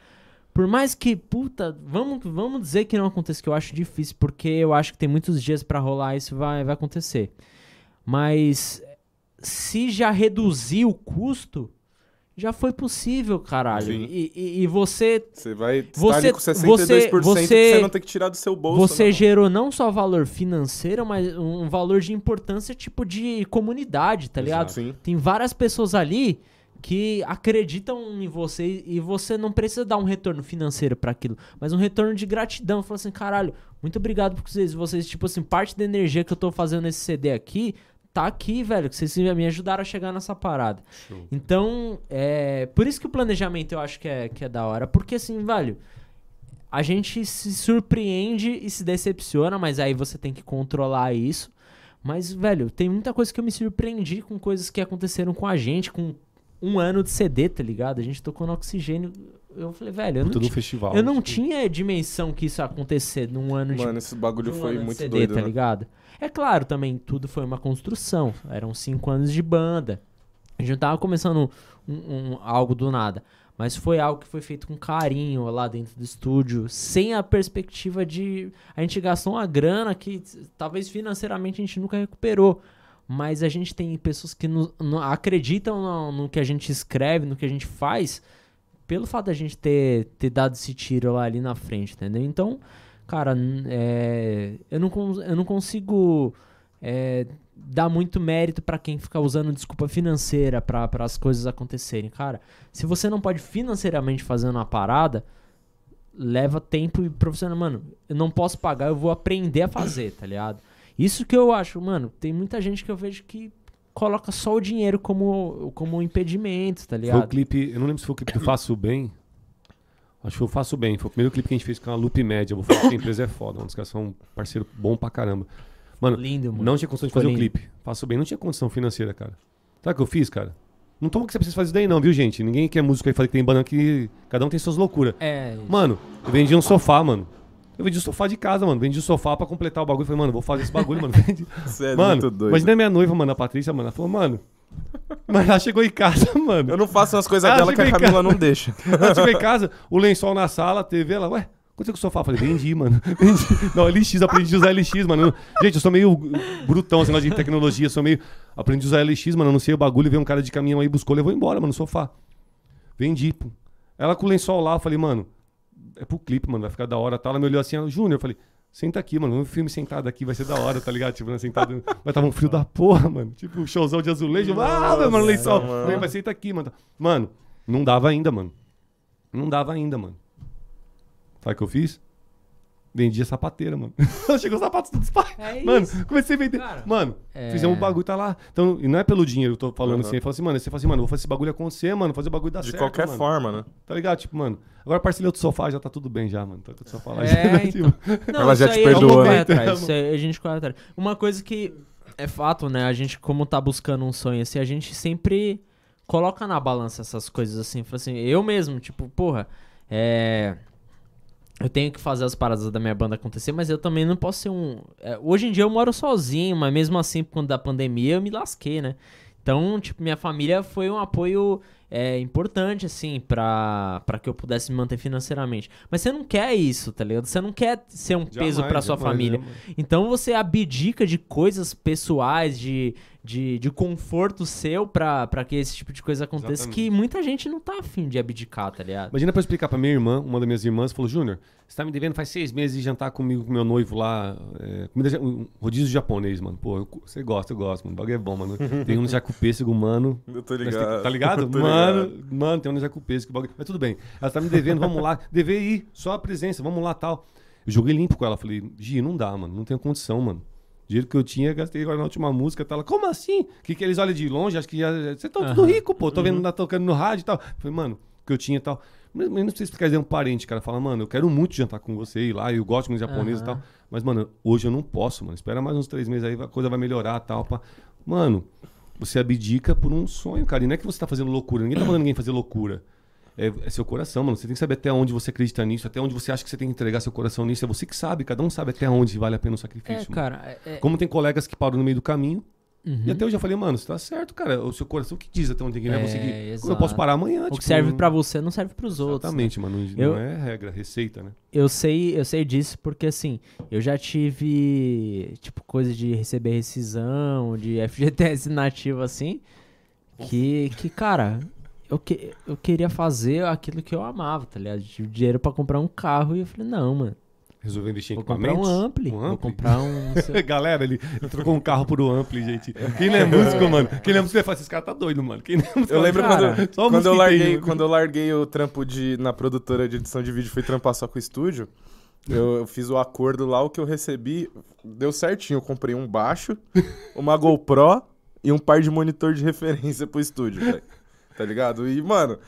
Por mais que, puta, vamos, vamos dizer que não aconteça, que eu acho difícil, porque eu acho que tem muitos dias pra rolar isso vai, vai acontecer. Mas se já reduziu o custo, já foi possível, caralho. Sim. E, e, e você Você vai estar Você- com 62% você- você você- não tem que tirar do seu bolso. você né? gerou não só valor financeiro, mas um valor de importância tipo de comunidade, tá ligado? Sim. Tem várias pessoas ali que acreditam em você e você não precisa dar um retorno financeiro pra aquilo, mas um retorno de gratidão. Fala assim, caralho, muito obrigado por vocês. Vocês, tipo assim, parte da energia que eu tô fazendo nesse CD aqui tá aqui, velho, que vocês me ajudaram a chegar nessa parada. Show. Então, é. Por isso que o planejamento eu acho que é, que é da hora. Porque assim, velho. A gente se surpreende e se decepciona, mas aí você tem que controlar isso. Mas, velho, tem muita coisa que eu me surpreendi com coisas que aconteceram com a gente, com um ano de CD, tá ligado? A gente tocou no oxigênio. Eu falei, velho, eu não, Puta festival. eu não tipo, tinha dimensão que isso ia acontecer num ano de Mano, esse bagulho foi muito CD, doido, tá né? ligado? É claro, também tudo foi uma construção. Eram cinco anos de banda. A gente não tava começando um- um- algo do nada. Mas foi algo que foi feito com carinho lá dentro do estúdio, sem a perspectiva de. A gente gastou uma grana que talvez financeiramente a gente nunca recuperou. Mas a gente tem pessoas que no- no- acreditam no, no que a gente escreve, no que a gente faz, pelo fato da gente ter, ter dado esse tiro lá ali na frente, entendeu? Então, cara, é, eu, não, eu não consigo é, dar muito mérito pra quem fica usando desculpa financeira pra pra as coisas acontecerem. Cara, se você não pode financeiramente fazer uma parada, leva tempo e profissional. Mano, eu não posso pagar, eu vou aprender a fazer, tá ligado? Isso que eu acho, mano, tem muita gente que eu vejo que coloca só o dinheiro como, como impedimento, tá Foi o ligado? clipe, eu não lembro se foi o clipe do Faço Bem. Acho que o Faço Bem. Foi o primeiro clipe que a gente fez com a Loop Média. Eu vou falar que a empresa é foda, mano. Os caras são um parceiro bom pra caramba. Mano, Lindo, mano. não tinha condição de fazer o lindo. clipe. Faço Bem, não tinha condição financeira, cara. Sabe o que eu fiz, cara? Não toma que você precisa fazer isso daí, não, viu, gente? Ninguém que é músico aí fala que tem banda que cada um tem suas loucuras. É, Mano, eu vendi um sofá, mano. Eu vendi o sofá de casa, mano. Vendi o sofá pra completar o bagulho. Falei, mano, vou fazer esse bagulho, mano. Vendi. Você é mano, muito doido. imagina a minha noiva, mano, a Patrícia, mano. Ela falou, mano. Mas ela chegou em casa, mano. Eu não faço umas coisas dela que a Camila não deixa. Ela chegou em casa, o lençol na sala, a TV, ela, ué, é que o sofá? Eu falei, vendi, mano. Vendi. Não, LX, aprendi a usar LX, mano. Gente, eu sou meio brutão, negócio de tecnologia, sou meio. Aprendi a usar LX, mano. Eu não sei o bagulho, veio um cara de caminhão aí, buscou, levou embora, mano, o sofá. Vendi, pô. Ela com o lençol lá, eu falei, mano, é pro clipe, mano, vai ficar da hora tal. Ela me olhou assim, ela, Júnior, eu falei, senta aqui, mano, um filme sentado aqui vai ser da hora, tá ligado? Tipo, né, sentado. Mas tava um frio da porra, mano. Tipo, showzão de azulejo. ah, meu mano, lençol. mano. Mas senta aqui, mano. Mano, não dava ainda, mano. Não dava ainda, mano. Sabe o que eu fiz? Vendi a sapateira, mano. Chegou os sapatos todos pá. É Mano, isso. comecei a vender. Cara, mano, é- fizemos o bagulho, tá lá. Então, e não é pelo dinheiro que eu tô falando Uhum. assim. Eu falo assim, mano, você fala assim, mano, vou fazer esse bagulho acontecer, mano, fazer o bagulho dar De certo. qualquer mano. forma, né? Tá ligado? Tipo, mano, agora parcelei outro sofá, já tá tudo bem já, mano. Tá com o sofá lá. É, já, então. tipo, Não, Ela já te aí perdoou, a gente corre né? atrás, isso aí a gente corre atrás. Uma coisa que é fato, né? A gente, como tá buscando um sonho assim, a gente sempre coloca na balança essas coisas assim. Fala assim, eu mesmo, tipo, porra, é. Eu tenho que fazer as paradas da minha banda acontecer, mas eu também não posso ser um. é, hoje em dia eu moro sozinho, mas mesmo assim, por conta da pandemia, eu me lasquei, né? Então, tipo, minha família foi um apoio é, importante, assim, pra, pra que eu pudesse me manter financeiramente. Mas você não quer isso, tá ligado? Você não quer ser um peso jamais, pra sua jamais, família. jamais. Então você abdica de coisas pessoais, de, de, de conforto seu pra, pra que esse tipo de coisa aconteça, Exatamente. que muita gente não tá afim de abdicar, tá ligado? Imagina pra eu explicar pra minha irmã, uma das minhas irmãs, falou: Júnior, você tá me devendo faz seis meses de jantar comigo, com meu noivo lá. É, comida, um rodízio japonês, mano. Pô, eu- você gosta, eu gosto, mano. O bagulho é bom, mano. Tem um no jacupêssego, mano. Eu tô Nós tem- ligado. Tá ligado? Tô mano, ligado. mano, tem um no jacupêssego, bagulho. Mas tudo bem. Ela tá me devendo, vamos lá. Dever ir, só a presença, vamos lá tal. Eu joguei limpo com ela. Falei, Gi, não dá, mano. Não tenho condição, mano. Dinheiro que eu tinha, gastei agora na última música. Tá lá, como assim? Que que eles olham de longe? Acho que já. Você tá tudo Aham. rico, pô. Tô vendo, tá tocando no rádio e tal. Falei, mano, o que eu tinha e tal. Mas não precisa explicar, é um parente, cara. Fala, mano, eu quero muito jantar com você ir lá. Eu gosto de comida japonesa e tal. Mas, mano, hoje eu não posso, mano. Espera mais uns três meses aí, a coisa vai melhorar e tal. Pá. Mano, você abdica por um sonho, cara. E não é que você tá fazendo loucura. Ninguém tá mandando ninguém fazer loucura. É, é seu coração, mano. Você tem que saber até onde você acredita nisso, até onde você acha que você tem que entregar seu coração nisso. É você que sabe, cada um sabe até onde vale a pena o É, sacrifício. mano. cara. É, é- Como tem colegas que param no meio do caminho, Uhum. e até eu falei, mano, você tá certo, cara. O seu coração que diz até onde tem que ir, né? É, Você que- exato. Eu posso parar amanhã, o tipo, que serve não- pra você não serve pros outros. né? Exatamente, mano. Não, Eu- é regra, receita, né? Eu sei, eu sei disso porque assim, eu já tive tipo coisa de receber rescisão, de FGTS nativo assim, que que cara, eu, que, eu queria fazer aquilo que eu amava, tá ligado? Tive dinheiro pra comprar um carro e eu falei, não, mano, Resolveu investir em vou comprar um ampli, Um vou ampli? comprar um Galera, ele, ele trocou um carro por um ampli, gente. Quem não é músico, mano? Quem não é músico, você fala, esses caras tá doido, mano. Quem não é músico, Eu lembro Cara, quando, só quando, eu larguei, quando eu larguei o trampo de, na produtora de edição de vídeo, fui trampar só com o estúdio. Eu, eu fiz o acordo lá, o que eu recebi deu certinho. Eu comprei um baixo, uma GoPro e um par de monitor de referência pro estúdio, velho. Tá ligado? E, mano,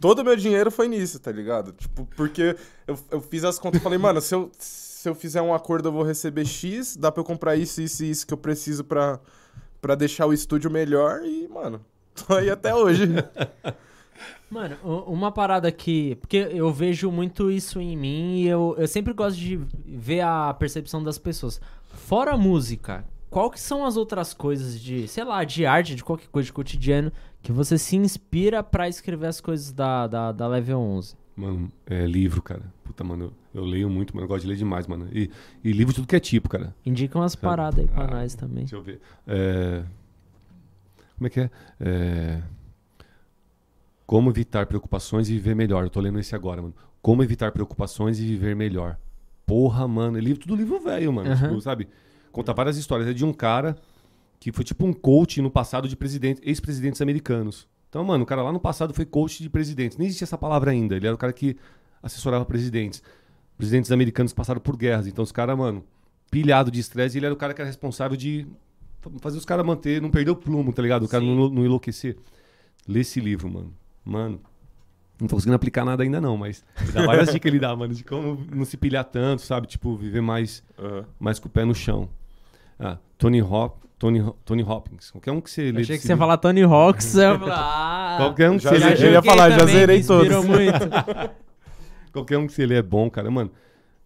todo o meu dinheiro foi nisso, tá ligado? Tipo, porque eu, eu fiz as contas e falei, mano, se eu, se eu fizer um acordo eu vou receber X, dá pra eu comprar isso, isso e isso que eu preciso pra, pra deixar o estúdio melhor e, mano, tô aí até hoje. Mano, uma parada que. Porque eu vejo muito isso em mim e eu, eu sempre gosto de ver a percepção das pessoas. Fora a música, qual que são as outras coisas de, sei lá, de arte, de qualquer coisa de cotidiano, que você se inspira pra escrever as coisas da, da, da Level 11? Mano, é livro, cara. Puta, mano, eu, eu leio muito, mano. Eu gosto de ler demais, mano. E, e livro de tudo que é tipo, cara. Indica umas paradas aí pra Ah, nós também. Deixa eu ver. É, Como é que é? É, Como evitar preocupações e viver melhor. Eu tô lendo esse agora, mano. Como evitar preocupações e viver melhor. Porra, mano. É livro, tudo livro velho, mano. Aham. Tipo, sabe? Conta várias histórias. É de um cara que foi tipo um coach no passado de presidente, ex-presidentes americanos. Então, mano, o cara lá no passado foi coach de presidentes. Nem existia essa palavra ainda. Ele era o cara que assessorava presidentes. Presidentes americanos que passaram por guerras. Então os caras, mano, pilhado de estresse, ele era o cara que era responsável de fazer os caras manter, não perder o plumo, tá ligado? O cara não, não enlouquecer. Lê esse livro, mano. Mano, não tô conseguindo aplicar nada ainda não, mas dá várias dicas ele dá, mano, de como não se pilhar tanto, sabe? Tipo, viver mais, Aham. mais com o pé no chão. Ah, Tony Hop, Tony, Tony Hopkins. Qualquer um que você lê Achei que você ia falar Tony Hawks. eu ia falar, ah, Qualquer um que Já você lê, Eu ia falar, já zerei todos. muito. qualquer um que você lê é bom, cara, mano.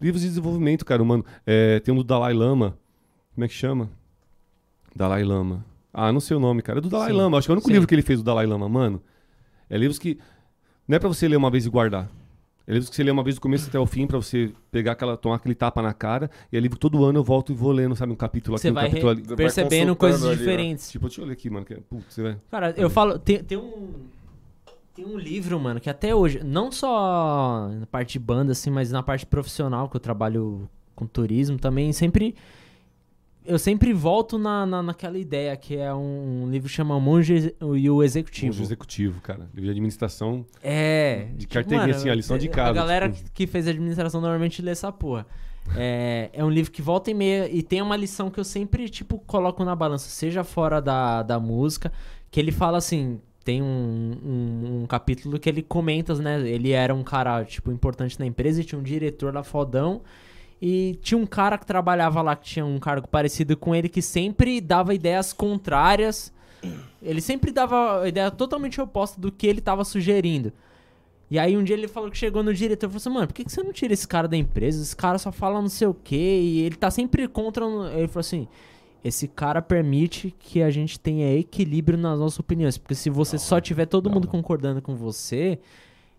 Livros de desenvolvimento, cara, mano. É, tem um do Dalai Lama. Como é que chama? Dalai Lama. Ah, não sei o nome, cara. É do Dalai Sim, Lama. Acho que é o único sim. livro que ele fez do Dalai Lama, mano. É livros que não é pra você ler uma vez e guardar. É livros que você lê uma vez do começo até o fim pra você pegar aquela, tomar aquele tapa na cara. E é livro todo ano eu volto e vou lendo, sabe, um capítulo aqui, Você um vai capítulo ali. Percebendo coisas ali, ó. diferentes. Tipo, deixa eu ler aqui, mano. Que, é- putz, vai. Cara, eu falo, tem, tem um. Tem um livro, mano, que até hoje, não só na parte de banda, assim, mas na parte profissional, que eu trabalho com turismo também, sempre. Eu sempre volto na, na, naquela ideia que é um, livro que chama Monge e o Executivo. Monge executivo, cara. Livro de administração. É. De carteirinha, assim, a lição de casa, A galera tipo. que fez administração normalmente lê essa porra. É, é um livro que volta e meia e tem uma lição que eu sempre, tipo, coloco na balança, seja fora da, da música, que ele fala assim, tem um, um, um capítulo que ele comenta, né, ele era um cara, tipo, importante na empresa e tinha um diretor lá fodão e tinha um cara que trabalhava lá, que tinha um cargo parecido com ele, que sempre dava ideias contrárias, ele sempre dava ideia totalmente oposta do que ele tava sugerindo. E aí um dia ele falou que chegou no diretor e falou assim, mano, por que, que você não tira esse cara da empresa? Esse cara só fala não sei o quê e ele tá sempre contra... um-" Ele falou assim, esse cara permite que a gente tenha equilíbrio nas nossas opiniões. Porque se você só tiver todo mundo concordando com você,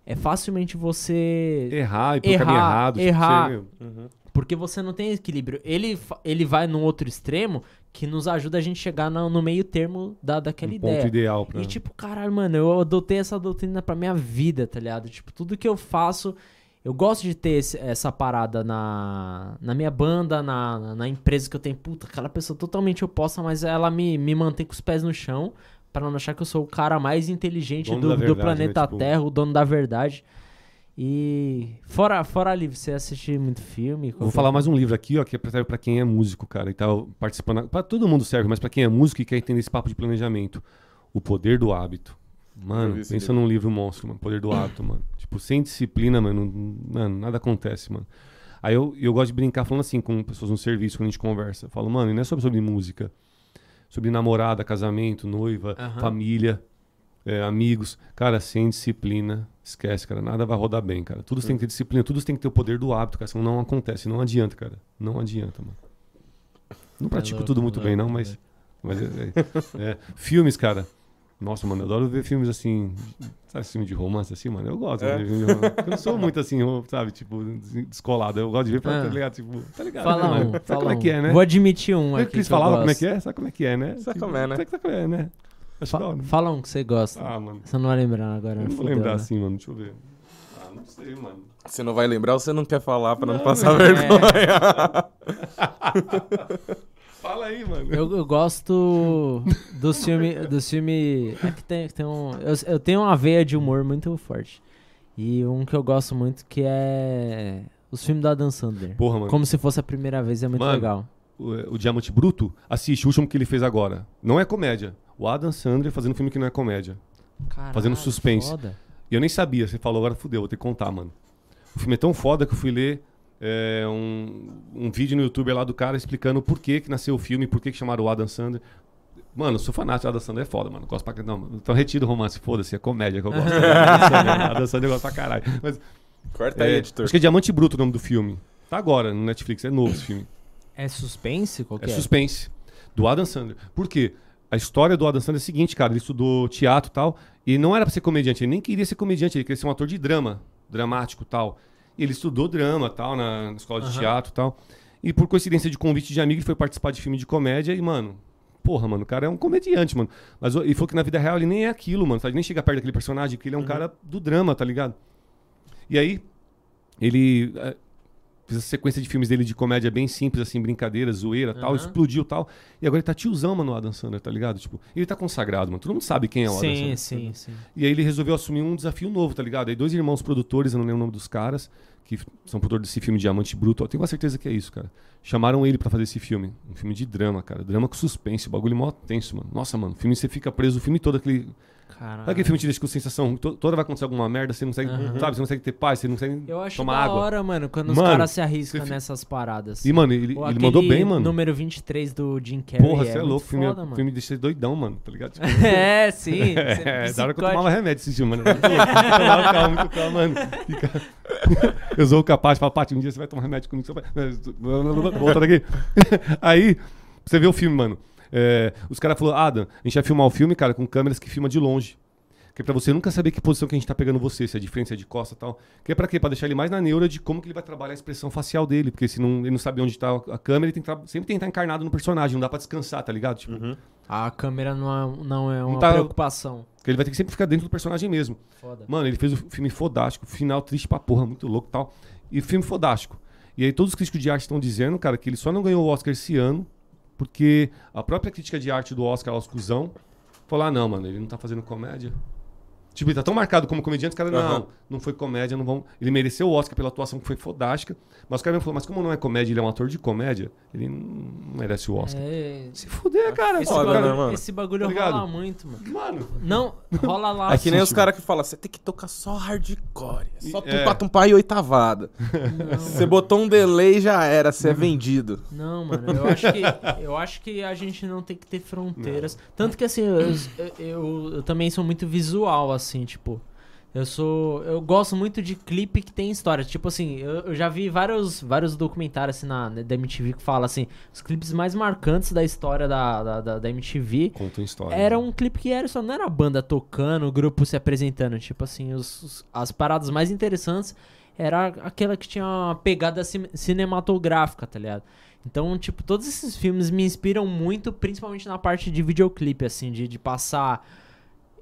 é facilmente você... Errar e caminho Errar, errado. tipo, errar. Uhum. Porque você não tem equilíbrio. Ele, ele vai num outro extremo que nos ajuda a gente chegar na- no meio termo da, daquela um ideia. ponto ideal pra... E tipo, caralho, mano, eu adotei essa doutrina pra minha vida, tá ligado? Tipo, tudo que eu faço, eu gosto de ter esse- essa parada na, na minha banda, na, na, empresa que eu tenho. Puta, aquela pessoa totalmente oposta, mas ela me, me mantém com os pés no chão pra não achar que eu sou o cara mais inteligente do, da do verdade, planeta né? Tipo- Terra, o dono da verdade. E fora, fora livre, você assiste muito filme? Vou falar mais um livro aqui, ó, que serve pra quem é músico, cara, e tá participando. Pra todo mundo serve, mas pra quem é músico e quer entender esse papo de planejamento. O poder do hábito. Mano, pensa livro. num livro monstro, mano. Poder do hábito, mano. Tipo, sem disciplina, mano, mano, nada acontece, mano. Aí eu, eu gosto de brincar falando assim com pessoas no serviço, quando a gente conversa. Eu falo, mano, e não é sobre, sobre música. Sobre namorada, casamento, noiva, família, é, amigos. Cara, sem disciplina, esquece, cara. Nada vai rodar bem, cara. Tudo tem que ter disciplina, tudo tem que ter o poder do hábito, cara. Senão não acontece. Não adianta, cara. Não adianta, mano. Não pratico louco, tudo muito bem, não, louco, mas. mas é- é- é. Filmes, cara. Nossa, mano, eu adoro ver filmes assim. Sabe, filme de romance assim, mano? Eu gosto. É? de filme de romance. Eu não sou muito assim, sabe, tipo, descolado. Eu gosto de ver pra, Ah. tá ligado? Tipo, tá ligado? Fala né, um, mano? Sabe fala como é um. que é, né? Vou admitir um Sabe aqui. eles eu falavam como é que é? Sabe como é que é, né? Sabe como é, né? Sabe como é, né? Fa- hora. fala um que você gosta. Ah, mano. Você não vai lembrar agora. Eu não vou fudeu, lembrar né? assim, mano. Deixa eu ver. Ah, não sei, mano. Você não vai lembrar ou você não quer falar pra não, Não, passar é. vergonha? Fala aí, mano. Eu, eu gosto dos filmes. Dos filme, é que tem, tem um, eu, eu tenho uma veia de humor muito forte. E um que eu gosto muito que é. Os filmes da Dan Sandler. Porra, mano. Como se fosse a primeira vez, é muito Mano, legal. O, o Diamante Bruto, assiste o último que ele fez agora. Não é comédia. O Adam Sandler fazendo filme que não é comédia. Caralho, fazendo suspense. foda. E eu nem sabia. Você falou, agora fudeu, vou ter que contar, mano. O filme é tão foda que eu fui ler é, um, um vídeo no YouTube lá do cara explicando por que, que nasceu o filme, por que, que chamaram o Adam Sandler. Mano, eu sou fanático do Adam Sandler, é foda, mano. Gosto pra Não, então retiro o romance, foda-se, é comédia que eu gosto. Adam Sandler, Adam Sandler eu gosto pra caralho. Mas, Corta aí, é, editor. acho que é Diamante Bruto o nome do filme. Tá agora no Netflix, é novo esse filme. É suspense? Qual que É é? suspense. Do Adam Sandler. Por quê? A história do Adam Sandler é a seguinte, cara. Ele estudou teatro e tal. E não era pra ser comediante. Ele nem queria ser comediante. Ele queria ser um ator de drama. Dramático e tal. E ele estudou drama tal na, na escola de Aham. teatro e tal. E por coincidência de convite de amigo, ele foi participar de filme de comédia. E, mano... Porra, mano, o cara é um comediante, mano. Mas ele falou que na vida real ele nem é aquilo, mano. Sabe? Nem chega perto daquele personagem, porque ele é um cara do drama, tá ligado? E aí, ele... Fez essa sequência de filmes dele de comédia bem simples, assim, brincadeira, zoeira tal, Aham. explodiu tal. E agora ele tá tiozão, mano, o Adam Sandler, tá ligado? Tipo, ele tá consagrado, mano. Todo mundo sabe quem é o Adam Sim, Sandler. sim, sim. E aí ele resolveu assumir um desafio novo, tá ligado? Aí dois irmãos produtores, eu não lembro o nome dos caras, que são produtores desse filme Diamante Bruto. Eu tenho uma certeza que é isso, cara. Chamaram ele pra fazer esse filme. Um filme de drama, cara. Drama com suspense. O bagulho mó tenso, mano. Nossa, mano. Filme você fica preso o filme todo, aquele. Caralho. Sabe aquele filme que te deixa com sensação? to- Toda vai acontecer alguma merda, você não consegue. Aham. Sabe? Você não consegue ter paz, você não consegue Eu acho tomar da água. hora, mano, quando os caras se arriscam você fi- nessas paradas. E, mano, ele, ele mandou bem, mano. número 23 do Jim Carrey. Porra, você é, muito louco. O filme, foda, o mano. filme deixa doidão, mano, tá ligado? Tipo, É, sim. você É, da hora que eu tomava remédio esse filme, mano. Tomava calma, muito calma, mano. Fica... Eu sou o capaz, fala, Paty, um dia você vai tomar remédio comigo. Você vai... Volta daqui. Aí, você vê o filme, mano. É, os caras falaram, Adam, a gente vai filmar o filme, cara, com câmeras que filma de longe. Que é pra você nunca saber que posição que a gente tá pegando você, se é de frente, se é de costa e tal. Que é pra quê? Pra deixar ele mais na neura de como que ele vai trabalhar a expressão facial dele. Porque se não, ele não sabe onde tá a câmera, ele tem que sempre tem que estar encarnado no personagem, não dá pra descansar, tá ligado? Tipo, A câmera não é, não é uma tá- preocupação. que ele vai ter que sempre ficar dentro do personagem mesmo. Foda. Mano, ele fez o filme fodástico, final triste pra porra, muito louco e tal. E filme fodástico. E aí todos os críticos de arte estão dizendo, cara, que ele só não ganhou o Oscar esse ano porque a própria crítica de arte do Oscar, os cuzão, falou: ah, não, mano, ele não tá fazendo comédia. Tipo, ele tá tão marcado como comediante, os caras, não, Aham. não foi comédia, não vão. Ele mereceu o Oscar pela atuação que foi fodástica. Mas os caras me falaram, mas como não é comédia, ele é um ator de comédia, ele não merece o Oscar. É, Se fuder, cara. esse, foda, bagulho, né, mano? esse bagulho Tá rola muito, mano. Mano, Não, rola lá. É que nem os caras que falam, você tem que tocar só hardcore. é Só E- tumpá, é. tumpá e oitavada. Você botou um delay já era, você é vendido. Não, mano, eu acho que eu acho que a gente não tem que ter fronteiras. Tanto que assim, eu, eu, eu- eu também sou muito visual, assim, tipo. Eu sou. Eu gosto muito de clipe que tem história. Tipo assim, eu, eu já vi vários, vários documentários assim, na, da MTV que fala assim, os clipes mais marcantes da história da, da, da, da MTV conta uma história. era um clipe que era só não era a banda tocando, o grupo se apresentando, tipo assim, os, os- as paradas mais interessantes era aquela que tinha uma pegada cin- cinematográfica, tá ligado? Então, tipo, todos esses filmes me inspiram muito, principalmente na parte de videoclipe, assim, de, de passar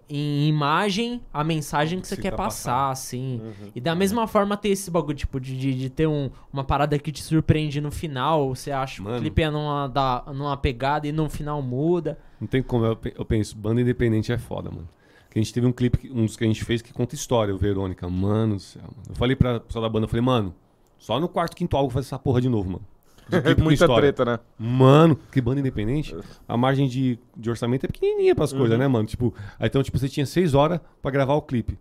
em imagem a mensagem que você Sim, quer tá passar, assim. Uhum. E da mesma forma ter esse bagulho, tipo, de, de, de ter um, uma parada que te surpreende no final, você acha que o clipe é numa, da, numa pegada e no final muda. Não tem como, eu, eu penso, banda independente é foda, mano. Que a gente teve um clipe, um dos que a gente fez que conta história, o Verônica. Mano do céu, mano. Eu falei pra pessoal da banda, eu falei, mano, só no quarto, quinto álbum fazer essa porra de novo, mano. Muita história. treta, né? Mano, que banda independente, a margem de, de orçamento é pequenininha pras Uhum. coisas, né, mano? Tipo, aí, então, tipo, você tinha seis horas pra gravar o clipe.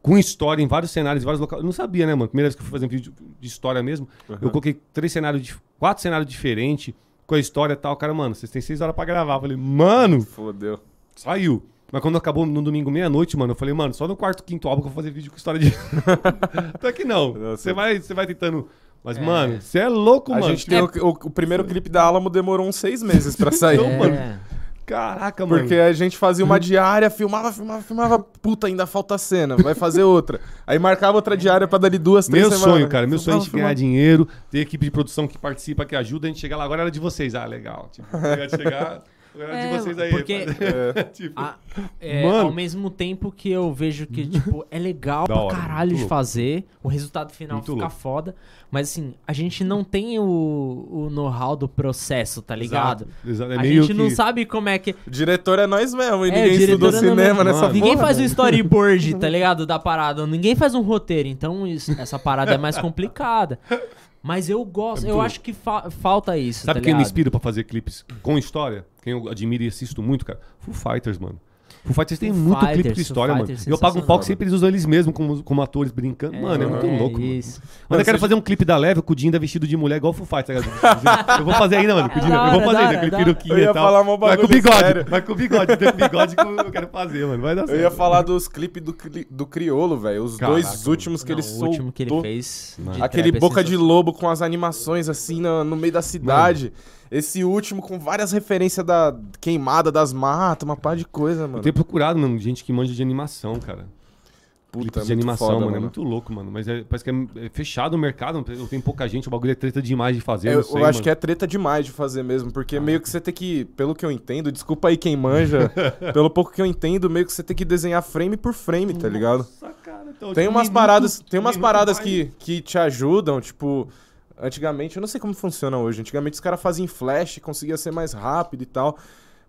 Com história em vários cenários, em vários locais. Eu não sabia, né, mano? Primeira vez que eu fui fazer um vídeo de história mesmo, Uhum. eu coloquei três cenários, quatro cenários diferentes, com a história e tal. Cara, mano, vocês têm seis horas pra gravar. Eu falei, mano, Fodeu. Saiu. Mas quando acabou no domingo meia-noite, mano, eu falei, mano, só no quarto, quinto álbum que eu vou fazer vídeo com história de. Até que não. Você vai, você vai tentando. Mas, É. mano, você é louco, A mano. gente tem o, o- o primeiro clipe da Alamo demorou uns seis meses pra sair. Então, mano, É. Caraca, mano. Porque a gente fazia uma diária, filmava, filmava, filmava. Puta, ainda falta cena, vai fazer outra. Aí marcava outra diária pra dali duas, três Meu semanas. sonho, cara. Meu sonho é a gente ganhar dinheiro, ter equipe de produção que participa, que ajuda, a gente chegar lá. Agora era de vocês. Ah, legal. Tipo, chegar, É, de vocês aí. porque- tá? tipo, A- é, Mano. ao mesmo tempo que eu vejo que, tipo, é legal Da pra hora, caralho de fazer, o resultado final Muito fica louco. foda, mas assim, a gente não tem o, o know-how do processo, tá ligado? Exato, exato. É a meio gente não sabe como é que. O diretor é nós mesmo, e É, ninguém estudou é cinema nessa Mano. Ninguém porra, faz um storyboard, tá ligado? Da parada. Ninguém faz um roteiro. Então isso- essa parada é mais complicada. Mas eu gosto, É eu acho que fa- falta isso. Sabe tá quem me ligado? inspira pra fazer clipes com história? Quem eu admiro e assisto muito, cara? Foo Fighters, mano. Foo Fighters tem Foo muito clipe Fighters, de história, Foo mano. Fighters, E eu pago um sensacional, palco sempre eles usam eles mesmos como, como atores brincando. mano, é muito louco, mano. isso. Mano, eu quero você- fazer um clipe da Leve com o Dinda vestido de mulher igual o Foo Fighters. tá ligado? eu vou fazer ainda, mano. Com o Dinda. Eu vou fazer ainda, aquele peruquinha Eu ia e tal. Mas com bagulho bigode. sério. Mas com bigode. Tem bigode que eu quero fazer, mano. Vai dar certo. Eu ia falar dos clipes do, do Criolo, velho. Os Caraca, dois últimos que Não, ele o soltou. último que ele fez. Aquele é boca de lobo com as animações assim no meio da cidade. Esse último com várias referências da queimada das matas, uma par de coisa, Eu mano. tenho procurado, mano, gente que manja de animação, cara. Puta, é de animação, foda, mano. É muito louco, mano. Mas é- parece que é, é fechado o mercado. Tem pouca gente. O bagulho é treta demais de fazer. É, eu eu sei, acho mano. que é treta demais de fazer mesmo, porque meio que você tem que, pelo que eu entendo, desculpa aí quem manja, pelo pouco que eu entendo, meio que você tem que desenhar frame por frame, tá ligado? Nossa, cara, então, Tem tipo, umas minuto- paradas, tem umas paradas que, que te ajudam, tipo, Antigamente, eu não sei como funciona hoje. Antigamente os caras faziam flash, conseguia ser mais rápido e tal.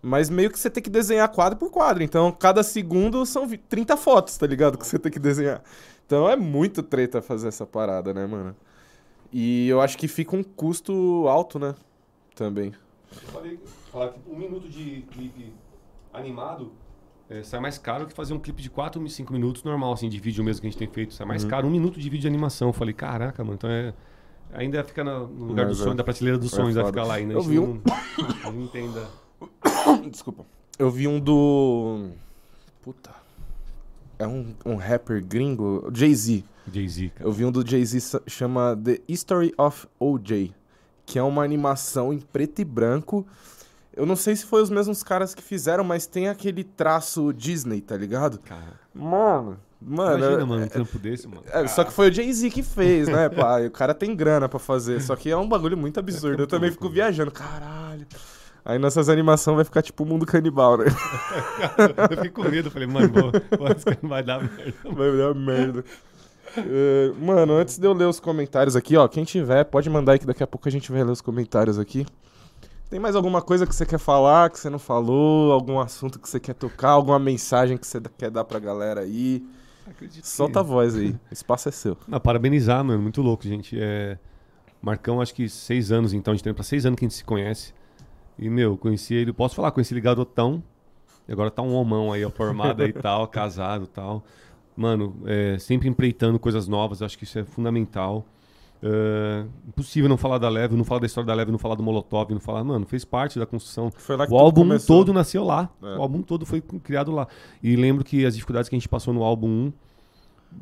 Mas meio que você tem que desenhar quadro por quadro. Então, cada segundo são 30 fotos, tá ligado? Que você tem que desenhar. Então é muito treta fazer essa parada, né, mano? E eu acho que fica um custo alto, né? Também. Eu falei, falar que um minuto de clipe animado é, sai mais caro que fazer um clipe de 4, 5 minutos normal, assim, de vídeo mesmo que a gente tem feito. Sai mais Uhum. caro um minuto de vídeo de animação. Eu falei, caraca, mano, então é. Ainda fica na- no lugar Mas do é. sonho, da prateleira dos É sonhos, vai ficar lá ainda. Eu vi não, um- não entenda. Desculpa. Eu vi um do. Puta. É um, um rapper gringo, Jay-Z. Jay-Z, cara. Eu vi um do Jay-Z chama The History of OJ, que é uma animação em preto e branco. Eu não sei se foi os mesmos caras que fizeram, mas tem aquele traço Disney, tá ligado? Cara, Mano, mano. imagina, é- mano, um trampo desse, mano. é, só que foi o Jay-Z que fez, né, pá? O cara tem grana pra fazer. Só que é um bagulho muito absurdo. Eu também fico viajando, caralho. Aí nossas animações vai ficar tipo o mundo canibal, né? Eu fiquei com medo, falei, mano, vou, vai dar merda. Vai dar merda. É, mano, antes de eu ler os comentários aqui, ó, quem tiver, pode mandar aí que daqui a pouco a gente vai ler os comentários aqui. Tem mais alguma coisa que você quer falar, que você não falou? Algum assunto que você quer tocar? Alguma mensagem que você quer dar pra galera aí? Acredito que- Solta a voz aí. O espaço é seu. Não, parabenizar, mano. Muito louco, gente. É... Marcão, acho que seis anos, então, de tempo pra seis anos que a gente se conhece. E, meu, conheci ele, posso falar, conheci ele garotão. E agora tá um homão aí, ó, formado aí e tal, casado e tal. Mano, é, sempre empreitando coisas novas, acho que isso é fundamental. É, impossível não falar da Leve, não falar da história da Leve, não falar do Molotov, não falar, mano, fez parte da construção. Foi lá que O álbum começou. todo nasceu lá. É. O álbum todo foi criado lá. E lembro que as dificuldades que a gente passou no álbum 1,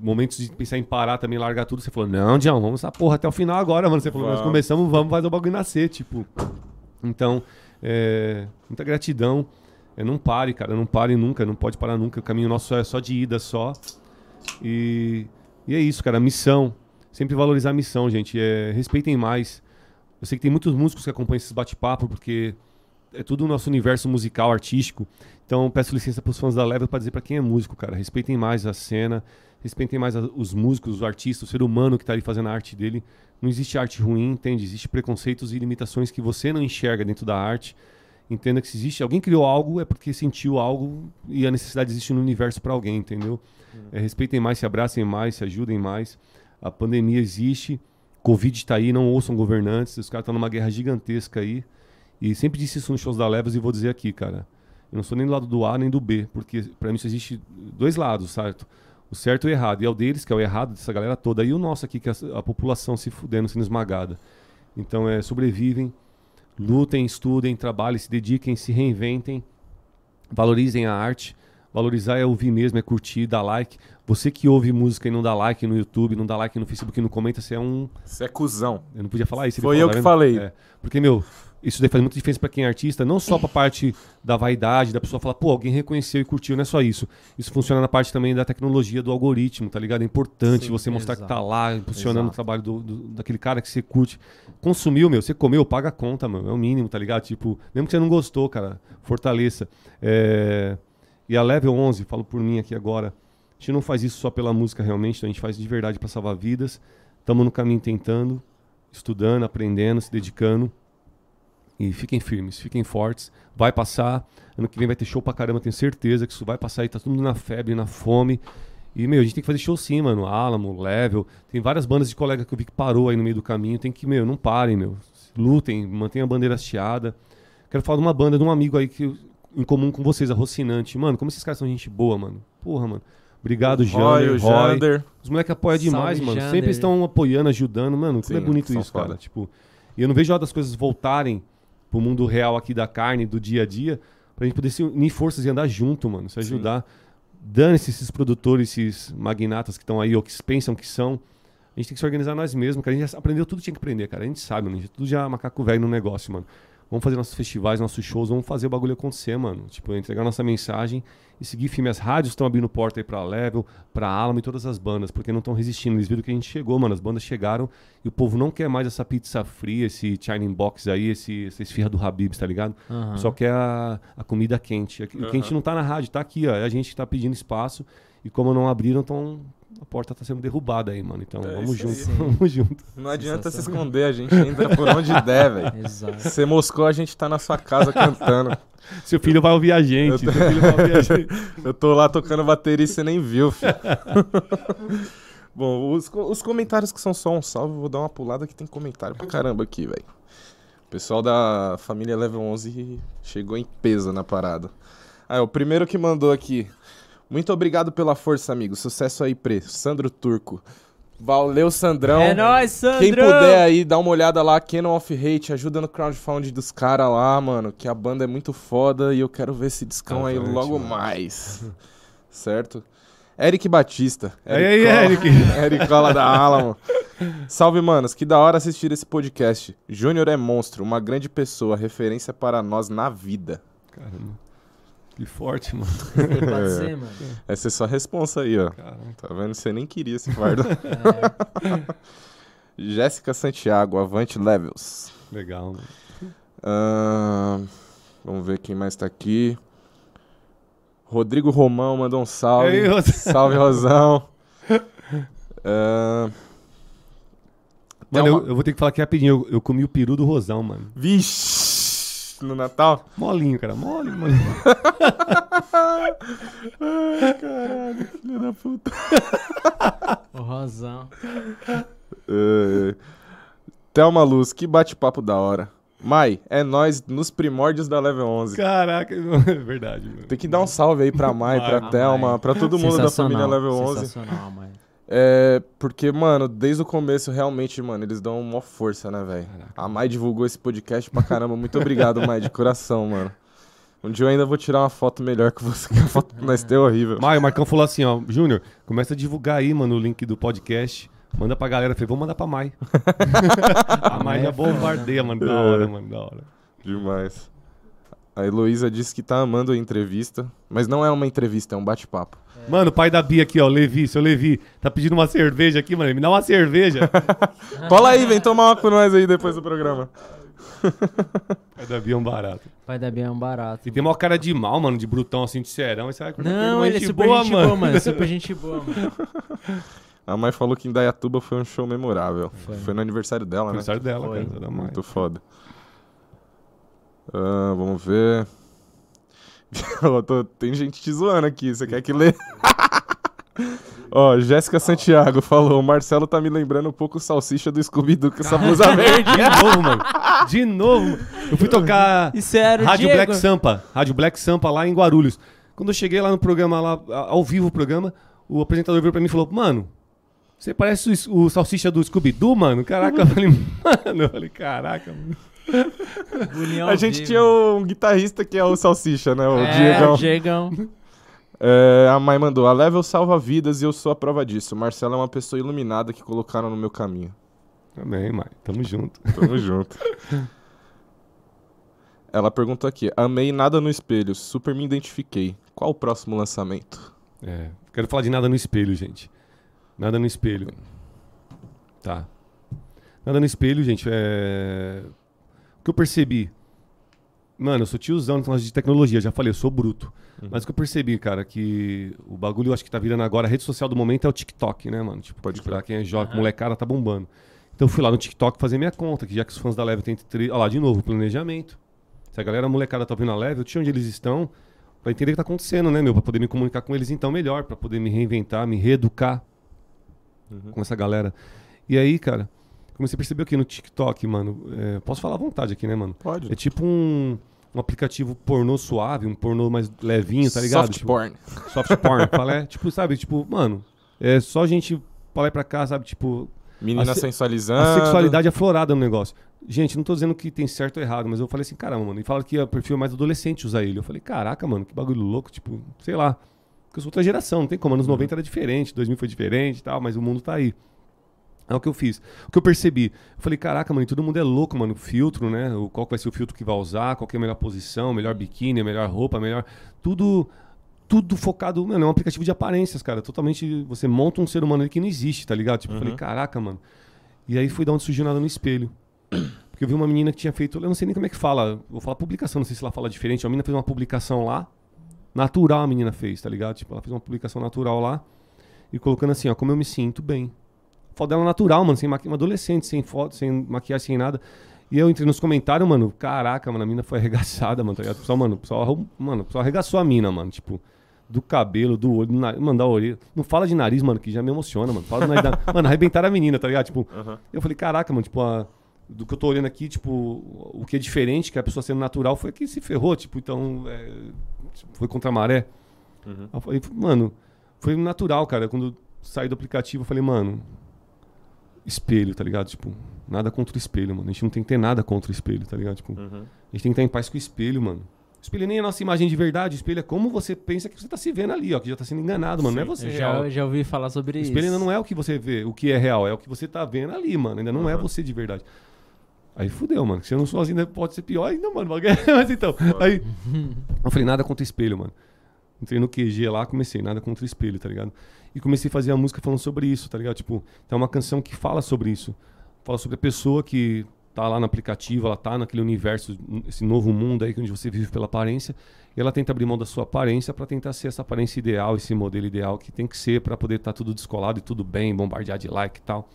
momentos de pensar em parar também, largar tudo, você falou, não, Dião, vamos essa porra até o final agora, mano. Você falou, nós Vamos. começamos, vamos fazer o bagulho nascer, tipo. Então, é, muita gratidão. É, não pare, cara, não pare nunca, não pode parar nunca. O caminho nosso é só de ida só. E, e é isso, cara, missão. Sempre valorizar a missão, gente. É, respeitem mais. Eu sei que tem muitos músicos que acompanham esses bate-papo, porque é tudo o nosso universo musical, artístico. Então, peço licença para os fãs da Level para dizer para quem é músico, cara. Respeitem mais a cena, respeitem mais a- os músicos, os artistas, o ser humano que está ali fazendo a arte dele. Não existe arte ruim, entende? Existe preconceitos e limitações que você não enxerga dentro da arte. Entenda que se existe, alguém criou algo é porque sentiu algo e a necessidade existe no universo para alguém, entendeu? É, respeitem mais, se abracem mais, se ajudem mais. A pandemia existe, Covid está aí, não ouçam governantes, os caras estão numa guerra gigantesca aí. E sempre disse isso nos shows da Levas e vou dizer aqui, cara. Eu não sou nem do lado do A nem do B, porque pra mim só existe dois lados, certo? O certo e o errado. E é o deles, que é o errado dessa galera toda, e o nosso aqui, que é a, a população se fudendo, sendo esmagada. Então, é, sobrevivem, lutem, estudem, trabalhem, se dediquem, se reinventem, valorizem a arte. Valorizar é ouvir mesmo, é curtir, dar like. Você que ouve música e não dá like no YouTube, não dá like no Facebook, não comenta, você é um Você é cuzão. eu não podia falar isso. Foi eu tá que falei. É, porque, meu, isso daí faz muita diferença pra quem é artista, não só pra parte da vaidade, da pessoa falar, pô, alguém reconheceu e curtiu, não é só isso. Isso funciona na parte também da tecnologia do algoritmo, tá ligado? É importante Sim, você mostrar que tá exato. lá, impulsionando Exato. o trabalho do, do- daquele cara que você curte. Consumiu, meu, você comeu, paga a conta, mano. É o mínimo, tá ligado? Tipo, mesmo que você não gostou, cara, fortaleça. É, E a Level 11, falo por mim aqui agora, a gente não faz isso só pela música realmente, a gente faz de verdade pra salvar vidas. Estamos no caminho tentando, estudando, aprendendo, se dedicando. E fiquem firmes, fiquem fortes. Vai passar. Ano que vem vai ter show pra caramba, tenho certeza que isso vai passar aí. Tá todo mundo na febre, na fome. E, meu, a gente tem que fazer show sim, mano. Alamo, Level. Tem várias bandas de colega que eu vi que parou aí no meio do caminho. Tem que, meu, não parem, meu. Lutem, mantenham a bandeira hasteada. Quero falar de uma banda, de um amigo aí que em comum com vocês, a Rocinante. Mano, como esses caras são gente boa, mano. Porra, mano. Obrigado, Roy, Jander, o Roy. Jander. Os moleques apoiam demais, Salve, mano. Jander. Sempre estão apoiando, ajudando. Mano, como é Sim, bonito isso, cara. foda. Tipo, e eu não vejo a hora das coisas voltarem pro mundo real aqui da carne, do dia a dia, pra gente poder se unir forças e andar junto, mano. Se ajudar. Dane-se esses produtores, esses magnatas que estão aí, ou que pensam que são. A gente tem que se organizar nós mesmos, cara. A gente já aprendeu tudo que tinha que aprender, cara. A gente sabe, mano. A gente tudo já é macaco velho no negócio, mano. Vamos fazer nossos festivais, nossos shows, vamos fazer o bagulho acontecer, mano. Tipo, entregar nossa mensagem e seguir firme. As rádios estão abrindo porta aí pra Level, pra Alamo e todas as bandas, porque não estão resistindo. Eles viram que a gente chegou, mano. As bandas chegaram e o povo não quer mais essa pizza fria, esse Shining Box aí, esse, essa esfirra do Habibs, tá ligado? Aham. Só quer a, a comida quente. O quente não tá na rádio, tá aqui, ó. É a gente que tá pedindo espaço. E como não abriram, estão a porta tá sendo derrubada aí, mano. Então É vamos junto, vamos junto. Não adianta se esconder, a gente entra por onde der, velho. Exato. Você moscou, a gente tá na sua casa cantando. Seu filho vai ouvir a gente. Eu Seu filho vai ouvir a gente. Eu tô lá tocando bateria e você nem viu, filho. Bom, os, os comentários que são só um salve, eu vou dar uma pulada que tem comentário pra caramba aqui, velho. O pessoal da família Level 11 chegou em peso na parada. Ah, é, o primeiro que mandou aqui. Muito obrigado pela força, amigo. Sucesso aí, Pre. Sandro Turco. Valeu, Sandrão. É nóis, Sandro! Quem puder aí, dá uma olhada lá, Canon of Hate, ajuda no crowdfunding dos caras lá, mano, que a banda é muito foda e eu quero ver esse discão aí logo mano. mais. certo? Eric Batista. E aí, Cola- Eric? Eric Cola da Alamo. Salve, manos. Que da hora assistir esse podcast. Júnior é monstro, uma grande pessoa, referência para nós na vida. Caramba. Que forte, mano. Pode ser, mano. Essa é sua responsa aí, ó. Caramba. Tá vendo? Você nem queria esse fardo. É, Jéssica Santiago, Avante Levels. Legal, mano. Ahn, vamos ver quem mais tá aqui. Rodrigo Romão mandou um salve. E aí, Rosão? salve, Rosão. Ahn, Mano, uma- eu, eu vou ter que falar aqui rapidinho. Eu, eu comi o peru do Rosão, mano. Vixe! No Natal? Molinho, cara. Mole, mano. Ai, caralho, filho da puta. o Rosão. É, Thelma Luz, que bate-papo da hora. Mai, é nós nos primórdios da Level 11. Caraca, é verdade, mano. Tem que dar um salve aí pra Mai, pra Mai. Thelma, pra todo mundo da família Level 11. Sensacional, mãe. É, porque, mano, desde o começo, realmente, mano, eles dão uma força, né, velho? A Mai divulgou esse podcast pra caramba. Muito obrigado, Mai, de coração, mano. Um dia eu ainda vou tirar uma foto melhor que você, que a foto que nós temos é horrível. Maio, o Marcão falou assim, ó, Júnior, começa a divulgar aí, mano, o link do podcast. Manda pra galera. Eu falei, vamos mandar pra Mai. a Mai já é bombardeia, mano. Da É. hora, mano, da hora. Demais. A Heloísa disse que tá amando a entrevista, mas não é uma entrevista, é um bate-papo. Mano, o pai da Bia aqui, ó, o Levi, seu Levi, tá pedindo uma cerveja aqui, mano. Me dá uma cerveja. Cola aí, vem tomar uma com nós aí depois do programa. pai da Bia é um barato. Pai da Bia é um barato. E tem uma cara de mal, mano, de brutão, assim, de serão. E você vai Não, ele é super boa, gente boa, mano. Super gente boa, mano. A Mai falou que em Dayatuba foi um show memorável. Foi, Foi. no aniversário dela, né? Aniversário dela, Foi. cara. Da mãe. Muito foda. Ah, vamos ver. Tô- tem gente te zoando aqui, você quer que lê? Ó, Jéssica Santiago falou: o Marcelo tá me lembrando um pouco o salsicha do Scooby-Doo com essa blusa verde. De novo, mano. De novo. mano. Eu fui tocar Isso era o Rádio Diego. Black Sampa. Rádio Black Sampa lá em Guarulhos. Quando eu cheguei lá no programa, lá, ao vivo o programa, o apresentador veio pra mim e falou, mano, você parece o, o salsicha do Scooby-Doo, mano? Caraca, eu falei, mano, eu falei, caraca, mano. União A gente viva. tinha um guitarrista que é o Salsicha, né? O é, Diegão. o Diegão. É, a mãe mandou: a Level salva vidas e eu sou a prova disso. O Marcelo é uma pessoa iluminada que colocaram no meu caminho. Também, mãe, tamo junto. Tamo junto. Ela perguntou aqui: amei nada no espelho, super me identifiquei. Qual o próximo lançamento? É, quero falar de nada no espelho, gente. Nada no espelho. Tá. Nada no espelho, gente, é... O que eu percebi... Mano, eu sou tiozão de tecnologia, já falei, eu sou bruto. Uhum. Mas o que eu percebi, cara, que o bagulho eu acho que tá virando agora, a rede social do momento é o TikTok, né, mano? Tipo, Pode pra quem é jovem, Aham. molecada, tá bombando. Então eu fui lá no TikTok fazer minha conta, que já que os fãs da Level têm... Tre... Olha lá, de novo, planejamento. Se a galera molecada tá ouvindo a Level, eu tinha onde eles estão, pra entender o que tá acontecendo, né, meu? Pra poder me comunicar com eles então melhor, pra poder me reinventar, me reeducar Uhum. com essa galera. E aí, cara, comecei a perceber aqui no TikTok, mano. é, posso falar à vontade aqui, né, mano? Pode. É tipo um, um aplicativo pornô suave, um pornô mais levinho, tá ligado? Soft Tipo, porn. soft porn. Fala, é, tipo, sabe, tipo, mano, é só gente pra lá e pra cá, sabe? Tipo, Menina a se- sensualizando. a sexualidade aflorada no negócio. Gente, não tô dizendo que tem certo ou errado, mas eu falei assim, caramba, mano. E fala que o perfil é mais adolescente usar ele. Eu falei, caraca, mano, que bagulho louco, tipo, sei lá. Porque eu sou outra geração, não tem como. Anos 90 era diferente, 2000 foi diferente e tal, mas o mundo tá aí. É o que eu fiz. O que eu percebi. Eu falei, caraca, mano, todo mundo é louco, mano. Filtro, né? O, qual vai ser o filtro que vai usar, qual que é a melhor posição, melhor biquíni, melhor roupa, melhor. Tudo. Tudo focado. Mano, é um aplicativo de aparências, cara. Totalmente. Você monta um ser humano ali que não existe, tá ligado? Tipo, eu falei, Uhum. caraca, mano. E aí foi da onde surgiu nada no espelho. Porque eu vi uma menina que tinha feito. Eu não sei nem como é que fala. Vou falar publicação, não sei se ela fala diferente. A menina fez uma publicação lá. Natural a menina fez, tá ligado? Tipo, ela fez uma publicação natural lá. e colocando assim, ó, como eu me sinto bem. Foto dela natural, mano, sem maquiagem, uma adolescente, sem foto, sem maquiagem, sem nada. E eu entrei nos comentários, mano, caraca, mano, a mina foi arregaçada, mano, tá ligado? O pessoal, mano, o pessoal, mano, o pessoal arregaçou a mina, mano, tipo, do cabelo, do olho, do nariz, mano, da orelha. Não fala de nariz, mano, que já me emociona, mano. Fala do nariz da... Mano, arrebentaram a menina, tá ligado? Tipo, Aham. eu falei, caraca, mano, tipo, a- do que eu tô olhando aqui, tipo, o que é diferente, que a pessoa sendo natural, foi que se ferrou, tipo, então, é, foi contra a maré. Uhum. Eu falei, mano, foi natural, cara. Quando saí do aplicativo, eu falei, mano, espelho, tá ligado? Tipo, nada contra o espelho, mano. A gente não tem que ter nada contra o espelho, tá ligado? Tipo, Uhum. a gente tem que estar em paz com o espelho, mano. O espelho nem é a nossa imagem de verdade, o espelho é como você pensa que você tá se vendo ali, ó, que já tá sendo enganado, mano. Não é Sim. você Eu já, já ouvi falar sobre O isso. espelho ainda não é o que você vê, o que é real, é o que você tá vendo ali, mano. Ainda não é Aham. você de verdade. Aí fudeu, mano. Se eu não sou assim, ainda pode ser pior ainda, mano. Mas então, aí. Eu falei, nada contra espelho, mano. Entrei no QG lá, comecei, nada contra o espelho, tá ligado? E comecei a fazer a música falando sobre isso, tá ligado? Tipo, é uma canção que fala sobre isso. Fala sobre a pessoa que tá lá no aplicativo, ela tá naquele universo, esse novo mundo aí onde você vive pela aparência, e ela tenta abrir mão da sua aparência pra tentar ser essa aparência ideal, esse modelo ideal que tem que ser pra poder estar tudo descolado e tudo bem, bombardear de like e tal.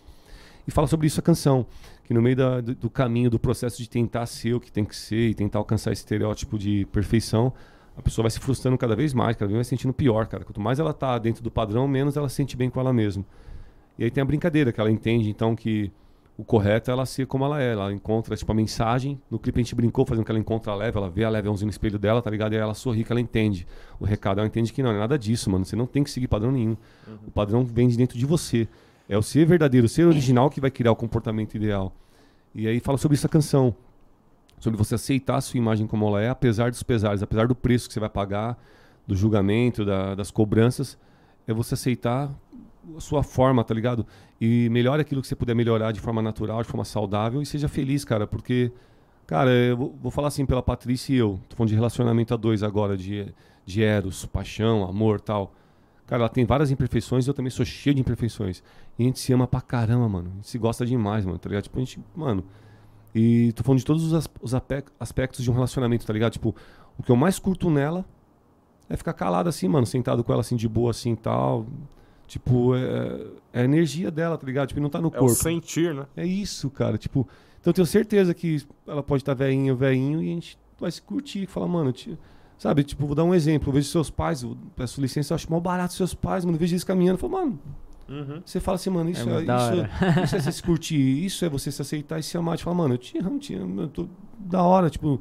E fala sobre isso a canção, que no meio da- do, do caminho, do processo de tentar ser o que tem que ser e tentar alcançar esse estereótipo de perfeição, a pessoa vai se frustrando cada vez mais, cada vez vai se sentindo pior, cara. Quanto mais ela tá dentro do padrão, menos ela se sente bem com ela mesma. E aí tem a brincadeira, que ela entende, então, que o correto é ela ser como ela é. Ela encontra, tipo, a mensagem. No clipe a gente brincou fazendo que ela encontra a leve, ela vê a leveãozinho no espelho dela, tá ligado? E aí ela sorri que ela entende. O recado, ela entende que não, não é nada disso, mano. Você não tem que seguir padrão nenhum. O padrão vem de dentro de você. É o ser verdadeiro, o ser original que vai criar o comportamento ideal. E aí fala sobre isso a canção. Sobre você aceitar a sua imagem como ela é, apesar dos pesares, apesar do preço que você vai pagar, do julgamento, da- das cobranças. É você aceitar a sua forma, tá ligado? E melhore aquilo que você puder melhorar de forma natural, de forma saudável e seja feliz, cara, porque, cara, eu vou, vou falar assim pela Patrícia e eu, tô falando de relacionamento a dois agora, de, de eros, paixão, amor tal. Cara, ela tem várias imperfeições eu também sou cheio de imperfeições. E a gente se ama pra caramba, mano. A gente se gosta demais, mano, tá ligado? Tipo, a gente, mano. E tô falando de todos os, os aspectos de um relacionamento, tá ligado? Tipo, o que eu mais curto nela é ficar calado assim, mano, sentado com ela assim de boa assim e tal. Tipo, é, é a energia dela, tá ligado? Tipo, não tá no É o corpo. sentir, né? É isso, cara. Tipo, então eu tenho certeza que ela pode estar velhinha, velhinho, e a gente vai se curtir. Falar, mano, tio, sabe? Tipo, vou dar um exemplo. Eu vejo seus pais, eu peço licença, eu acho mal barato seus pais, mano. Eu vejo eles caminhando. Eu falo, mano, Uhum. você fala assim, mano, isso É é, isso, é, isso é você se curtir, isso é você se aceitar e se amar. Tipo, falar, mano, eu te amo, te amo, eu tô da hora, tipo.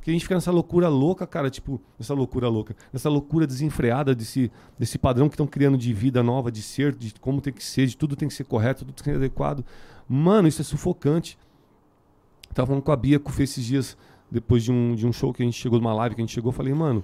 Que a gente fica nessa loucura louca, cara, tipo, nessa loucura louca, nessa loucura desenfreada desse, desse padrão que estão criando de vida nova, de ser, de como tem que ser, de tudo tem que ser correto, tudo tem que ser adequado. Mano, isso é sufocante. Tava falando com a Bia, com o Fê esses dias, depois de um, de um show que a gente chegou, de uma live que a gente chegou, eu falei, mano,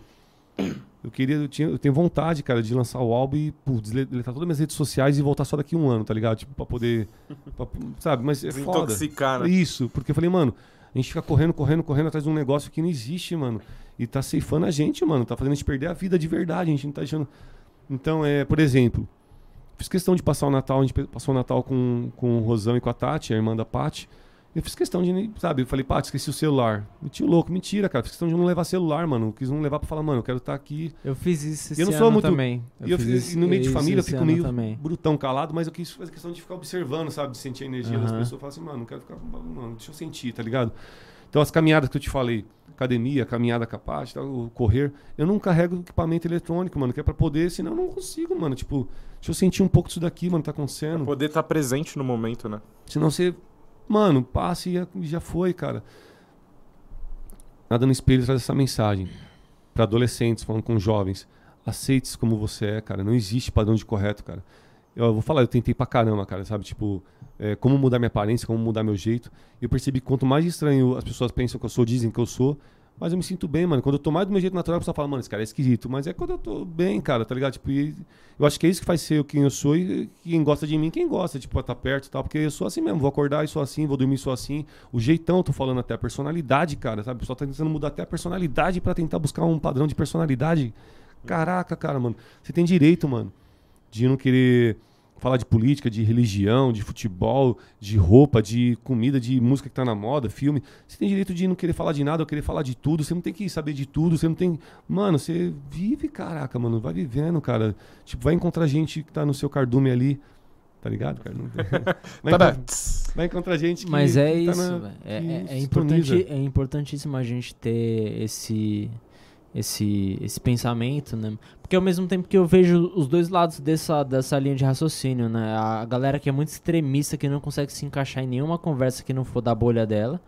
eu queria, eu, tinha, eu tenho vontade, cara, de lançar o álbum e pô, deletar todas as minhas redes sociais e voltar só daqui um ano, tá ligado? Tipo, pra poder. pra- sabe, mas é foda. Desintoxicar, né? Isso, porque eu falei, mano, a gente fica correndo, correndo, correndo atrás de um negócio que não existe, mano. E tá ceifando a gente, mano. Tá fazendo a gente perder a vida de verdade. A gente não tá deixando. Então, é, por exemplo, fiz questão de passar o Natal, a gente passou o Natal com, com o Rosão e com a Tati, a irmã da Paty. Eu fiz questão de, sabe, eu falei, Paty, esqueci o celular. Meti o louco, mentira, cara. Fiz questão de não levar celular, mano. Eu quis não levar pra falar, mano, eu quero estar aqui. Eu fiz isso esse Eu não ano sou muito- também. Eu e eu fiz isso- e no meio de família eu fico meio também. brutão, calado, mas eu quis fazer questão de ficar observando, sabe? De sentir a energia das Aham. pessoas. Falar assim, mano, não quero ficar. Mano, deixa eu sentir, tá ligado? Então as caminhadas que eu te falei, academia, caminhada capaz, tal, o correr, eu não carrego equipamento eletrônico, mano, que é pra poder, senão eu não consigo, mano. Tipo, deixa eu sentir um pouco disso daqui, mano, tá acontecendo. Poder estar presente no momento, né? Senão você, mano, passa e já- foi, cara. Nada no espelho traz essa mensagem. Pra adolescentes, falando com jovens. Aceite-se como você é, cara. Não existe padrão de correto, cara. Eu vou falar, eu tentei pra caramba, cara, sabe? Tipo, é, como mudar minha aparência, como mudar meu jeito. E eu percebi que quanto mais estranho as pessoas pensam que eu sou, dizem que eu sou, mas eu me sinto bem, mano. Quando eu tô mais do meu jeito natural, a pessoa fala, mano, esse cara é esquisito. Mas é quando eu tô bem, cara, tá ligado? Tipo, eu acho que é isso que faz ser quem eu sou e quem gosta de mim, quem gosta, tipo, tá perto e tal. Porque eu sou assim mesmo, vou acordar e sou assim, vou dormir e sou assim. O jeitão, eu tô falando até a personalidade, cara, sabe? O pessoal tá tentando mudar até a personalidade pra tentar buscar um padrão de personalidade. Caraca, cara, mano. Você tem direito, mano, de não querer falar de política, de religião, de futebol, de roupa, de comida, de música que tá na moda, filme. Você tem direito de não querer falar de nada ou querer falar de tudo. Você não tem que saber de tudo. Você não tem. Mano, você vive, caraca, mano. Vai vivendo, cara. Tipo, vai encontrar gente que tá no seu cardume ali. Tá ligado, cara? Vai, Tá, encontrar, vai encontrar gente que. Mas é que tá isso, na- velho. é, é, é sintoniza. importante, é importantíssimo a gente ter esse, esse, esse pensamento, né? Porque ao mesmo tempo que eu vejo os dois lados dessa, dessa linha de raciocínio, né? A galera que é muito extremista, que não consegue se encaixar em nenhuma conversa que não for da bolha dela.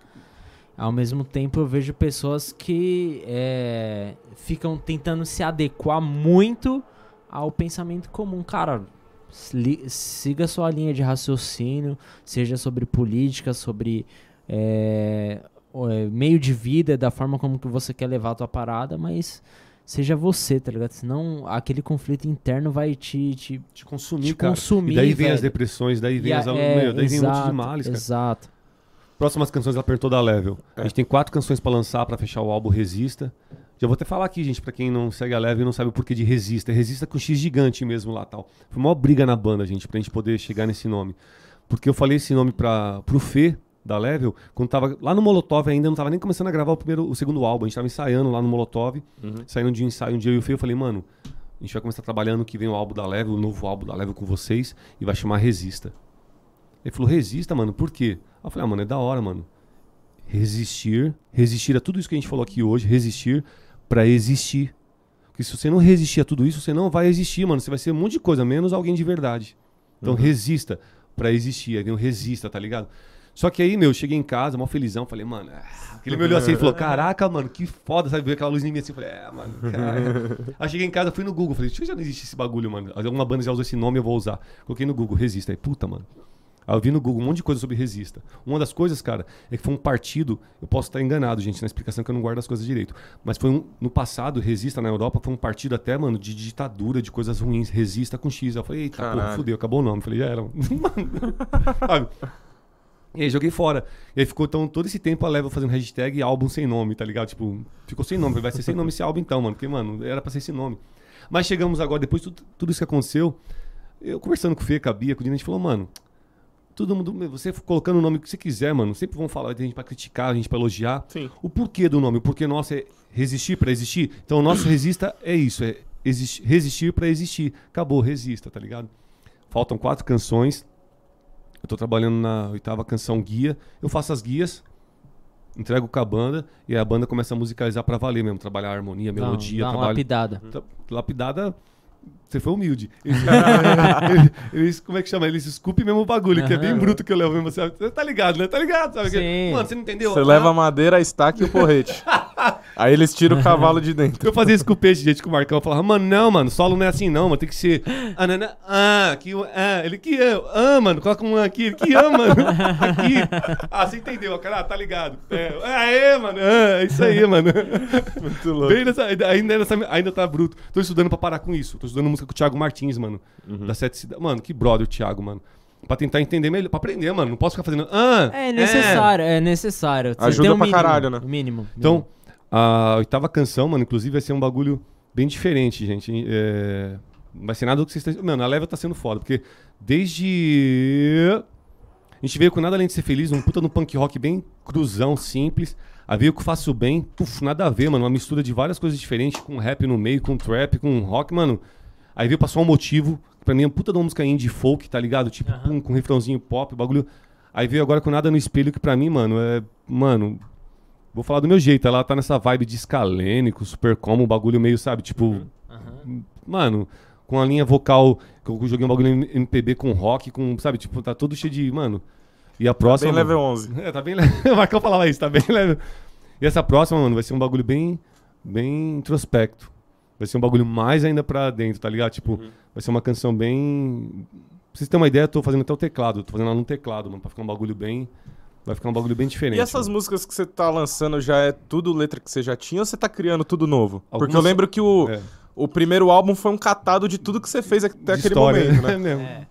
Ao mesmo tempo eu vejo pessoas que é, ficam tentando se adequar muito ao pensamento comum. Cara, siga sua linha de raciocínio, seja sobre política, sobre é, meio de vida, da forma como que você quer levar a tua parada, mas seja você, tá ligado? Senão aquele conflito interno vai te, te, Te consumir, te cara. consumir. E daí vem as velho. depressões, daí vem E a- as. é, meu, daí vem um monte de exato, males, cara. Exato. Próximas canções ela apertou da Level. A É. gente tem quatro canções pra lançar pra fechar o álbum Resista. Já vou até falar aqui, gente, pra quem não segue a Level e não sabe o porquê de Resista. É Resista com X gigante mesmo lá tal. Foi uma briga na banda, gente, pra gente poder chegar nesse nome. Porque eu falei esse nome pra, pro Fê da Level quando tava lá no Molotov ainda, não tava nem começando a gravar o primeiro, o segundo álbum. A gente tava ensaiando lá no Molotov, Uhum. saindo de um ensaio um dia eu e o Fê, eu falei, mano, a gente vai começar trabalhando que vem o álbum da Level, o novo álbum da Level com vocês e vai chamar Resista. Ele falou, resista, mano, por quê? Eu falei, ah, mano, é da hora, mano. Resistir, resistir a tudo isso que a gente falou aqui hoje, resistir pra existir. Porque se você não resistir a tudo isso, você não vai existir, mano. Você vai ser um monte de coisa, menos alguém de verdade. Então Uhum. resista pra existir. Aí vem o resista, tá ligado? Só que aí, meu, eu cheguei em casa, mó felizão, falei, mano. ah. Ele me olhou assim e falou: Caraca, mano, que foda, sabe? Veio aquela luz em mim assim, eu falei, é, mano, cara. aí cheguei em casa, fui no Google, falei, deixa eu já não existe esse bagulho, mano. Alguma banda já usou esse nome, eu vou usar. Coloquei no Google, resista. Aí, puta, mano. Aí eu vi no Google um monte de coisa sobre Resista. Uma das coisas, cara, é que foi um partido. Eu posso estar enganado, gente, na explicação que eu não guardo as coisas direito. Mas foi um. No passado, Resista na Europa foi um partido até, mano, de ditadura, de coisas ruins. Resista com X. Eu falei, eita, Caralho. fudeu, acabou o nome. Eu falei, já era. Mano, sabe? E aí joguei fora. E aí ficou então todo esse tempo a Level fazendo hashtag álbum sem nome, tá ligado? Tipo, ficou sem nome. Vai ser sem nome esse álbum então, mano. Porque, mano, era pra ser esse nome. Mas chegamos agora, depois de tudo, tudo isso que aconteceu, eu conversando com o Fê, com a Bia, com o Dino, a gente falou, mano, todo mundo, você colocando o nome que você quiser, mano, sempre vão falar, tem gente pra criticar, a gente pra elogiar. Sim. O porquê do nome, o porquê nosso é resistir pra existir. Então o nosso resista é isso, é resistir pra existir. Acabou, resista, tá ligado? Faltam quatro canções. Eu tô trabalhando na oitava canção guia. Eu faço as guias, entrego com a banda e aí a banda começa a musicalizar pra valer mesmo, trabalhar a harmonia, melodia, dá trabalho. lapidada. Lapidada. Você foi humilde. Eles, eles- como é que chama? Eles esculpem mesmo o bagulho, que é bem bruto que eu levo mesmo. Você você tá ligado, né? Tá ligado? Sabe? Sim. Mano, você não entendeu? Você Ah, leva a madeira, a estaca e o porrete. Aí eles tiram o cavalo de dentro. Eu fazia isso com o peixe, gente, com o Marcão. Eu falava, mano, não, mano, solo não é assim, não, mano. Tem que ser. Ah, não, não, ah, que, ah, ele que ah, ah, mano, coloca um ah aqui, ele que ah, mano. Aqui. Ah, você entendeu, cara? Ah, tá ligado. É, aê, mano. Ah, é isso aí, mano. Muito louco. Nessa, ainda, nessa, ainda tá bruto. Tô estudando pra parar com isso. Tô estudando música com o Thiago Martins, mano. Da Sete Cidades. Mano, que brother o Thiago, mano. Pra tentar entender melhor. Pra aprender, mano. Não posso ficar fazendo. Ah, É necessário, é, necessário. Você Ajuda um pra mínimo, caralho, né? o Mínimo. Então, a oitava canção, mano, inclusive vai ser um bagulho bem diferente, gente. É... Não vai ser nada do que vocês estão. Mano, a Level tá sendo foda, porque desde. A gente veio com nada além de ser feliz, um puta no punk rock bem cruzão, simples. Aí veio com Faço Bem, puf, nada a ver, mano. Uma mistura de várias coisas diferentes, com rap no meio, com trap, com rock, mano. Aí veio só um motivo, que pra mim é uma puta de uma música indie folk, tá ligado? Tipo, Aham. pum, com refrãozinho pop, bagulho. Aí veio agora com nada no espelho, que pra mim, mano, é. Mano, Vou falar do meu jeito, ela tá nessa vibe de escalênico, super como, um bagulho meio, sabe, tipo, Aham. mano, com a linha vocal, que eu joguei um bagulho em MPB com rock, com, sabe, tipo, tá todo cheio de, mano. E a próxima. Bem level mano, 11. É, tá bem leve. O Marcão falava isso, tá bem leve. E essa próxima, mano, vai ser um bagulho bem, bem introspecto. Vai ser um bagulho mais ainda pra dentro, tá ligado? Tipo, vai ser uma canção bem. Pra vocês terem uma ideia, eu tô fazendo até o teclado. Tô fazendo ela no teclado, mano, pra ficar um bagulho bem. Vai ficar um bagulho bem diferente. E essas mano. músicas que você tá lançando já é tudo letra que você já tinha ou você tá criando tudo novo? Porque eu Algumas- lembro que o, É. o primeiro álbum foi um catado de tudo que você fez até de aquele história, momento, É né? mesmo. É.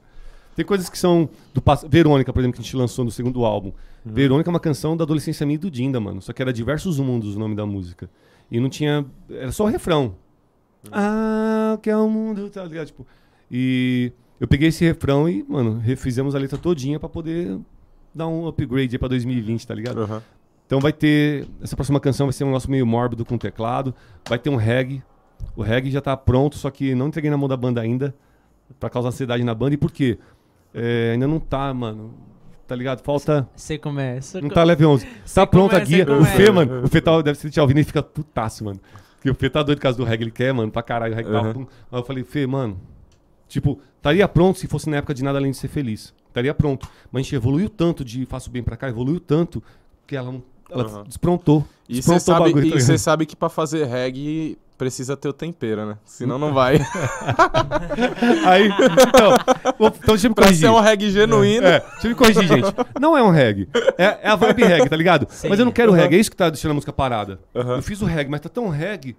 Tem coisas que são do passado. Verônica, por exemplo, que a gente lançou no segundo álbum. Uhum. Verônica é uma canção da adolescência minha e do Dinda, mano. Só que era Diversos Mundos o nome da música. E não tinha. Era só o refrão. Uhum. Ah, o que é o mundo, tá ligado? Tipo, e eu peguei esse refrão e, mano, refizemos a letra todinha pra poder dar um upgrade aí pra 2020, tá ligado? Aham. Então vai ter. Essa próxima canção vai ser um negócio meio mórbido com teclado. Vai ter um reggae. O reggae já tá pronto, só que não entreguei na mão da banda ainda. Pra causar ansiedade na banda. E por quê? É, ainda não tá, mano. Tá ligado? Falta. Sei como é. Não tá leve 11. Sei Tá pronta a é, sei guia. O é. Fê, mano. O Fê tá, deve ser te ouvindo e fica putaço, mano. Porque o Fê tá doido por causa do reggae. Ele quer, mano, pra caralho. O reggae tá Uhum. pum. Aí eu falei, Fê, mano. Tipo, estaria pronto se fosse na época de nada além de ser feliz. Estaria pronto. Mas a gente evoluiu tanto de Faço Bem pra cá, evoluiu tanto que ela, não- ela Uhum. desprontou. E você sabe, bagulho, e tá sabe que pra fazer reggae precisa ter o tempero, né? Senão não vai. Aí, então, então deixa eu me pra corrigir. ser um reggae genuíno. É, deixa eu me corrigir, gente. Não é um reggae. É, é a vibe reggae, tá ligado? Sim. Mas eu não quero Aham. reggae, é isso que tá deixando a música parada. Aham. Eu fiz o reggae, mas tá tão reggae.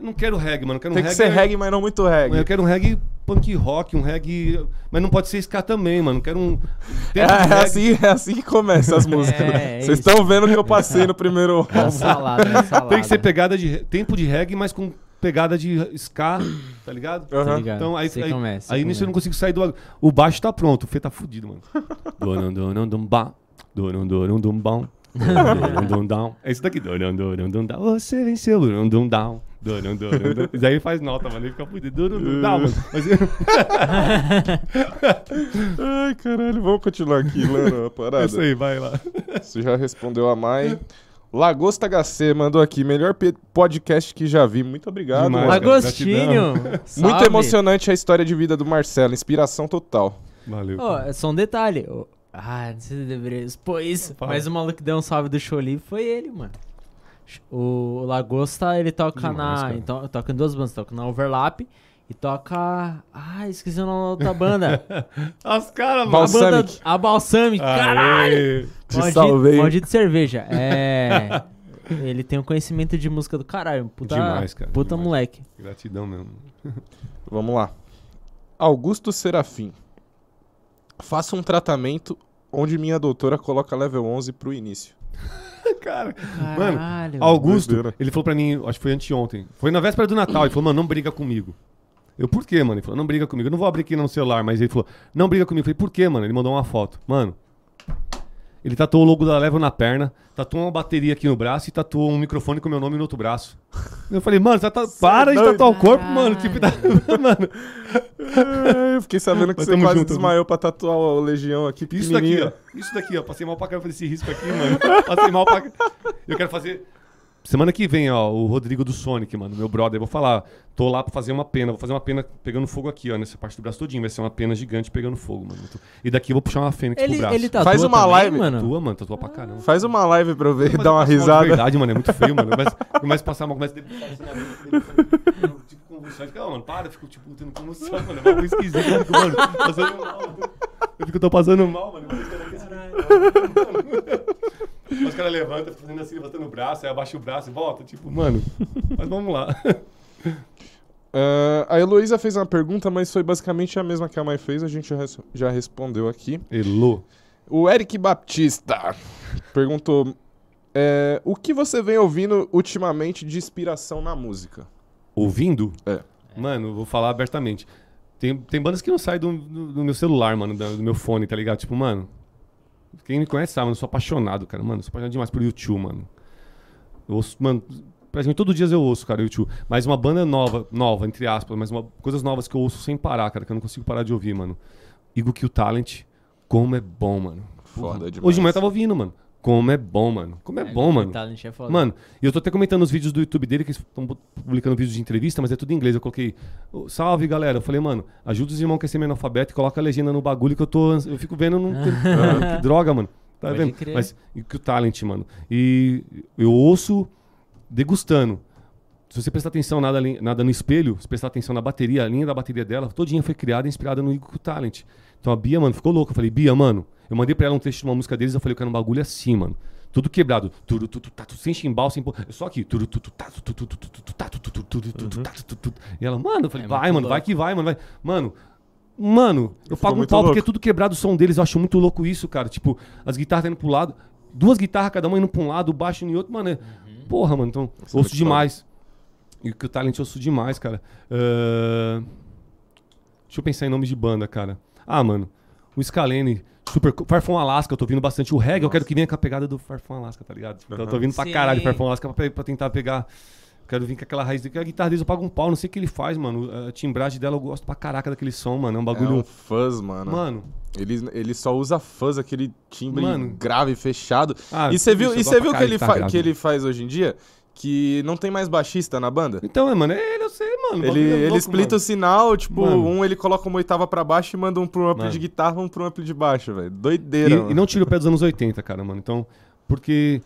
Eu não quero reggae, mano. Eu quero Tem um que reggae. ser reggae, mas não muito reggae. Eu quero um reggae punk rock, um reggae. Mas não pode ser ska também, mano. Eu quero um. É, é assim, é assim que começa as músicas. É, é Vocês isso. estão vendo que eu passei no primeiro É a álbum. salada, é salada. Tem que ser pegada de. Tempo de reggae, mas com pegada de ska, tá ligado? Tá Aham. ligado? Então aí, Sei aí, é, sei aí nisso é. eu não consigo sair do. O baixo tá pronto, o Fê tá fudido, mano. Dorum, dorum, É isso daqui. Você venceu. E daí ele faz nota, mano. Ele fica fudido. Mano. Mas Ai, caralho, vamos continuar aqui lendo a é parada. isso aí, vai lá. Você já respondeu a Mai. Lagosta HC mandou aqui, melhor podcast que já vi. Muito obrigado. Demais, mano. cara. Agostinho! Muito emocionante a história de vida do Marcelo, inspiração total. Valeu. É só um detalhe. Ah, não sei se eu deveria expor isso. Fala. Mas o maluco que deu um salve do show livre foi ele, mano. O Lagosta, ele toca Demais, na. cara. Então, toca em duas bandas, toca na Overlap e toca. Ah, esqueci o nome da outra banda. As caras, mano. a banda. Balsamic. A Balsamic, caralho! Aê. Te Maldito- salvei. Maldito cerveja. É. Ele tem um conhecimento de música do caralho. Puta, Demais, cara, Puta demais. moleque. Gratidão mesmo. Vamos lá. Augusto Serafim. Faça um tratamento onde minha doutora coloca level 11 pro início. Cara, Caralho. Augusto, doideira. ele falou pra mim, acho que foi anteontem. Foi na véspera do Natal. Ele falou, mano, não briga comigo. Eu, por quê, mano? Ele falou, não briga comigo. Eu não vou abrir aqui no celular, mas ele falou, não briga comigo. Eu falei, por quê, mano? Ele mandou uma foto. Mano, ele tatuou o logo da Level na perna, tatuou uma bateria aqui no braço e tatuou um microfone com meu nome no outro braço. Eu falei, mano, você tá- para de doido. tatuar o corpo, mano. Tipo, tá- mano, É, Eu fiquei sabendo que Mas você quase junto, desmaiou pra tatuar o Legião aqui. Isso daqui, ó. Isso daqui, ó. Passei mal pra caramba desse risco aqui, mano. Passei mal pra. Eu quero fazer. Semana que vem, ó, o Rodrigo do Sonic, mano, meu brother. Eu vou falar. Tô lá pra fazer uma pena. Vou fazer uma pena pegando fogo aqui, ó, nessa parte do braço todinho. Vai ser uma pena gigante pegando fogo, mano. E daqui eu vou puxar uma fênix pro Ele, braço. ele tatua Faz uma também, live. mano. Tua, mano, tatua pra caramba. Faz uma live pra eu ver Mas dar uma de risada. verdade, mano, é muito feio, mano. Começa, começa a passar mal, começa a debutar assim na vida, eu Tipo, convulsão. Ah, mano, para, eu fico, tipo, tendo convulsão, mano. É um bagulho esquisito. Eu fico, mano, passando mal. mano. Eu fico, tô passando mal, mano. Os caras levantam, ficam fazendo assim, levantando o braço, aí abaixa o braço e volta. Tipo, mano, mas vamos lá. Ah, a Heloísa fez uma pergunta, mas foi basicamente a mesma que a Mai fez. A gente já, res- já respondeu aqui. Elô. O Eric Baptista perguntou: é, O que você vem ouvindo ultimamente de inspiração na música? Ouvindo? É. Mano, vou falar abertamente. Tem, tem bandas que não saem do, do- do meu celular, mano, da- do, meu fone, tá ligado? Tipo, mano. Quem me conhece sabe, mano, eu sou apaixonado, cara. Mano, eu sou apaixonado demais por YouTube, mano. Eu ouço, mano, praticamente todo dia eu ouço, cara, YouTube. Mas uma banda nova, nova, entre aspas, mas uma, coisas novas que eu ouço sem parar, cara, que eu não consigo parar de ouvir, mano. Eagle Kill Talent, como é bom, mano. Foda demais. Hoje de manhã eu tava ouvindo, mano. Como é bom, mano. Como é, bom, mano. Talent é foda. Mano, e eu tô até comentando os vídeos do YouTube dele, que eles estão publicando vídeos de entrevista, mas é tudo em inglês. Eu coloquei, "Ô, salve galera. Eu falei, mano, ajuda os irmãos que é semi-analfabeto e coloca a legenda no bagulho que eu tô. Eu fico vendo. Não, Ah, que droga, mano. Tá Pode vendo? crer. Mas e que o talent, mano. E eu ouço degustando. Se você prestar atenção nada, nada no espelho, se prestar atenção na bateria, a linha da bateria dela, todinha foi criada e inspirada no Igor Talent. Então a Bia, mano, ficou louca. Eu falei, Bia, mano, eu mandei pra ela um trecho de uma música deles, eu falei, eu quero um bagulho assim, mano. Tudo quebrado. Tudo, tá, tudo, sem chimbal, sem. Só aqui. Tá, tudo, tudo, tudo, tá, tudo, tudo, tudo, tudo, tá, tudo, tudo. E ela, mano, eu falei, É vai, mano, vai que vai, mano, vai. Mano, mano, eu pago um pau porque é tudo quebrado o som deles. Eu acho muito louco isso, cara. Tipo, as guitarras tá indo pro lado, duas guitarras cada uma indo pra um lado, o baixo em outro, mano. É... Porra, mano, então, é ouço demais. E que o talent eu ouço demais, cara. Ah, Deixa eu pensar em nomes de banda, cara. Ah, mano. O Scalene, Super. Farfão Alaska, eu tô ouvindo bastante. O reggae, eu quero que venha com a pegada do Farfão Alaska, tá ligado? Então eu tô ouvindo pra Sim. caralho Farfão Alaska pra, pra tentar pegar. Quero vir com aquela raiz. dele, que A guitarra deles eu pago um pau, não sei o que ele faz, mano. A timbragem dela eu gosto pra caraca daquele som, mano. É um É bagulho. um fuzz, mano. Mano. Ele, ele só usa fuzz, aquele timbre Mano. grave, fechado. Ah, e você viu, e você viu que caralho ele, que ele faz hoje em dia? Que não tem mais baixista na banda? Então, é, mano, é ele, eu sei, mano. Ele, é ele louco, splita mano. o sinal, tipo, Mano. um ele coloca uma oitava pra baixo e manda um pro ampli Mano. de guitarra, um pro ampli de baixo, velho. Doideira, E, e não tira o pé dos anos 80, cara, mano. Então, porque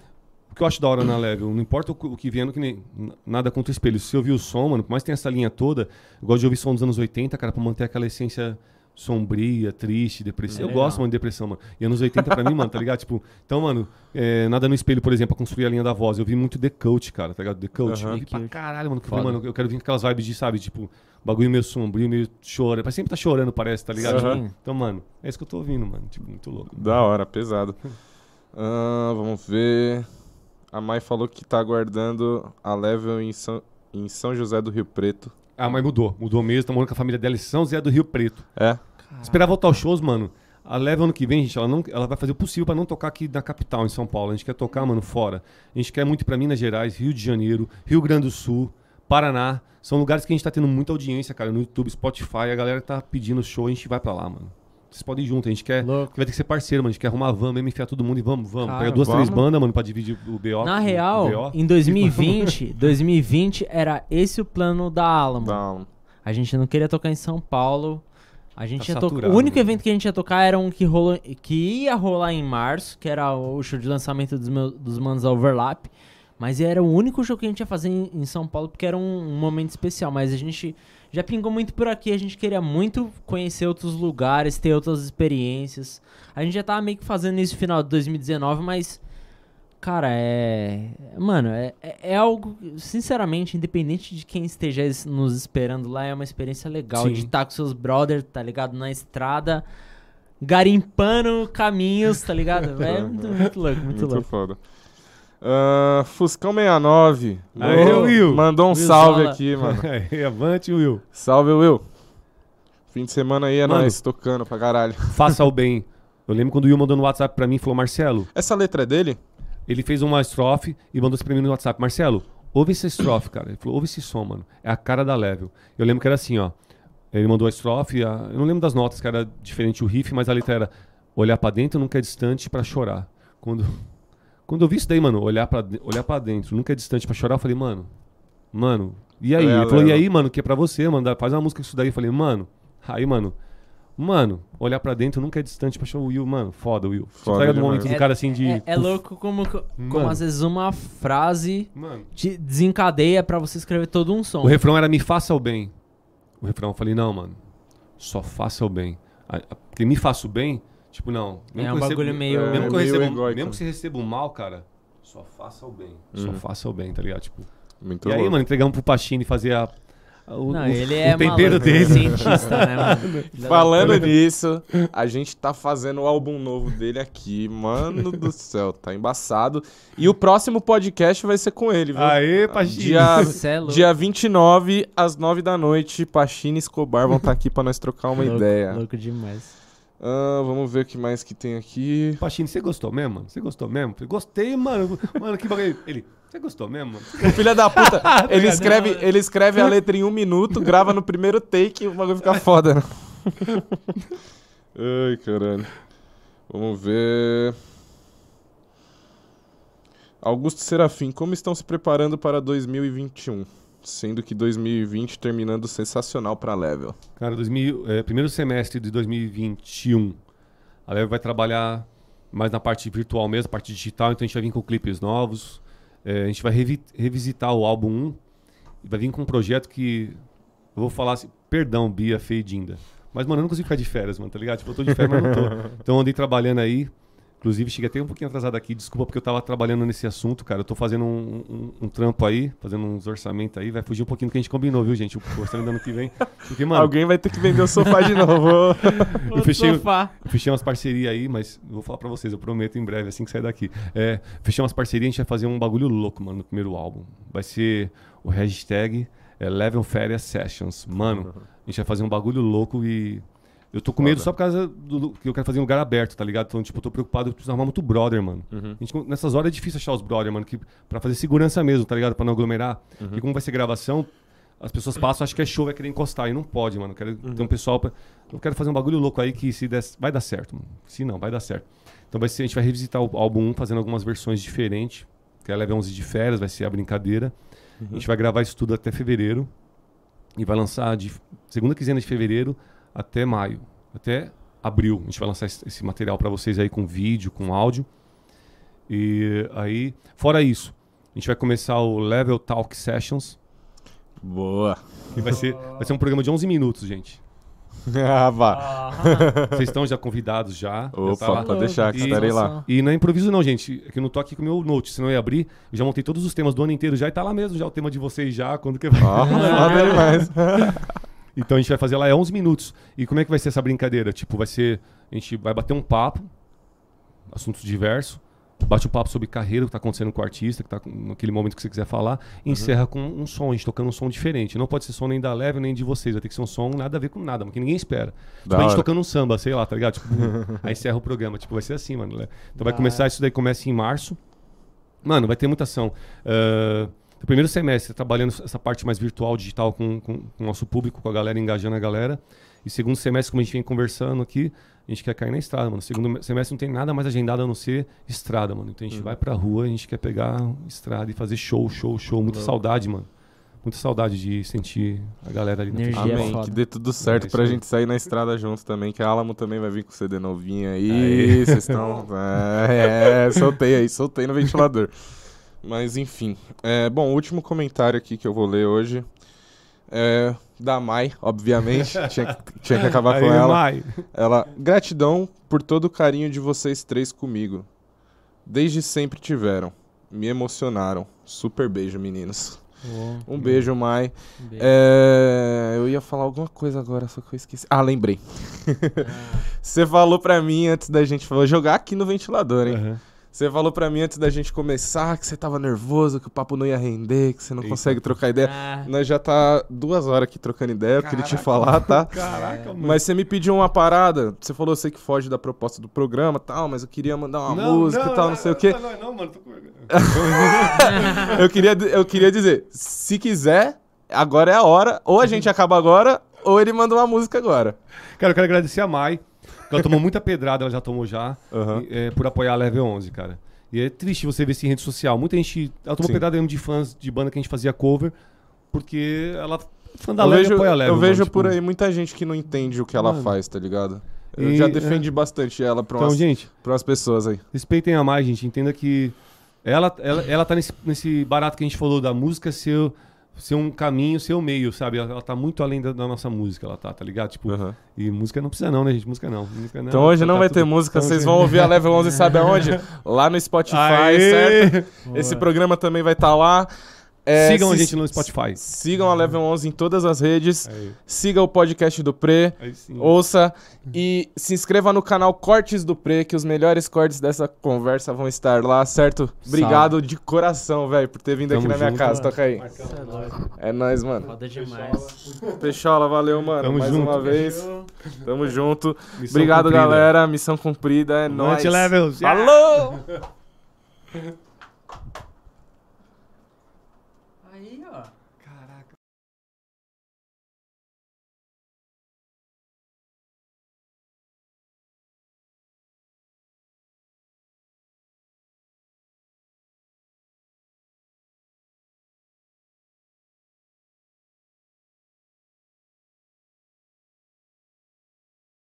o que eu acho da hora na Level, não importa o, que- o que vier, que nem nada contra o espelho. Se eu ouvir o som, mano, por mais que tenha essa linha toda, eu gosto de ouvir som dos anos 80, cara, pra manter aquela essência sombria, triste, depressiva. Eu Legal. gosto, mano, de depressão, mano. E anos 80 pra mim, mano, tá ligado? Tipo, então, mano, é, nada no espelho, por exemplo, pra construir a linha da voz. Eu vi muito The Coach, cara, tá ligado? The Coach. Aham. Eu vi pra caralho, mano. que eu mano, eu quero vir com aquelas vibes de, sabe, tipo, bagulho meio sombrio, meio chorando. Parece sempre tá chorando, parece, tá ligado? Tipo, Então, mano, é isso que eu tô ouvindo, mano. Tipo, muito louco. Da hora, pesado. Ah, vamos ver. A Mai falou que tá aguardando a level em São, em São José do Rio Preto. Ah, mas mudou. Mudou mesmo. Tá morando com a família dela em São José do Rio Preto. É? Esperar voltar aos shows, mano. A Leva ano que vem, gente, ela, não, ela vai fazer o possível pra não tocar aqui na capital, em São Paulo. A gente quer tocar, mano, fora. A gente quer muito pra Minas Gerais, Rio de Janeiro, Rio Grande do Sul, Paraná. São lugares que a gente tá tendo muita audiência, cara, no YouTube, Spotify. A galera tá pedindo show, a gente vai pra lá, mano. Vocês podem ir junto, a gente quer. Louco. Vai ter que ser parceiro, mano. A gente quer arrumar a van mesmo, enfiar todo mundo e vamos, vamos. Cara, Pega duas, vamos. três bandas, mano, pra dividir o BO. Na o- o real, BO. em 2020, 2020 era esse o plano da Alamo. Não. A gente não queria tocar em São Paulo. A gente Tá ia tocar. saturado, O único né? evento que a gente ia tocar era um que, rolou, que ia rolar em março, que era o show de lançamento dos, meus, dos manos da Overlap. Mas era o único show que a gente ia fazer em, em São Paulo, porque era um, um momento especial. Mas a gente já pingou muito por aqui, a gente queria muito conhecer outros lugares, ter outras experiências. A gente já tava meio que fazendo isso no final de 2019, mas. Cara, é. Mano, é, é, é algo. Sinceramente, independente de quem esteja es- nos esperando lá, é uma experiência legal. Sim. De estar com seus brothers, tá ligado? Na estrada, garimpando caminhos, tá ligado? É muito, muito louco, muito, Muito louco. foda. Ah, Fuscão 69. Aê, Ô, Will. Mandou um Will salve Zola. aqui, mano. Avante, Will. Salve, Will. Fim de semana aí é Mano. nós tocando pra caralho. Faça o bem. Eu lembro quando o Will mandou no WhatsApp pra mim e falou, Marcelo, Essa letra é dele? ele fez uma estrofe e mandou isso pra mim no WhatsApp. Marcelo, ouve essa estrofe, cara. Ele falou, ouve esse som, mano. É a cara da Level. Eu lembro que era assim, ó. Ele mandou a estrofe, a- eu não lembro das notas, que era diferente o riff, mas a letra era olhar pra dentro nunca é distante pra chorar. Quando, quando eu vi isso daí, mano, olhar pra, olhar pra dentro nunca é distante pra chorar, eu falei, mano, mano, e aí? É, ele falou, e Level. aí, mano, que é pra você, mano, faz uma música com isso daí. Eu falei, mano, aí, mano, mano, olhar pra dentro nunca é distante pra chorar. O Will, mano, foda, Will. Você Foda pega do demais. momento do É- cara assim de. É, é louco como, como às vezes uma frase Mano. te desencadeia pra você escrever todo um som. O refrão era me faça o bem. O refrão eu falei, não, mano, só faça o bem. Porque me faça o bem, tipo, não. É que um eu bagulho meio- Mesmo, que, eu meio receba, egóico. mesmo que você receba um mal, cara, só faça o bem. Só Uhum. faça o bem, tá ligado? Tipo, Muito e aí, louco. mano, entregamos pro Pachini fazer a. o, Não, o- ele o é tempero maluco, dele. cientista, né, mano? Da Falando nisso, a gente tá fazendo o álbum novo dele aqui. Mano do céu, tá embaçado. E o próximo podcast vai ser com ele, viu? Aê, Pachini. Dia, é dia 29, às 9 da noite, Pachina e Escobar vão estar aqui pra nós trocar uma Louco, ideia. Louco demais. Ah, vamos ver o que mais que tem aqui. Pachini, você gostou mesmo, mano? Você gostou mesmo? Gostei, mano. Mano, que bagulho. Ele, você gostou mesmo, mano? O filho da puta, ele escreve, ele escreve a letra em um minuto, grava no primeiro take e o bagulho fica foda, né? Ai, caralho. Vamos ver. Augusto Serafim, como estão se preparando para 2021? Sendo que 2020 terminando sensacional pra Level. Cara, 2000, é, primeiro semestre de 2021, a Level vai trabalhar mais na parte virtual mesmo, parte digital, então a gente vai vir com clipes novos. É, a gente vai revi- revisitar o álbum 1 e vai vir com um projeto que. Eu vou falar assim, perdão, Bia, Fê e Dinda. Mas, mano, eu não consigo ficar de férias, mano, tá ligado? Tipo, eu tô de férias, mas não tô. Então eu andei trabalhando aí. Inclusive, cheguei até um pouquinho atrasado aqui, desculpa porque eu tava trabalhando nesse assunto, cara. Eu tô fazendo um, um- um trampo aí, fazendo uns orçamentos aí. Vai fugir um pouquinho do que a gente combinou, viu, gente? O orçamento do ano que vem. Porque, mano, Alguém vai ter que vender o sofá de novo. eu fechei, O sofá. eu fechei umas parcerias aí, mas vou falar pra vocês, eu prometo em breve, assim que sair daqui. É, fechei umas parcerias, a gente vai fazer um bagulho louco, mano, no primeiro álbum. Vai ser o hashtag é, Level Férias Sessions. Mano, A gente vai fazer um bagulho louco e. Eu tô com medo Foda. só por causa do, que eu quero fazer em lugar aberto, tá ligado? Então, tipo, eu tô preocupado, eu preciso arrumar muito brother, mano. Uhum. A gente, nessas horas é difícil achar os brother, mano, que, pra fazer segurança mesmo, tá ligado? Pra não aglomerar. Uhum. E como vai ser gravação, as pessoas passam, acham que é show, vai querer encostar. E não pode, mano. Eu quero Uhum. ter um pessoal pra. Eu quero fazer um bagulho louco aí que se der, vai dar certo, mano. Se não, vai dar certo. Então vai ser, a gente vai revisitar o álbum 1 fazendo algumas versões diferentes. Que é Leve 11 de férias, vai ser a brincadeira. Uhum. A gente vai gravar isso tudo até fevereiro. E vai lançar de segunda quinzena de fevereiro até maio. Até abril. A gente vai lançar esse, material pra vocês aí com vídeo, com áudio. E aí, fora isso, a gente vai começar o Level Talk Sessions. Boa. E vai ser, vai ser um programa de 11 minutos, gente. ah, vá. Vocês estão já convidados já. já tá Opa, pode deixar que E- estarei lá. E não é improviso não, gente. É que eu não tô aqui com o meu note, senão eu ia abrir. Eu já montei todos os temas do ano inteiro já e tá lá mesmo já o tema de vocês já, quando que vai. Foda demais. Então a gente vai fazer lá é 11 minutos. E como é que vai ser essa brincadeira? Tipo, vai ser a gente vai bater um papo, assuntos diversos, bate um papo sobre carreira, o que tá acontecendo com o artista, que tá naquele momento que você quiser falar, e encerra com um som, a gente tocando um som diferente. Não pode ser som nem da Leve nem de vocês, vai ter que ser um som nada a ver com nada, que ninguém espera. Tipo, a gente tocando um samba, sei lá, tá ligado? Tipo, aí encerra o programa. Tipo, vai ser assim, mano. né? Então vai começar, isso daí começa em março. Mano, vai ter muita ação. Ah, no primeiro semestre, trabalhando essa parte mais virtual, digital com, com, com o nosso público, com a galera, engajando a galera. E segundo semestre, como a gente vem conversando aqui, a gente quer cair na estrada, mano. Segundo semestre não tem nada mais agendado a não ser estrada, mano. Então a gente vai pra rua, a gente quer pegar estrada e fazer show, show, show. Muita Louco. saudade, mano. Muita saudade de sentir a galera ali na Energia frente. é Amém. foda. Que dê tudo certo É pra gente sair na estrada junto também. Que a Alamo também vai vir com o CD novinho aí. Vocês estão. É, é, soltei aí, soltei no ventilador. Mas enfim. É, bom, o último comentário aqui que eu vou ler hoje é da Mai, obviamente. tinha, que, tinha que acabar com Aí, ela. Mai. Ela, gratidão por todo o carinho de vocês três comigo. Desde sempre tiveram. Me emocionaram. Super beijo, meninos. Um beijo, Mai. É, eu ia falar alguma coisa agora, só que eu esqueci. Ah, lembrei. Você falou pra mim antes da gente jogar aqui no ventilador, hein? Aham. Você falou pra mim antes da gente começar que você tava nervoso, que o papo não ia render, que você não Eita. consegue trocar ideia. Ah, Nós já tá duas horas aqui trocando ideia, eu queria te falar, tá? Caraca, mano. Mas você me pediu uma parada. Você falou, eu sei que foge da proposta do programa e tal, mas eu queria mandar uma música e tal, não, sei o quê. Não, não, não, mano. Tô com. Eu queria, eu queria dizer, se quiser, agora é a hora. Ou a gente acaba agora, ou ele manda uma música agora. Cara, eu quero agradecer a Mai, ela tomou muita pedrada, ela já tomou já, e, é, por apoiar a Level 11, cara. E é triste você ver isso em rede social. Muita gente. Ela tomou Sim. pedrada mesmo de fãs de banda que a gente fazia cover, porque ela é fã da Eu Level e vejo, apoia a Level. eu vejo mano, tipo, por aí muita gente que não entende o que ela Mano. faz, tá ligado? Eu E- já defendi bastante ela pra Então, umas, gente, pra umas pessoas aí. respeitem a Mai, gente. Entenda que ela, ela, ela tá nesse, nesse barato que a gente falou da música ser, ser um caminho, ser um meio, sabe? Ela, ela tá muito além da, da nossa música, ela tá, tá ligado? Tipo, Aham. e música não precisa não, né, gente? Música não. Música não Então hoje não tá vai ter música, então, vocês vão ouvir a Level 11 sabe aonde? Lá no Spotify, Aê! certo? boa. Esse programa também vai estar lá. É, Sigam a se- gente no Spotify. Sigam a Level 11 em todas as redes. Aí, Siga o podcast do Pre. Ouça e se inscreva no canal Cortes do Pre, que os melhores cortes dessa conversa vão estar lá, certo? Obrigado de coração, velho, por ter vindo aqui Tamo na minha junto, casa. mano. Toca aí. É. É nóis, mano. Foda demais. Fechola, valeu, mano. Tamo Mais junto. uma vez. Tamo junto. Missão Obrigado, cumprida. galera. Missão cumprida. É nóis. Multilevels. yeah! Falou!